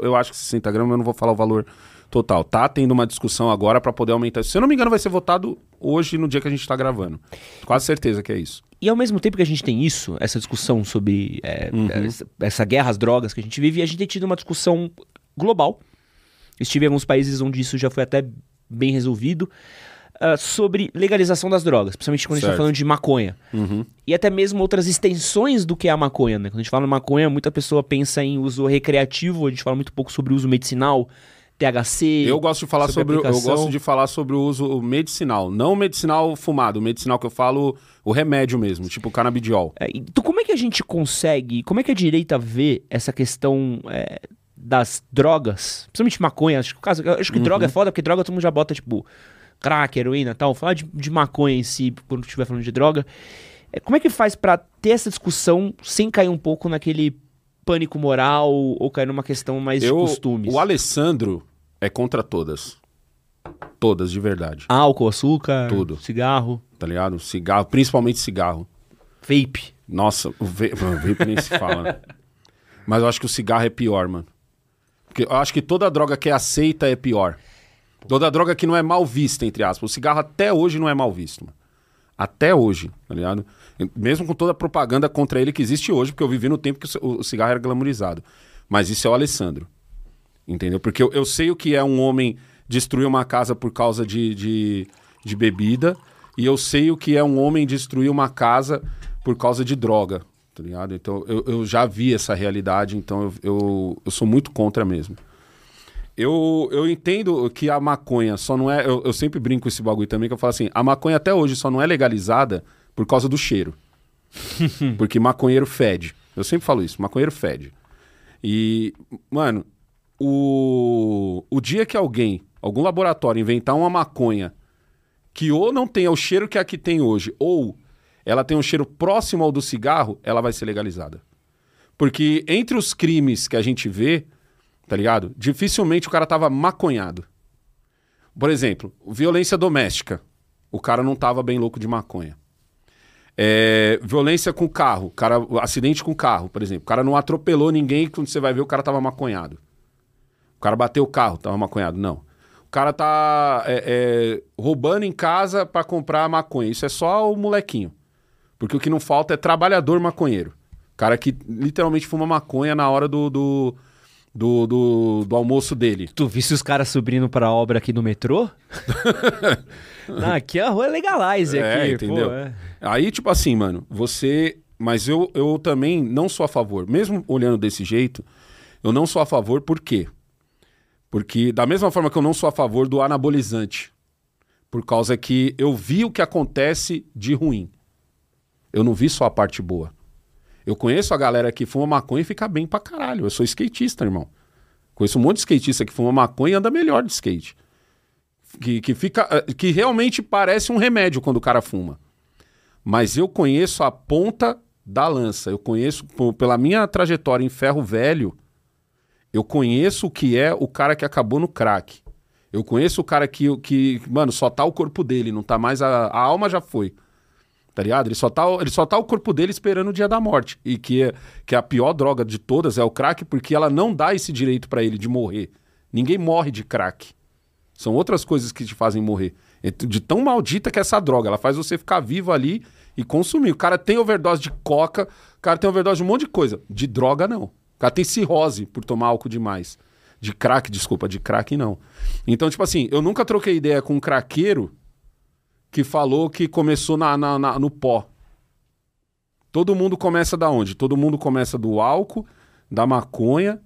Eu acho que 60 gramas, eu não vou falar o valor total. Tá tendo uma discussão agora para poder aumentar. Se eu não me engano, vai ser votado hoje, no dia que a gente está gravando. Quase certeza que é isso. E ao mesmo tempo que a gente tem isso, essa discussão sobre é, uhum. essa, essa, guerra às drogas que a gente vive, a gente tem tido uma discussão global. Estive em alguns países onde isso já foi até bem resolvido. Uh, sobre legalização das drogas, principalmente quando certo. a gente está falando de maconha. Uhum. E até mesmo outras extensões do que é a maconha. Né? Quando a gente fala em maconha, muita pessoa pensa em uso recreativo, a gente fala muito pouco sobre uso medicinal. THC. Eu gosto de falar sobre, sobre eu gosto de falar sobre o uso medicinal, não medicinal fumado, o medicinal que eu falo, o remédio mesmo, tipo canabidiol. É, então como é que a gente consegue, como é que a direita vê essa questão é, das drogas, principalmente maconha, acho que, caso, acho que uhum. droga é foda, porque droga todo mundo já bota tipo crack, heroína, tal, falar de, de maconha em si quando estiver falando de droga. É, como é que faz para ter essa discussão sem cair um pouco naquele pânico moral ou cair numa questão mais eu, de costumes? O Alessandro é contra todas. Todas, de verdade. Álcool, açúcar, tudo. Cigarro. Tá ligado? Cigarro, principalmente cigarro. Vape. Nossa, o vape, o vape nem se fala. Mas eu acho que o cigarro é pior, mano. Porque eu acho que toda droga que é aceita é pior. Toda droga que não é mal vista, entre aspas. O cigarro até hoje não é mal visto, mano. Até hoje, tá ligado? Mesmo com toda a propaganda contra ele que existe hoje, porque eu vivi no tempo que o cigarro era glamourizado. Mas isso é o Alessandro. Entendeu? Porque eu, eu sei o que é um homem destruir uma casa por causa de, de, de bebida, e eu sei o que é um homem destruir uma casa por causa de droga, tá ligado? Então eu, eu já vi essa realidade, então eu, eu, eu sou muito contra mesmo. Eu, eu entendo que a maconha só não é. Eu, eu sempre brinco esse bagulho também, que eu falo assim: a maconha até hoje só não é legalizada por causa do cheiro. Porque maconheiro fede. Eu sempre falo isso: maconheiro fede. E, mano, o, o dia que alguém, algum laboratório, inventar uma maconha que ou não tenha o cheiro que a que tem hoje, ou ela tem um cheiro próximo ao do cigarro, ela vai ser legalizada. Porque entre os crimes que a gente vê, tá ligado? Dificilmente o cara tava maconhado. Por exemplo, violência doméstica. O cara não tava bem louco de maconha. É, violência com carro, cara, acidente com carro, por exemplo. O cara não atropelou ninguém, quando você vai ver, o cara tava maconhado. O cara bateu o carro, tava maconhado. Não. O cara tá é, é, roubando em casa para comprar maconha. Isso é só o molequinho. Porque o que não falta é trabalhador maconheiro. Cara que literalmente fuma maconha na hora do, do, do, do, do almoço dele. Tu visse os caras subindo pra obra aqui no metrô? Não, aqui a rua é legalize é, aqui, entendeu? Pô, é. Aí, tipo assim, mano, você. Mas eu, eu também não sou a favor. Mesmo olhando desse jeito, eu não sou a favor, por quê? Porque, da mesma forma que eu não sou a favor do anabolizante, por causa que eu vi o que acontece de ruim. Eu não vi só a parte boa. Eu conheço a galera que fuma maconha e fica bem pra caralho. Eu sou skatista, irmão. Conheço um monte de skatista que fuma maconha e anda melhor de skate. Que, que, fica, eh, que realmente parece um remédio quando o cara fuma. Mas eu conheço a ponta da lança. Eu conheço, pela minha trajetória em ferro velho, eu conheço o que é o cara que acabou no crack. Eu conheço o cara que, que mano, só tá o corpo dele, não tá mais a, a alma já foi. Tá ligado? Ele só tá, ele só tá o corpo dele esperando o dia da morte. E que, é, que a pior droga de todas é o crack, porque ela não dá esse direito para ele de morrer. Ninguém morre de crack. São outras coisas que te fazem morrer. É de tão maldita que é essa droga. Ela faz você ficar vivo ali e consumir. O cara tem overdose de coca, o cara tem overdose de um monte de coisa. De droga, não. O cara tem cirrose por tomar álcool demais. De crack, desculpa, de crack não. Então, tipo assim, eu nunca troquei ideia com um craqueiro que falou que começou na, na, na, no pó. Todo mundo começa da onde? Todo mundo começa do álcool, da maconha,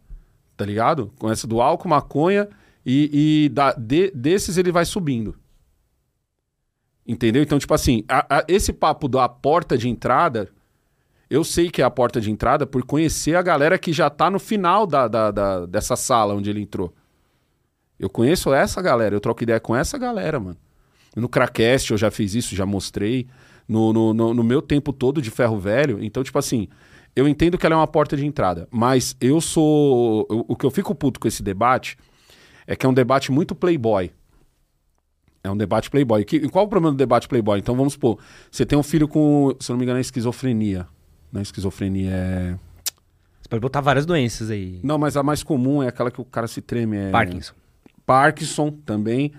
tá ligado? Começa do álcool, maconha e, e da, de, desses ele vai subindo. Entendeu? Então, tipo assim, a, a, esse papo da porta de entrada, eu sei que é a porta de entrada por conhecer a galera que já tá no final da, da, da dessa sala onde ele entrou. Eu conheço essa galera, eu troco ideia com essa galera, mano. No Crackcast eu já fiz isso, já mostrei. No, no, no, no, meu tempo todo de ferro velho. Então, tipo assim, eu entendo que ela é uma porta de entrada. Mas eu sou. Eu, o que eu fico puto com esse debate é que é um debate muito playboy. É um debate playboy. Que, qual o problema do debate playboy? Então vamos supor, você tem um filho com, se eu não me engano, é esquizofrenia. Não é esquizofrenia, é. Você pode botar várias doenças aí. Não, mas a mais comum é aquela que o cara se treme. É... Parkinson. Parkinson também.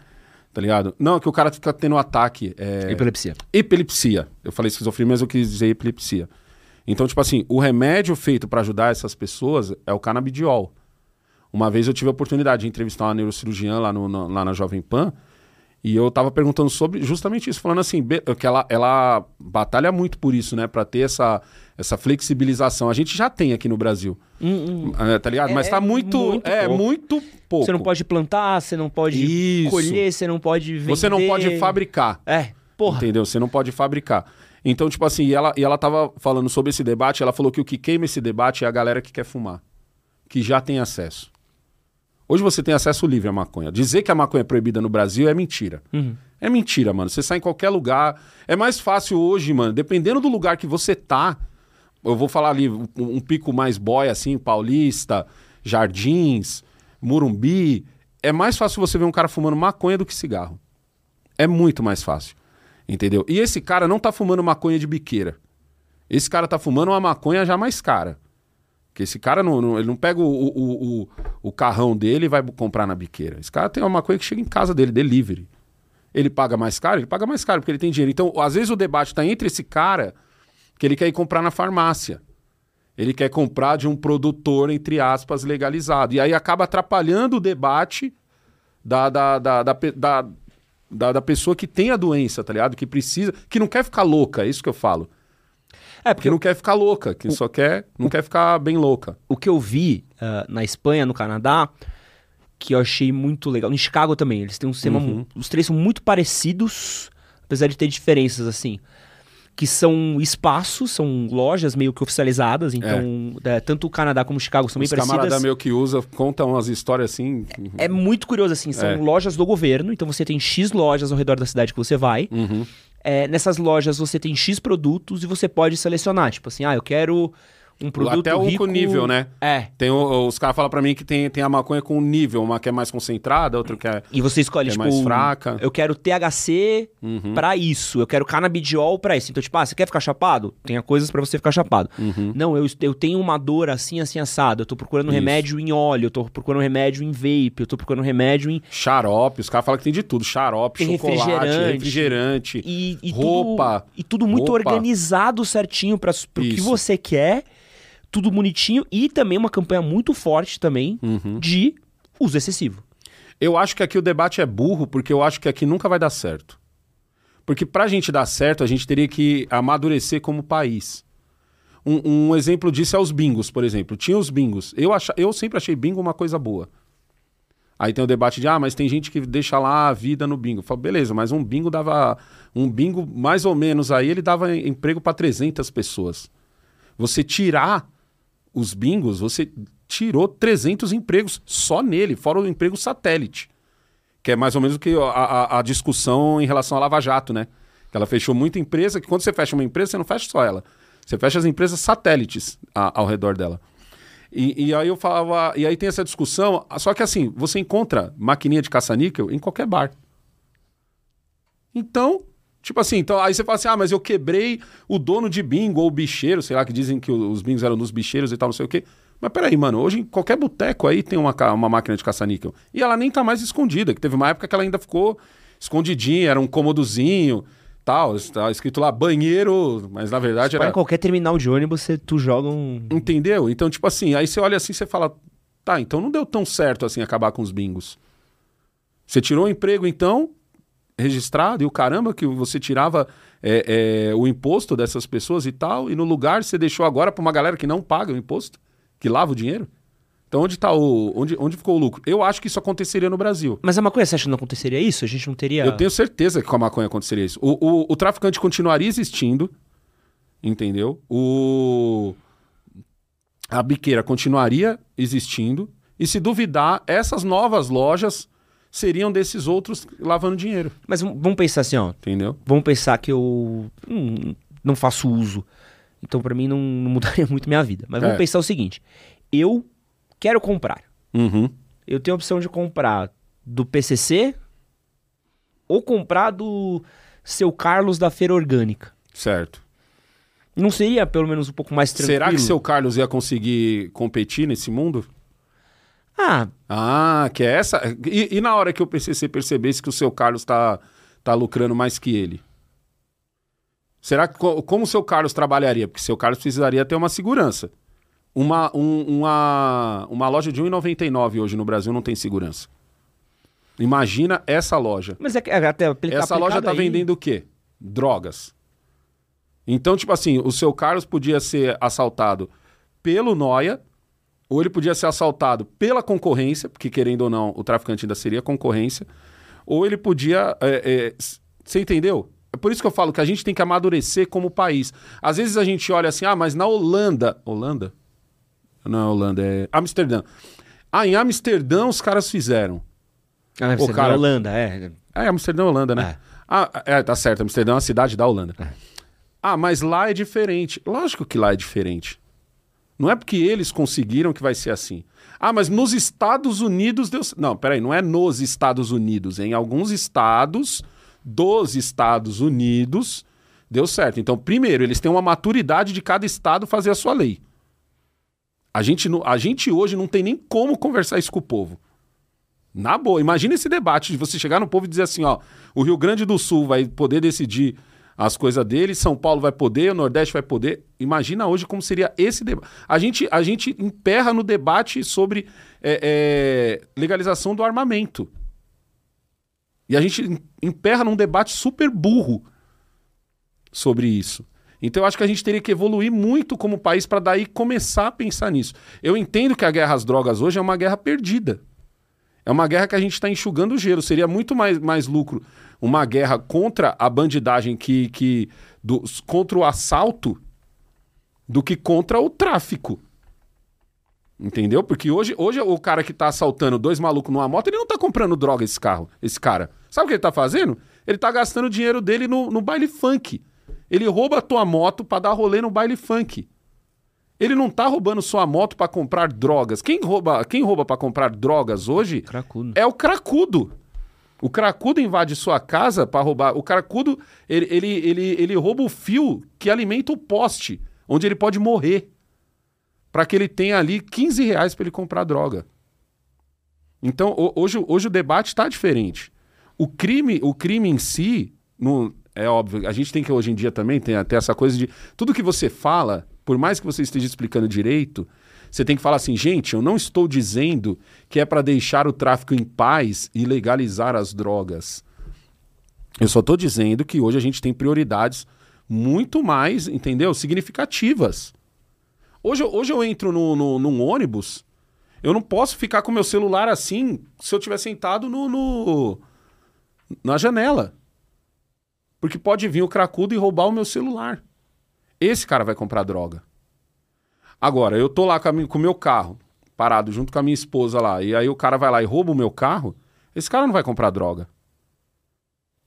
Tá ligado? Não, é que o cara fica tendo um ataque. É... Epilepsia. Epilepsia. Eu falei esquizofrenia, mas eu quis dizer epilepsia. Então, tipo assim, o remédio feito para ajudar essas pessoas é o canabidiol. Uma vez eu tive a oportunidade de entrevistar uma neurocirurgiã lá, no, no, lá na Jovem Pan e eu tava perguntando sobre justamente isso, falando assim, que ela, ela batalha muito por isso, né? Pra ter essa, essa flexibilização. A gente já tem aqui no Brasil. Hum, hum. É, tá ligado? É, Mas tá muito. muito é, pouco. muito pouco. Você não pode plantar, você não pode isso. colher, você não pode vender. Você não pode fabricar. É, porra. Entendeu? Você não pode fabricar. Então, tipo assim, e ela, e ela tava falando sobre esse debate, ela falou que o que queima esse debate é a galera que quer fumar. Que já tem acesso. Hoje você tem acesso livre à maconha. Dizer que a maconha é proibida no Brasil é mentira. Uhum. É mentira, mano. Você sai em qualquer lugar. É mais fácil hoje, mano. Dependendo do lugar que você tá. Eu vou falar ali um, um pico mais boy, assim, Paulista, Jardins, Murumbi. É mais fácil você ver um cara fumando maconha do que cigarro. É muito mais fácil. Entendeu? E esse cara não tá fumando maconha de biqueira. Esse cara tá fumando uma maconha já mais cara. Porque esse cara não, não- ele não pega o, o, o, o carrão dele e vai comprar na biqueira. Esse cara tem uma maconha que chega em casa dele, delivery. Ele paga mais caro? Ele paga mais caro porque ele tem dinheiro. Então, às vezes o debate está entre esse cara que ele quer ir comprar na farmácia. Ele quer comprar de um produtor, entre aspas, legalizado. E aí acaba atrapalhando o debate da, da, da, da, da, da, pessoa que tem a doença, tá ligado? Que precisa, que não quer ficar louca, é isso que eu falo. É, Que porque não quer ficar louca, que só quer, não quer ficar bem louca. o que eu vi ah, na Espanha, no Canadá, que eu achei muito legal. Em Chicago também, eles têm um sistema. Uhum. Os três são muito parecidos, apesar de ter diferenças, assim. Que são espaços, são lojas meio que oficializadas. Então, é, tanto o Canadá como o Chicago são bem Os camaradas parecidas. meu que usa contam umas histórias assim. É muito curioso, assim. São É. lojas do governo. Então, você tem X lojas ao redor da cidade que você vai. Uhum. É, nessas lojas, você tem X produtos e você pode selecionar. Tipo assim, ah, eu quero um produto Até o rico... com nível, né? É. Tem o- os caras falam pra mim que tem, tem a maconha com nível, uma que é mais concentrada, outra que é, E você escolhe, é tipo, mais fraca. eu quero THC Uhum. pra isso, eu quero canabidiol pra isso. Então, tipo, ah, você quer ficar chapado? Tenha coisas pra você ficar chapado. Uhum. Não, eu, eu tenho uma dor assim, assim, assado. Eu tô procurando Isso. remédio em óleo, eu tô procurando remédio em vape, eu tô procurando remédio em... Xarope, os caras falam que tem de tudo. Xarope, Tem chocolate, refrigerante. refrigerante. E, e Roupa. Tudo, e tudo muito Roupa. organizado certinho para pro que você quer. Tudo bonitinho. E também uma campanha muito forte também Uhum. de uso excessivo. Eu acho que aqui o debate é burro, porque eu acho que aqui nunca vai dar certo. Porque pra gente dar certo, a gente teria que amadurecer como país. Um, um exemplo disso é os bingos, por exemplo. Tinha os bingos. Eu, acha, eu sempre achei bingo uma coisa boa. Aí tem o debate de, ah, mas tem gente que deixa lá a vida no bingo. Eu falo, beleza, mas um bingo dava. Um bingo, mais ou menos aí, ele dava emprego para 300 pessoas. Você tirar os bingos, você tirou 300 empregos só nele, fora o emprego satélite. Que é mais ou menos o que a, a- a discussão em relação à Lava Jato, né? Que ela fechou muita empresa, que quando você fecha uma empresa, você não fecha só ela. Você fecha as empresas satélites a- ao redor dela. E, e aí eu falava, e aí tem essa discussão, só que assim, você encontra maquininha de caça-níquel em qualquer bar. Então, tipo assim, então aí você fala assim: ah, mas eu quebrei o dono de bingo ou o bicheiro, sei lá, que dizem que os bingos eram dos bicheiros e tal, não sei o quê. Mas peraí, mano, hoje em qualquer boteco aí tem uma, uma máquina de caça-níquel. E ela nem tá mais escondida, que teve uma época que ela ainda ficou escondidinha, era um cômodozinho, tal, tá escrito lá banheiro, mas na verdade Vai era. em qualquer terminal de ônibus, você, tu joga um... Entendeu? Então, tipo assim, aí você olha assim e você fala, tá, então não deu tão certo assim acabar com os bingos. Você tirou o emprego, então, registrado, e o caramba que você tirava é, é, o imposto dessas pessoas e tal, e no lugar você deixou agora pra uma galera que não paga o imposto, que lava o dinheiro. Então, onde tá o. Onde, onde ficou o lucro? Eu acho que isso aconteceria no Brasil. Mas a maconha, você acha que não aconteceria isso? A gente não teria... Eu tenho certeza que com a maconha aconteceria isso. O, o, o traficante continuaria existindo, entendeu? O... A biqueira continuaria existindo. E se duvidar, essas novas lojas seriam desses outros lavando dinheiro, Mas vamos pensar assim, ó. entendeu? Vamos pensar que eu hum, não faço uso. Então, pra mim, não, não mudaria muito minha vida. Mas vamos É. pensar o seguinte. Eu quero comprar. Uhum. Eu tenho a opção de comprar do PCC ou comprar do seu Carlos da Feira Orgânica. Certo. Não seria pelo menos um pouco mais tranquilo? Será que seu Carlos ia conseguir competir nesse mundo? Ah, Ah, que é essa. E, e na hora que o PCC percebesse que o seu Carlos tá, tá lucrando mais que ele? Será que co- como o seu Carlos trabalharia? Porque seu Carlos precisaria ter uma segurança. Uma, um- uma, uma loja de 1,99 hoje no Brasil não tem segurança. Imagina essa loja. mas é é até Essa loja tá aí- vendendo o quê? Drogas. Então, tipo assim, o seu Carlos podia ser assaltado pelo Noia, ou ele podia ser assaltado pela concorrência, porque querendo ou não, o traficante ainda seria concorrência, ou ele podia. é, é, você entendeu? É por isso que eu falo que a gente tem que amadurecer como país. Às vezes a gente olha assim, ah, mas na Holanda. Holanda? Não é Holanda, é Amsterdã. Ah, em Amsterdã os caras fizeram. Ah, Ô, vê cara- Holanda, é. É, Amsterdã, Holanda, né? Ah, é, tá certo. Amsterdã é uma cidade da Holanda. Ah, mas lá é diferente. Lógico que lá é diferente. Não é porque eles conseguiram que vai ser assim. Ah, mas nos Estados Unidos deu. Não, peraí, não é nos Estados Unidos. Em alguns estados dos Estados Unidos deu certo. Então, primeiro, eles têm uma maturidade de cada estado fazer a sua lei. A gente, a gente hoje não tem nem como conversar isso com o povo. Na boa, imagina esse debate de você chegar no povo e dizer assim, ó, o Rio Grande do Sul vai poder decidir as coisas dele, São Paulo vai poder, o Nordeste vai poder. Imagina hoje como seria esse debate. A gente, a gente emperra no debate sobre é, é, legalização do armamento. E a gente em- emperra num debate super burro sobre isso. Então eu acho que a gente teria que evoluir muito como país para daí começar a pensar nisso. Eu entendo que a guerra às drogas hoje é uma guerra perdida. É uma guerra que a gente está enxugando o gelo. Seria muito mais, mais lucro uma guerra contra a bandidagem que, que do, contra o assalto do que contra o tráfico. Entendeu? Porque hoje, hoje o cara que tá assaltando dois malucos numa moto, ele não tá comprando droga esse carro, esse cara. Sabe o que ele tá fazendo? Ele tá gastando o dinheiro dele no, no baile funk. Ele rouba a tua moto pra dar rolê no baile funk. Ele não tá roubando sua moto pra comprar drogas. Quem rouba, quem rouba para comprar drogas hoje Cracudo. é o cracudo. O cracudo invade sua casa para roubar. O cracudo, ele, ele, ele, ele rouba o fio que alimenta o poste, onde ele pode morrer. Para que ele tenha ali 15 reais para ele comprar droga. Então, ho- hoje, hoje o debate está diferente. O crime, o crime em si, no, é óbvio, a gente tem que hoje em dia também tem até essa coisa de tudo que você fala, por mais que você esteja explicando direito, você tem que falar assim, gente, eu não estou dizendo que é para deixar o tráfico em paz e legalizar as drogas. Eu só estou dizendo que hoje a gente tem prioridades muito mais, entendeu? Significativas. Hoje, hoje eu entro no, no, num ônibus, eu não posso ficar com meu celular assim se eu estiver sentado no, no- na janela. Porque pode vir o cracudo e roubar o meu celular. Esse cara vai comprar droga. Agora, eu tô lá com a mi- com o meu carro, parado junto com a minha esposa lá, e aí o cara vai lá e rouba o meu carro, esse cara não vai comprar droga.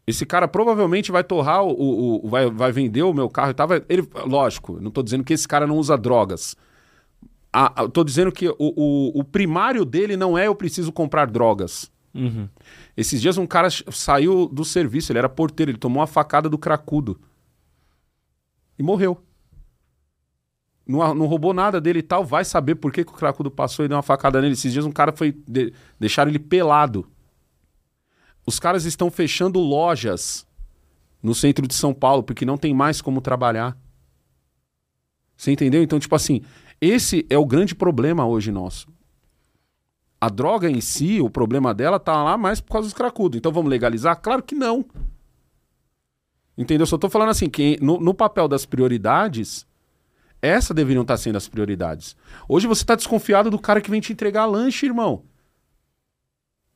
Esse cara provavelmente vai torrar o. o- o- vai, vai vender o meu carro e tal. vai- Ele, lógico, não tô dizendo que esse cara não usa drogas. Ah, tô dizendo que o, o, o primário dele não é eu preciso comprar drogas. Uhum. Esses dias um cara saiu do serviço, ele era porteiro, ele tomou uma facada do cracudo. E morreu. Não, não roubou nada dele e tal, vai saber por que, que o cracudo passou e deu uma facada nele. Esses dias um cara foi. de- deixaram ele pelado. Os caras estão fechando lojas no centro de São Paulo porque não tem mais como trabalhar. Você entendeu? Então, tipo assim, esse é o grande problema hoje nosso. A droga em si, o problema dela tá lá mais por causa dos cracudos. Então vamos legalizar? Claro que não. Entendeu? Só tô falando assim, que no, no papel das prioridades, essa deveriam estar sendo as prioridades. Hoje você tá desconfiado do cara que vem te entregar lanche, irmão.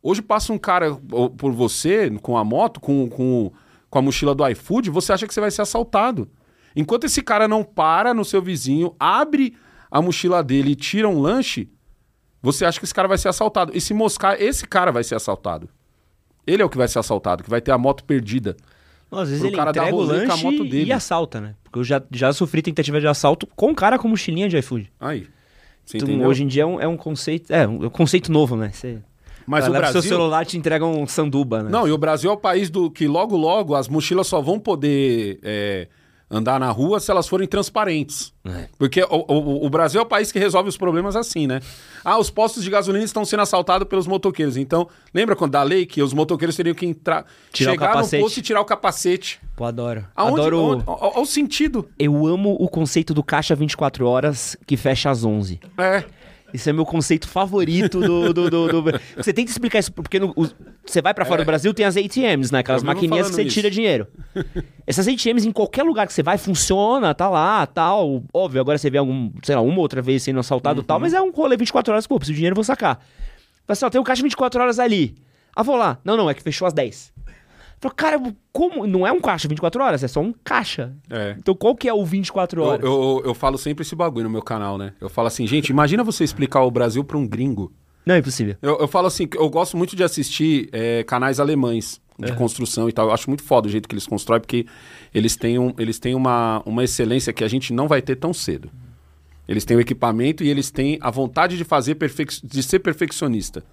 Hoje passa um cara por você, com a moto, com, com, com a mochila do iFood, você acha que você vai ser assaltado. Enquanto esse cara não para no seu vizinho, abre a mochila dele e tira um lanche, você acha que esse cara vai ser assaltado. E se moscar, esse cara vai ser assaltado. Ele é o que vai ser assaltado, que vai ter a moto perdida. Não, às vezes Pro ele cara entrega o lanche moto dele. e assalta, né? Porque eu já, já sofri tentativa de assalto com um cara com mochilinha de iFood. Aí. Você Então, entendeu? hoje em dia é um, é um conceito. É, um, é conceito novo, né? Você Mas o Brasil... seu celular te entrega um sanduba, né? Não, e o Brasil é o país do que logo, logo as mochilas só vão poder é, andar na rua se elas forem transparentes. É. Porque o, o- o Brasil é o país que resolve os problemas assim, né? Ah, os postos de gasolina estão sendo assaltados pelos motoqueiros. Então, lembra quando da lei que os motoqueiros teriam que entrar, Tirar o chegar no posto e tirar o capacete? Pô, adoro. Aonde, adoro. onde- ao- ao sentido. Eu amo o conceito do caixa 24 horas que fecha às 11. É. Esse é meu conceito favorito do. do, do- do- Você tenta explicar isso, porque no- os- você vai pra fora do Brasil, tem as ATMs, né? Aquelas É. Maquininhas que você tira isso. dinheiro. Essas ATMs, em qualquer lugar que você vai, funciona, tá lá, tal. Óbvio, agora você vê algum, sei lá, uma outra vez sendo assaltado e Uhum. tal, mas é um rolê 24 horas, pô, preciso de dinheiro, vou sacar. Fala assim, ó, tem um caixa 24 horas ali. Ah, vou lá. Não, não, é que fechou às 10. Fala, cara, como? Não é um caixa 24 horas, é só um caixa. É. Então qual que é o 24 Eu, horas? eu, eu falo sempre esse bagulho no meu canal, né? Eu falo assim, gente, imagina você explicar o Brasil pra um gringo. Não, é impossível. Eu, eu falo assim, eu gosto muito de assistir é, canais alemães de construção e tal. Eu acho muito foda o jeito que eles constroem, porque eles têm, um, eles têm uma, uma excelência que a gente não vai ter tão cedo. Eles têm o equipamento e eles têm a vontade de fazer perfec- de ser perfeccionista.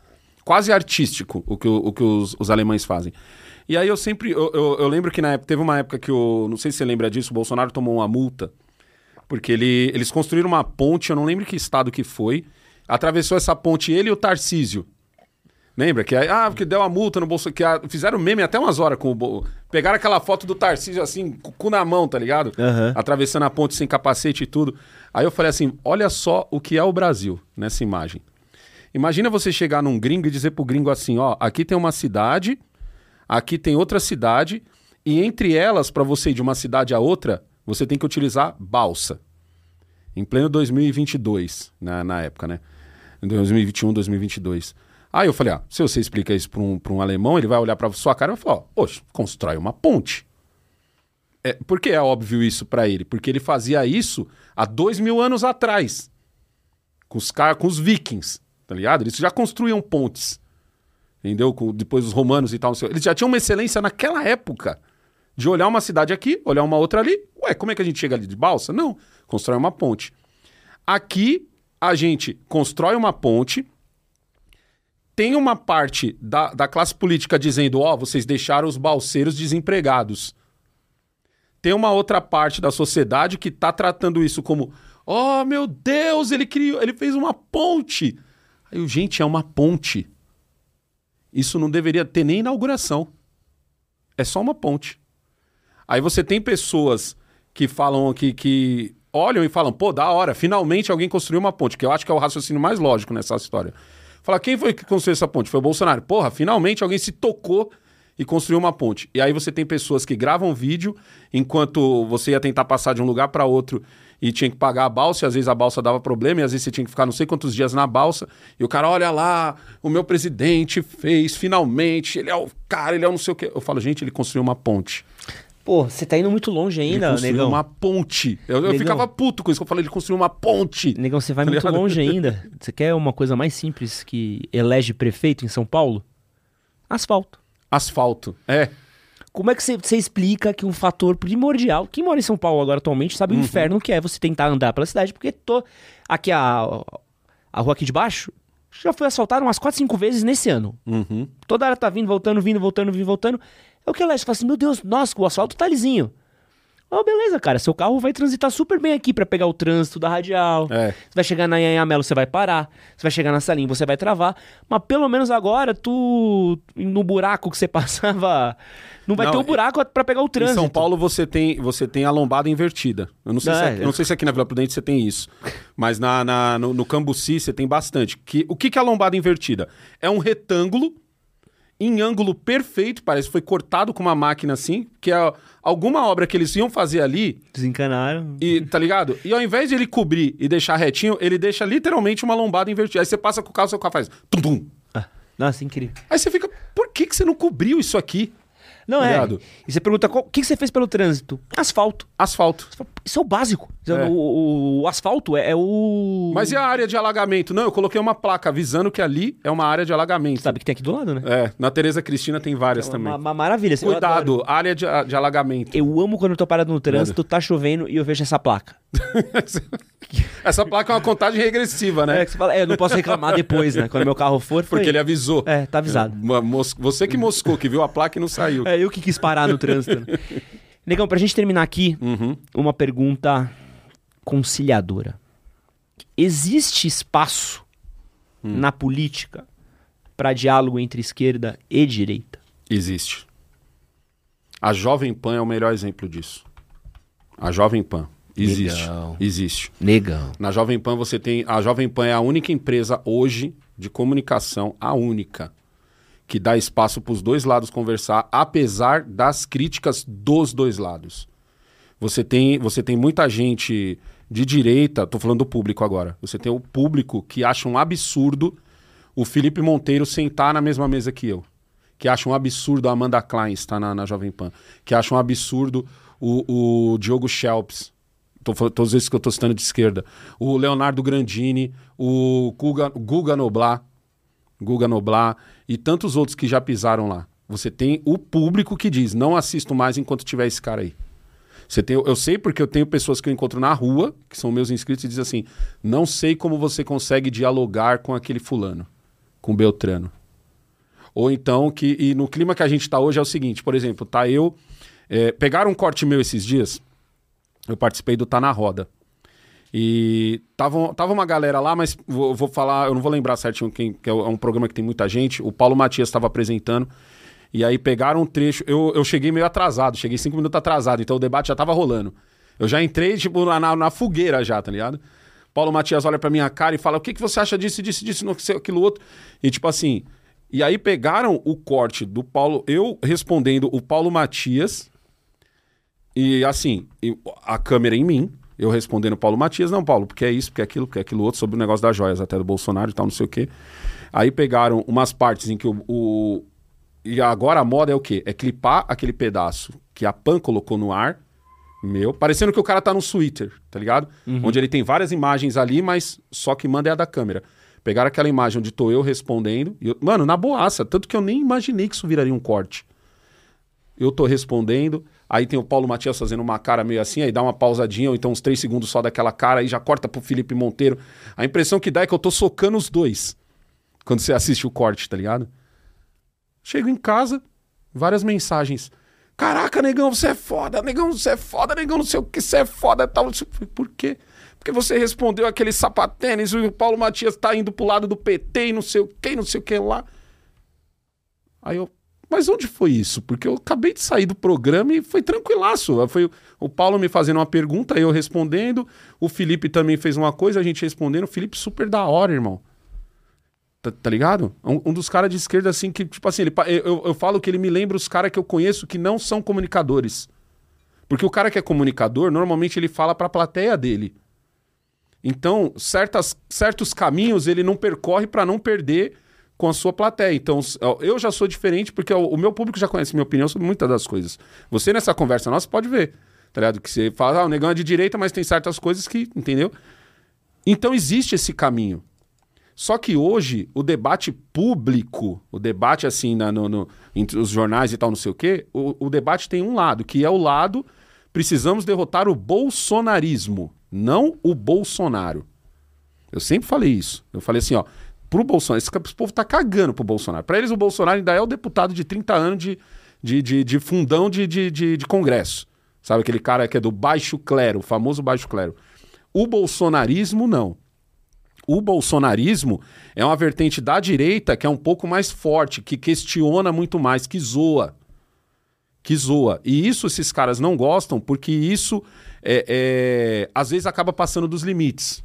Quase artístico o que, o, o que os, os alemães fazem. E aí eu sempre. Eu, eu- eu lembro que na época, teve uma época que o. Não sei se você lembra disso, o Bolsonaro tomou uma multa Porque ele, eles construíram uma ponte, eu não lembro que estado que foi. Atravessou essa ponte ele e o Tarcísio. Lembra? Que aí, ah, porque deu a multa no bolso. Que a- fizeram meme até umas horas com o. bo- Pegaram aquela foto do Tarcísio assim, com o cu na mão, tá ligado? Aham. Atravessando a ponte sem capacete e tudo. Aí eu falei assim: olha só o que é o Brasil nessa imagem. Imagina você chegar num gringo e dizer pro gringo assim: ó, aqui tem uma cidade, aqui tem outra cidade, e entre elas, para você ir de uma cidade a outra, você tem que utilizar balsa. Em pleno 2022, na, na época, né? Em 2021, 2022. Aí eu falei: ah, se você explica isso para um, um alemão, ele vai olhar para sua cara e vai falar: poxa, constrói uma ponte. É, por que é óbvio isso para ele? Porque ele fazia isso há dois mil anos atrás com os, com os vikings, tá ligado? Eles já construíam pontes, entendeu? Com, depois os romanos e tal. Eles já tinham uma excelência naquela época de olhar uma cidade aqui, olhar uma outra ali. Ué, como é que a gente chega ali de balsa? Não, constrói uma ponte. Aqui a gente constrói uma ponte, tem uma parte da, da classe política dizendo, ó, vocês deixaram os balseiros desempregados tem uma outra parte da sociedade que tá tratando isso como, oh meu Deus, ele criou, ele fez uma ponte. Aí, gente, é uma ponte. Isso não deveria ter nem inauguração. É só uma ponte. Aí você tem pessoas que falam que, que olham e falam, pô, da hora, finalmente alguém construiu uma ponte, que eu acho que é o raciocínio mais lógico nessa história. Fala, quem foi que construiu essa ponte? Foi o Bolsonaro. Porra, finalmente alguém se tocou e construiu uma ponte. E aí você tem pessoas que gravam vídeo enquanto você ia tentar passar de um lugar para outro e tinha que pagar a balsa, e às vezes a balsa dava problema, e às vezes você tinha que ficar não sei quantos dias na balsa, e o cara, olha lá, o meu presidente fez, finalmente, ele é o cara, ele é o não sei o quê. Eu falo, gente, ele construiu uma ponte. Pô, você tá indo muito longe Ele ainda, construiu negão. uma ponte. Eu, eu Negão. ficava puto com isso, que eu falei, ele construiu uma ponte. Negão, você vai Tá muito ligado? longe ainda. Você quer uma coisa mais simples que elege prefeito em São Paulo? Asfalto. Asfalto. É. Como é que você, explica que um fator primordial, quem mora em São Paulo agora atualmente sabe Uhum. o inferno que é você tentar andar pela cidade, porque tô aqui a, a rua aqui de baixo já foi asfaltada umas 4, 5 vezes nesse ano. Uhum. Toda hora tá vindo, voltando, vindo, voltando, vindo, voltando. É o que elege, você fala assim, meu Deus, nossa, o asfalto tá lisinho. Oh, beleza, cara, seu carro vai transitar super bem aqui pra pegar o trânsito da radial. É. Você vai chegar na Anhamelo, você vai parar. Você vai chegar na Salim, você vai travar. Mas pelo menos agora, tu, no buraco que você passava, não vai Não, ter o buraco pra pegar o Em trânsito. São Paulo você tem, você tem a lombada invertida. Eu não sei, Não, se, é. aqui, eu não sei se aqui na Vila Prudente você tem isso. Mas na, na- no, no Cambuci você tem bastante. Que, o que, que é a lombada invertida? É um retângulo em ângulo perfeito, parece que foi cortado com uma máquina assim, que é alguma obra que eles iam fazer ali, Desencanaram. e tá ligado? E ao invés de ele cobrir e deixar retinho, ele deixa literalmente uma lombada invertida. Aí você passa com o carro, seu carro faz tum tum. Ah, nossa, incrível. Aí você fica, por que, que você não cobriu isso aqui? Não é. Obrigado. E você pergunta, o que que você fez pelo trânsito? Asfalto. Asfalto. Isso é o básico. É. O, o- asfalto é, é o... Mas e a área de alagamento? Não, eu coloquei uma placa avisando que ali é uma área de alagamento. Sabe que tem aqui do lado, né? É, na Tereza Cristina tem várias também. Uma, uma maravilha. Cuidado, área de, de alagamento. Eu amo quando eu tô parado no trânsito, tá chovendo e eu vejo essa placa. Essa placa é uma contagem regressiva, né? É, que você fala, é, eu não posso reclamar depois, né? Quando meu carro for, foi. Porque ele avisou. É, tá avisado. Uma mos- Você que moscou, que viu a placa e não saiu. É eu que quis parar no trânsito. Negão, pra gente terminar aqui, Uhum. uma pergunta conciliadora. Existe espaço Hum. na política pra diálogo entre esquerda e direita? Existe. A Jovem Pan é o melhor exemplo disso. A Jovem Pan. Existe. Legal. Existe. Negão. Na Jovem Pan você tem. A Jovem Pan é a única empresa hoje de comunicação, a única, que dá espaço para os dois lados conversar, apesar das críticas dos dois lados. Você tem, você tem muita gente de direita, tô falando do público agora. Você tem o público que acha um absurdo o Felipe Monteiro sentar na mesma mesa que eu. Que acha um absurdo a Amanda Klein estar na, na Jovem Pan. Que acha um absurdo o, o Diogo Schelps. Tô, todos esses que eu tô citando de esquerda. O Leonardo Grandini, o Guga, Guga Noblar, Guga Noblar e tantos outros que já pisaram lá. Você tem o público que diz: não assisto mais enquanto tiver esse cara aí. Você tem, eu sei porque eu tenho pessoas que eu encontro na rua, que são meus inscritos, e dizem assim: não sei como você consegue dialogar com aquele fulano, com Beltrano. Ou então, que e no clima que a gente está hoje é o seguinte: por exemplo, tá eu. é, pegaram um corte meu esses dias, eu participei do Tá na Roda. E tava, tava uma galera lá, mas vou, vou falar, eu não vou lembrar certinho quem, que é um programa que tem muita gente. O Paulo Matias estava apresentando. E aí pegaram um trecho. Eu, eu cheguei meio atrasado, cheguei cinco minutos atrasado, então o debate já tava rolando. Eu já entrei, tipo, na, na fogueira já, tá ligado? Paulo Matias olha pra minha cara e fala: o que, que você acha disso, disso, disso, aquilo outro. E tipo assim. E aí pegaram o corte do Paulo, eu respondendo o Paulo Matias. E assim, a câmera em mim, eu respondendo o Paulo Matias, não, Paulo, porque é isso, porque é aquilo, porque é aquilo outro, sobre o negócio das joias, até do Bolsonaro e tal, não sei o quê. Aí pegaram umas partes em que o, o e agora a moda é o quê? É clipar aquele pedaço que a Pan colocou no ar, meu, parecendo que o cara tá no Twitter, tá ligado? Uhum. Onde ele tem várias imagens ali, mas só que manda é a da câmera. Pegaram aquela imagem onde tô eu respondendo. Eu, mano, na boaça, tanto que eu nem imaginei que isso viraria um corte. Eu tô respondendo, aí tem o Paulo Matias fazendo uma cara meio assim, aí dá uma pausadinha, ou então uns três segundos só daquela cara, aí já corta pro Felipe Monteiro. A impressão que dá é que eu tô socando os dois quando você assiste o corte, tá ligado? Chego em casa, várias mensagens. Caraca, negão, você é foda, negão, você é foda, negão, não sei o que, você é foda tal. Por quê? Porque você respondeu aquele sapatênis o Paulo Matias tá indo pro lado do PT e não sei o que, não sei o que lá. Aí eu, mas onde foi isso? Porque eu acabei de sair do programa e foi tranquilaço. Foi o Paulo me fazendo uma pergunta, eu respondendo. O Felipe também fez uma coisa, a gente respondendo. O Felipe super da hora, irmão. Tá, tá ligado? Um, um dos caras de esquerda, assim, que, tipo assim, ele, eu, eu falo que ele me lembra os caras que eu conheço que não são comunicadores. Porque o cara que é comunicador, normalmente ele fala pra plateia dele. Então, certas, certos caminhos ele não percorre para não perder com a sua plateia. Então, eu já sou diferente porque o meu público já conhece minha opinião sobre muitas das coisas. Você, nessa conversa nossa, pode ver, tá ligado? Que você fala, ah, o negão é de direita, mas tem certas coisas que, entendeu? Então, existe esse caminho. Só que hoje, o debate público, o debate assim, na, no, no, entre os jornais e tal, não sei o quê, o, o debate tem um lado, que é o lado precisamos derrotar o bolsonarismo, não o Bolsonaro. Eu sempre falei isso. Eu falei assim, ó, pro Bolsonaro, esse, esse povo tá cagando pro Bolsonaro. Para eles, o Bolsonaro ainda é o deputado de 30 anos de, de, de, de fundão de, de, de, de Congresso. Sabe aquele cara que é do baixo clero, o famoso baixo clero. O bolsonarismo, não. O bolsonarismo é uma vertente da direita que é um pouco mais forte, que questiona muito mais, que zoa. Que zoa. E isso esses caras não gostam, porque isso é, é, às vezes acaba passando dos limites.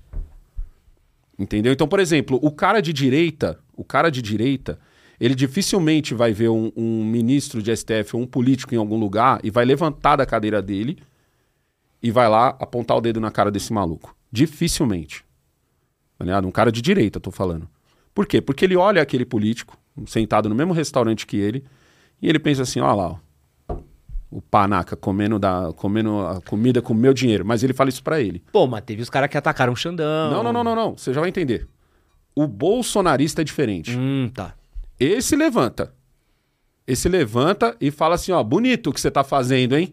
Entendeu? Então, por exemplo, o cara de direita, o cara de direita, ele dificilmente vai ver um, um ministro de STF ou um político em algum lugar e vai levantar da cadeira dele e vai lá apontar o dedo na cara desse maluco. Dificilmente. Tá ligado? Um cara de direita, tô falando. Por quê? Porque ele olha aquele político, sentado no mesmo restaurante que ele, e ele pensa assim, ó lá, ó, o panaca comendo, da, comendo a comida com meu dinheiro. Mas ele fala isso para ele. Pô, mas teve os caras que atacaram o Xandão. Não, não, não, não, não. Você já vai entender. O bolsonarista é diferente. Hum, tá. Esse levanta. Esse levanta e fala assim, ó, bonito o que você tá fazendo, hein?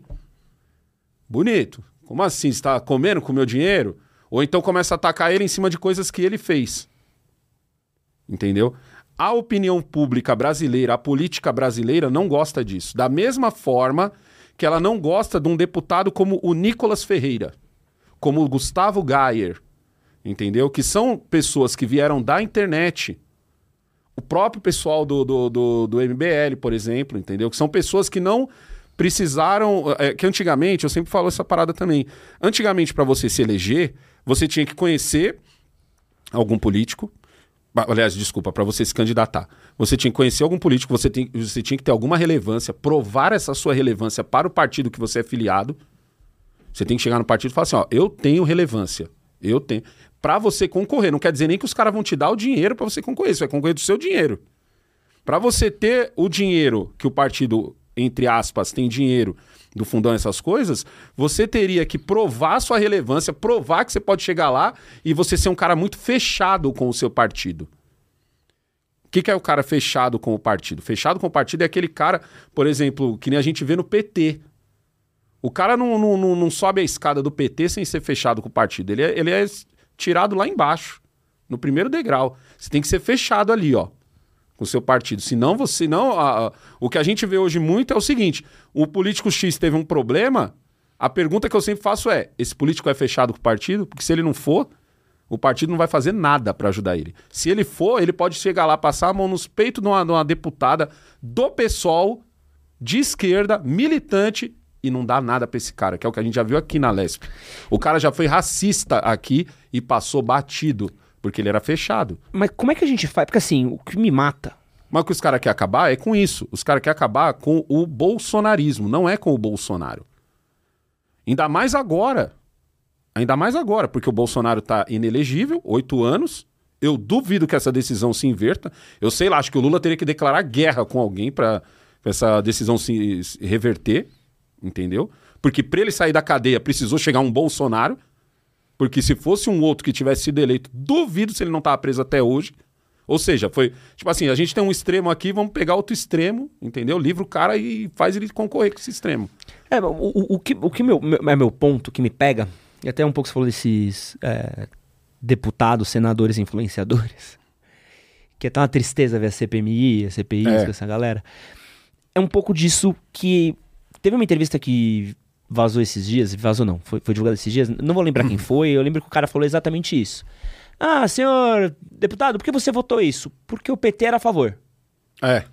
Bonito. Como assim? Você tá comendo com meu dinheiro? Ou então começa a atacar ele em cima de coisas que ele fez. Entendeu? A opinião pública brasileira, a política brasileira não gosta disso. Da mesma forma que ela não gosta de um deputado como o Nicolas Ferreira, como o Gustavo Gayer, entendeu? Que são pessoas que vieram da internet. O próprio pessoal do, do, do, do MBL, por exemplo, entendeu? Que são pessoas que não precisaram. É, que antigamente, eu sempre falo essa parada também. Antigamente, para você se eleger, você tinha que conhecer algum político. Aliás, desculpa, para você se candidatar. Você tinha que conhecer algum político, você, tem, você tinha que ter alguma relevância, provar essa sua relevância para o partido que você é filiado. Você tem que chegar no partido e falar assim: ó, eu tenho relevância. Eu tenho. Para você concorrer, não quer dizer nem que os caras vão te dar o dinheiro para você concorrer, você vai concorrer do seu dinheiro. Para você ter o dinheiro que o partido, entre aspas, tem dinheiro do fundão, essas coisas, você teria que provar sua relevância, provar que você pode chegar lá e você ser um cara muito fechado com o seu partido. O que, que é o cara fechado com o partido? Fechado com o partido é aquele cara, por exemplo, que nem a gente vê no PT. O cara não, não, não, sobe a escada do PT sem ser fechado com o partido. Ele é, ele é tirado lá embaixo, no primeiro degrau. Você tem que ser fechado ali, ó com o seu partido. Senão você não. A, a, o que a gente vê hoje muito é o seguinte: o político X teve um problema, A pergunta que eu sempre faço é: esse político é fechado com o partido? Porque se ele não for, o partido não vai fazer nada para ajudar ele. Se ele for, ele pode chegar lá, passar a mão nos peitos de uma, de uma deputada do PSOL, de esquerda, militante, e não dá nada pra esse cara, que é o que a gente já viu aqui na Lesp. O cara já foi racista aqui e passou batido, porque ele era fechado. Mas como é que a gente faz? Porque assim, o que me mata. Mas o que os caras querem acabar é com isso. Os caras querem acabar com o bolsonarismo, não é com o Bolsonaro. Ainda mais agora. Ainda mais agora, porque o Bolsonaro tá inelegível, oito anos. Eu duvido que essa decisão se inverta. Eu sei lá, acho que o Lula teria que declarar guerra com alguém para essa decisão se, se reverter, entendeu? Porque para ele sair da cadeia precisou chegar um Bolsonaro. Porque se fosse um outro que tivesse sido eleito, duvido se ele não tava preso até hoje. Ou seja, foi tipo assim: a gente tem um extremo aqui, vamos pegar outro extremo, entendeu? Livra o cara e faz ele concorrer com esse extremo. É, o, o, o que, o que meu, meu, é meu ponto, que me pega, e até um pouco você falou desses é, deputados, senadores, influenciadores, que é tão uma tristeza ver a CPMI, a CPI, É. essa galera. É um pouco disso que. Teve uma entrevista que vazou esses dias, vazou não, foi, foi divulgada esses dias, não vou lembrar quem foi, eu lembro que o cara falou exatamente isso. Ah, senhor deputado, por que você votou isso? Porque o PT era a favor. É.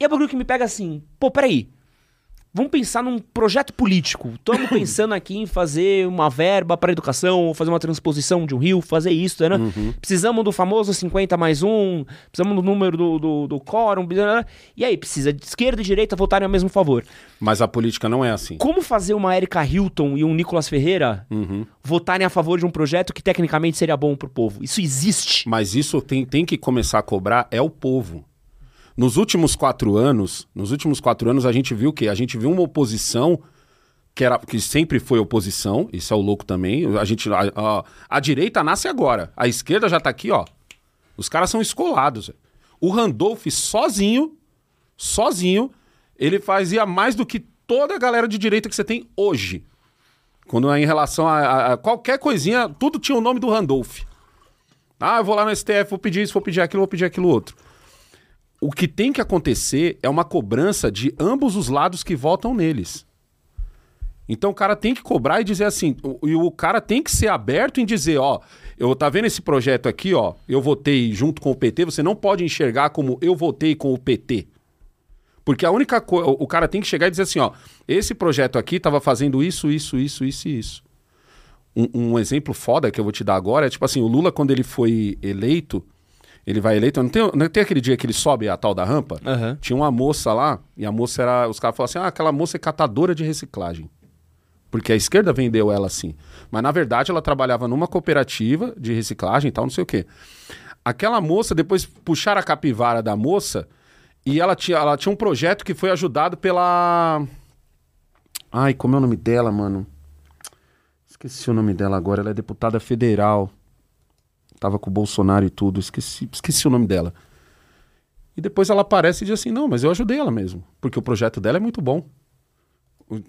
E é um bagulho que me pega assim, pô, peraí. Vamos pensar num projeto político. Estamos pensando aqui em fazer uma verba para educação, fazer uma transposição de um rio, fazer isso, né? Precisamos do famoso 50 mais um, precisamos do número do, do, do quórum. E aí, precisa de esquerda e direita votarem ao mesmo favor. Mas a política não é assim. Como fazer uma Erika Hilton e um Nicolas Ferreira Uhum. votarem a favor de um projeto que tecnicamente seria bom pro povo? Isso existe. Mas isso tem, tem que começar a cobrar é o povo. Nos últimos quatro anos, nos últimos quatro anos a gente viu o quê? A gente viu uma oposição que, era, que sempre foi oposição, isso é o louco também. A, gente, a, a- a direita nasce agora, a esquerda já tá aqui, ó. Os caras são escolados. O Randolph sozinho, sozinho, ele fazia mais do que toda a galera de direita que você tem hoje. Quando é em relação a, a- a qualquer coisinha, tudo tinha o nome do Randolph. Ah, eu vou lá no STF, vou pedir isso, vou pedir aquilo, vou pedir aquilo outro. O que tem que acontecer é uma cobrança de ambos os lados que votam neles. Então o cara tem que cobrar e dizer assim, e o cara tem que ser aberto em dizer, ó, eu tá vendo esse projeto aqui, ó, eu votei junto com o PT, você não pode enxergar como eu votei com o PT. Porque a única coisa, o cara tem que chegar e dizer assim, ó, esse projeto aqui tava fazendo isso, isso, isso, isso e isso. Um, um exemplo foda que eu vou te dar agora é tipo assim, o Lula quando ele foi eleito, ele vai eleito, não tem, não tem aquele dia que ele sobe a tal da rampa? Aham. Tinha uma moça lá, e a moça era. Os caras falaram assim: ah, aquela moça é catadora de reciclagem. Porque a esquerda vendeu ela assim. Mas na verdade ela trabalhava numa cooperativa de reciclagem e tal, não sei o quê. Aquela moça, depois puxaram a capivara da moça e ela tinha, ela tinha um projeto que foi ajudado pela. Ai, como é o nome dela, mano? Esqueci o nome dela agora. Ela é deputada federal. Tava com o Bolsonaro e tudo. Esqueci, esqueci o nome dela. E depois ela aparece e diz assim: não, mas eu ajudei ela mesmo. Porque o projeto dela é muito bom.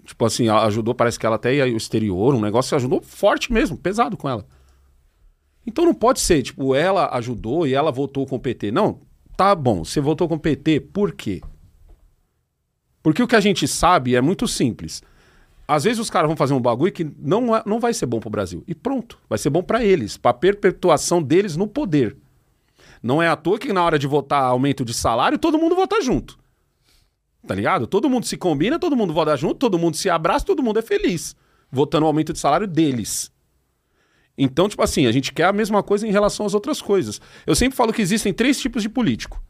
Tipo assim, ajudou, parece que ela até ia ao exterior, um negócio ajudou forte mesmo, pesado com ela. Então não pode ser, tipo, ela ajudou e ela votou com o PT. Não, tá bom, você votou com o PT, por quê? Porque o que a gente sabe é muito simples. Às vezes os caras vão fazer um bagulho que não, é- não vai ser bom pro Brasil. E pronto, vai ser bom pra eles, pra perpetuação deles no poder. Não é à toa que na hora de votar aumento de salário, todo mundo vota junto. Tá ligado? Todo mundo se combina, todo mundo vota junto, todo mundo se abraça, todo mundo é feliz. Votando o aumento de salário deles. Então, tipo assim, a gente quer a mesma coisa em relação às outras coisas. Eu sempre falo que existem três tipos de político.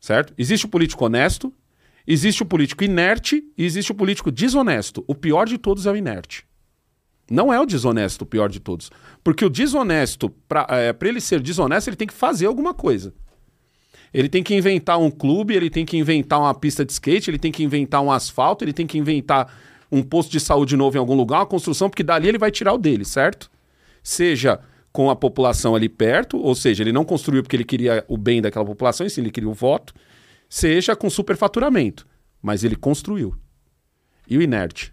Certo? Existe o político honesto, existe o político inerte e existe o político desonesto. O pior de todos é o inerte. Não é o desonesto o pior de todos. Porque o desonesto, para ele ser desonesto, ele tem que fazer alguma coisa. Ele tem que inventar um clube, ele tem que inventar uma pista de skate, ele tem que inventar um asfalto, ele tem que inventar um posto de saúde novo em algum lugar, uma construção, porque dali ele vai tirar o dele, certo? Seja com a população ali perto, ou seja, ele não construiu porque ele queria o bem daquela população, e sim ele queria o voto, seja com superfaturamento, mas ele construiu. E o inerte?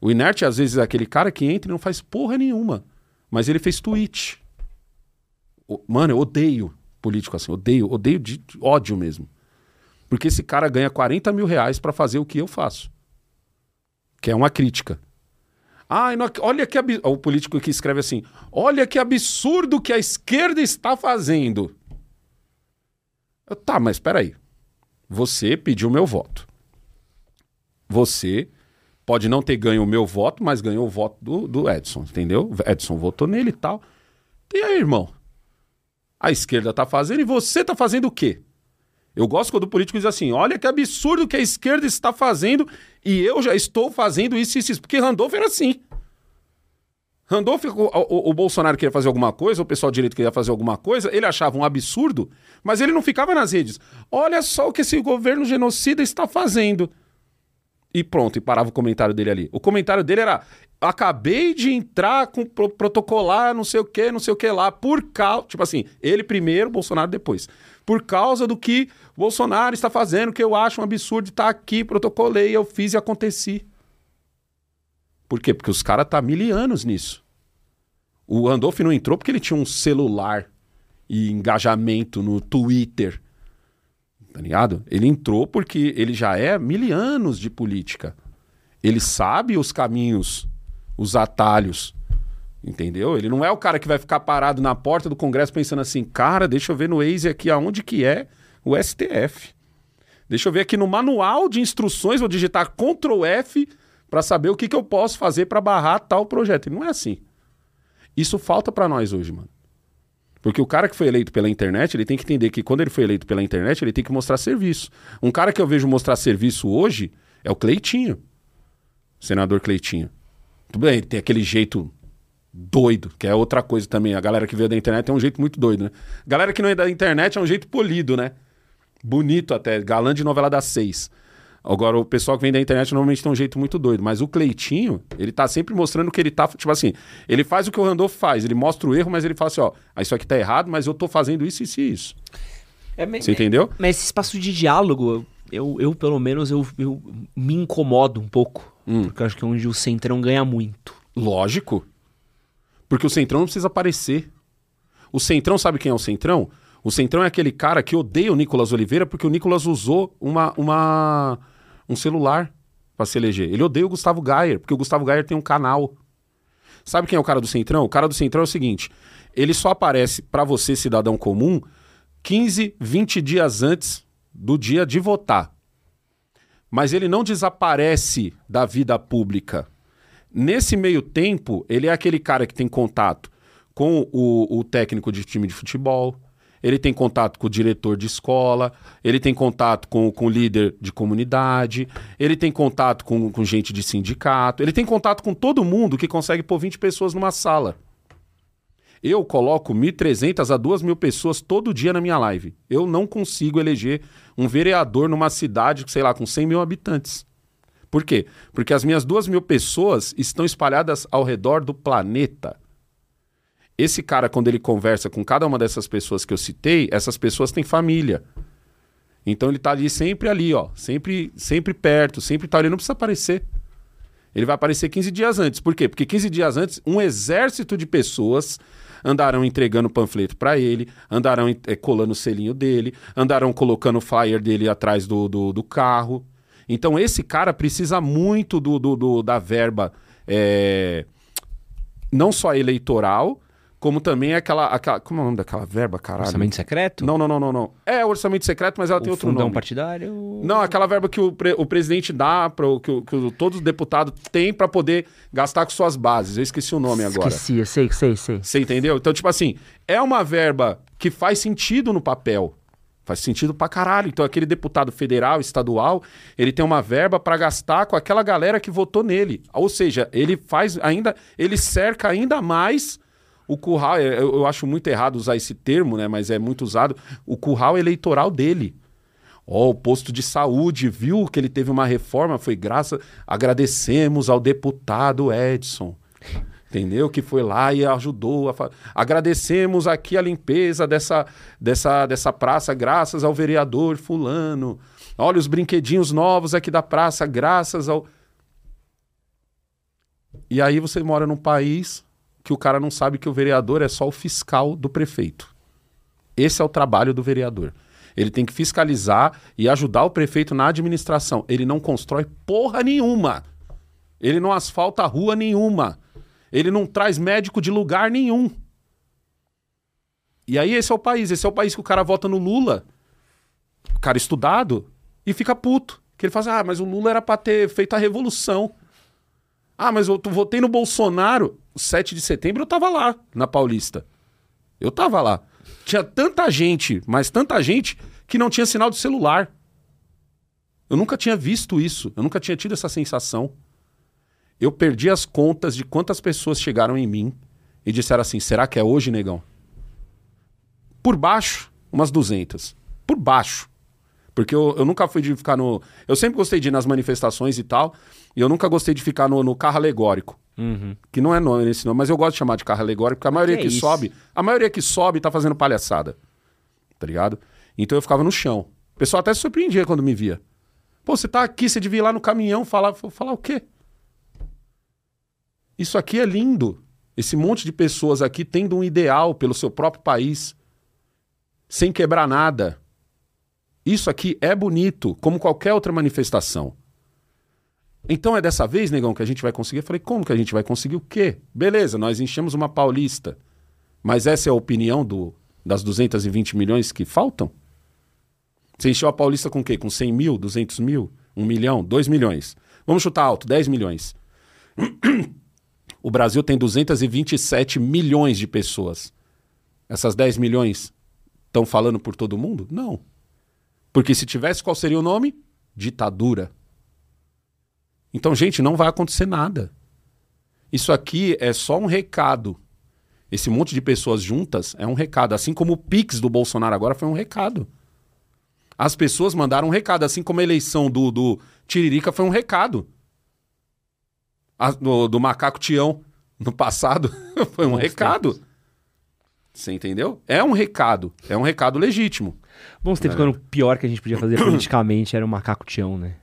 O inerte, às vezes, é aquele cara que entra e não faz porra nenhuma, mas ele fez tweet. Mano, eu odeio político assim, odeio, odeio de ódio mesmo. Porque esse cara ganha 40 mil reais pra fazer o que eu faço. Que é uma crítica. Ai, não, olha que absurdo. O político que escreve assim: olha que absurdo que a esquerda está fazendo. Eu, tá, mas espera aí. Você pediu meu voto. Você pode não ter ganho o meu voto, mas ganhou o voto do, do Edson, entendeu? Edson votou nele e tal. E aí, irmão? A esquerda tá fazendo e você tá fazendo o quê? Eu gosto quando o político diz assim: olha que absurdo que a esquerda está fazendo e eu já estou fazendo isso e isso. Porque Randolph era assim. Randolph, o, o, o, Bolsonaro queria fazer alguma coisa, o pessoal direito queria fazer alguma coisa, ele achava um absurdo, mas ele não ficava nas redes. Olha só o que esse governo genocida está fazendo. E pronto, e parava o comentário dele ali. O comentário dele era: acabei de entrar com pro protocolar, não sei o que, não sei o que lá, por causa. Tipo assim, ele primeiro, Bolsonaro depois. Por causa do que Bolsonaro está fazendo, que eu acho um absurdo estar tá aqui, protocolei, eu fiz e aconteci. Por quê? Porque os caras tá mil anos nisso. O Randolph não entrou porque ele tinha um celular e engajamento no Twitter. Tá ligado? Ele entrou porque ele já é mil anos de política. Ele sabe os caminhos, os atalhos. Entendeu? Ele não é o cara que vai ficar parado na porta do Congresso pensando assim, cara, deixa eu ver no Waze aqui aonde que é o STF. Deixa eu ver aqui no manual de instruções, vou digitar Ctrl F para saber o que, que eu posso fazer para barrar tal projeto. E não é assim. Isso falta para nós hoje, mano. Porque o cara que foi eleito pela internet, ele tem que entender que quando ele foi eleito pela internet, ele tem que mostrar serviço. Um cara que eu vejo mostrar serviço hoje é o Cleitinho. senador Cleitinho. Tudo bem, ele tem aquele jeito doido, que é outra coisa também. A galera que veio da internet tem um jeito muito doido, né? Galera que não é da internet é um jeito polido, né? Bonito até, galã de novela das seis. Agora, o pessoal que vem da internet normalmente tem um jeito muito doido, mas o Cleitinho, ele tá sempre mostrando que ele tá, tipo assim, ele faz o que o Randolph faz, ele mostra o erro, mas ele fala assim, ó, ah, isso aqui tá errado, mas eu tô fazendo isso, isso e isso. É, Você entendeu? Mas esse espaço de diálogo, eu, eu pelo menos, eu, eu me incomodo um pouco, hum. porque eu acho que é onde o Centrão ganha muito. Lógico. Porque o Centrão não precisa aparecer. O Centrão sabe quem é o Centrão? O Centrão é aquele cara que odeia o Nicolas Oliveira porque o Nicolas usou uma, uma, um celular para se eleger. Ele odeia o Gustavo Gayer, porque o Gustavo Gayer tem um canal. Sabe quem é o cara do Centrão? O cara do Centrão é o seguinte: ele só aparece para você, cidadão comum, 15, 20 dias antes do dia de votar. Mas ele não desaparece da vida pública. Nesse meio tempo, ele é aquele cara que tem contato com o, o técnico de time de futebol, ele tem contato com o diretor de escola, ele tem contato com, com o líder de comunidade, ele tem contato com, com gente de sindicato, ele tem contato com todo mundo que consegue pôr 20 pessoas numa sala. Eu coloco 1.300 a 2.000 pessoas todo dia na minha live. Eu não consigo eleger um vereador numa cidade, sei lá, com 100 mil habitantes. Por quê? Porque as minhas 2.000 pessoas estão espalhadas ao redor do planeta. Esse cara, quando ele conversa com cada uma dessas pessoas que eu citei, essas pessoas têm família. Então ele tá ali sempre ali, ó, sempre, sempre perto, sempre tá ali, não precisa aparecer. Ele vai aparecer 15 dias antes. Por quê? Porque 15 dias antes, um exército de pessoas andarão entregando panfleto para ele, andarão é, colando o selinho dele, andarão colocando o flyer dele atrás do, do, do carro. Então esse cara precisa muito do, do, do da verba, é, não só eleitoral, como também aquela, aquela. Como é o nome daquela verba, caralho? Orçamento secreto? Não, não, não, não, não. É orçamento secreto, mas ela o tem outro fundão nome. partidário? Não, aquela verba que o, pre, o presidente dá, pro, que, que todos os deputados têm para poder gastar com suas bases. Eu esqueci o nome agora. Esqueci, eu sei, sei, sei. Você entendeu? Então, tipo assim, é uma verba que faz sentido no papel. Faz sentido pra caralho. Então, aquele deputado federal, estadual, ele tem uma verba para gastar com aquela galera que votou nele. Ou seja, ele faz ainda. Ele cerca ainda mais o curral, é, eu, eu acho muito errado usar esse termo, né? Mas é muito usado. O curral eleitoral dele. Ó, oh, o posto de saúde, viu que ele teve uma reforma, foi graças. Agradecemos ao deputado Edson. Entendeu? Que foi lá e ajudou. A fa... Agradecemos aqui a limpeza dessa, dessa, dessa praça, graças ao vereador Fulano. Olha os brinquedinhos novos aqui da praça, graças ao. E aí você mora num país que o cara não sabe que o vereador é só o fiscal do prefeito. Esse é o trabalho do vereador. Ele tem que fiscalizar e ajudar o prefeito na administração. Ele não constrói porra nenhuma. Ele não asfalta rua nenhuma. Ele não traz médico de lugar nenhum. E aí esse é o país. Esse é o país que o cara vota no Lula, o cara estudado, e fica puto. Que ele fala assim, ah, mas o Lula era pra ter feito a revolução. Ah, mas eu votei no Bolsonaro. 7 de setembro eu tava lá, na Paulista. Eu tava lá. Tinha tanta gente, mas tanta gente, que não tinha sinal de celular. Eu nunca tinha visto isso. Eu nunca tinha tido essa sensação. Eu perdi as contas de quantas pessoas chegaram em mim e disseram assim: será que é hoje, negão? Por baixo, umas 200. Por baixo. Porque eu, eu nunca fui de ficar no. Eu sempre gostei de ir nas manifestações e tal. E eu nunca gostei de ficar no, no carro alegórico. Uhum. Que não é nome nesse nome, mas eu gosto de chamar de carro alegórico, porque a maioria que que, é isso? sobe. A maioria que sobe tá fazendo palhaçada. Tá ligado? Então eu ficava no chão. O pessoal até se surpreendia quando me via. Pô, você tá aqui, você devia ir lá no caminhão falar. Falar o quê? Isso aqui é lindo. Esse monte de pessoas aqui tendo um ideal pelo seu próprio país, sem quebrar nada. Isso aqui é bonito, como qualquer outra manifestação. Então é dessa vez, negão, que a gente vai conseguir? Eu falei, como que a gente vai conseguir o quê? Beleza, nós enchemos uma paulista. Mas essa é a opinião do, das 220 milhões que faltam? Você encheu a paulista com o quê? Com 100 mil, 200 mil, 1 milhão, 2 milhões. Vamos chutar alto, 10 milhões. O Brasil tem 227 milhões de pessoas. Essas 10 milhões estão falando por todo mundo? Não. Porque se tivesse, qual seria o nome? Ditadura. Então, gente, não vai acontecer nada. Isso aqui é só um recado. Esse monte de pessoas juntas é um recado. Assim como o Pix do Bolsonaro agora foi um recado. As pessoas mandaram um recado, assim como a eleição do, do Tiririca foi um recado. A- do, do Macaco Tião no passado foi um Bons recado. Você entendeu? É um recado. É um recado legítimo. Bom, você ficando pior que a gente podia fazer politicamente era o macaco Tião, né?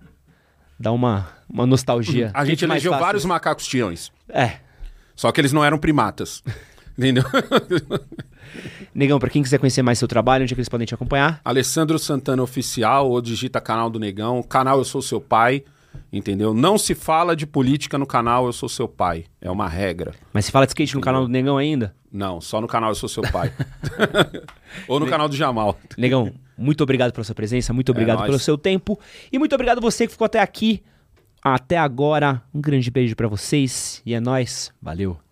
Dá uma, uma nostalgia. A gente elegeu vários macacos tiões. É. Só que eles não eram primatas. Entendeu? Negão, pra quem quiser conhecer mais seu trabalho, onde é que eles podem te acompanhar? Alessandro Santana Oficial, ou digita canal do Negão. Canal Eu Sou Seu Pai. Entendeu? Não se fala de política no canal Eu Sou Seu Pai. É uma regra. Mas se fala de skate no canal do Negão ainda? Não, só no canal Eu Sou Seu Pai. ou no canal do Jamal. Negão, muito obrigado pela sua presença, muito obrigado nóis. pelo seu tempo e muito obrigado você que ficou até aqui, até agora. Um grande beijo pra vocês e é nóis. Valeu.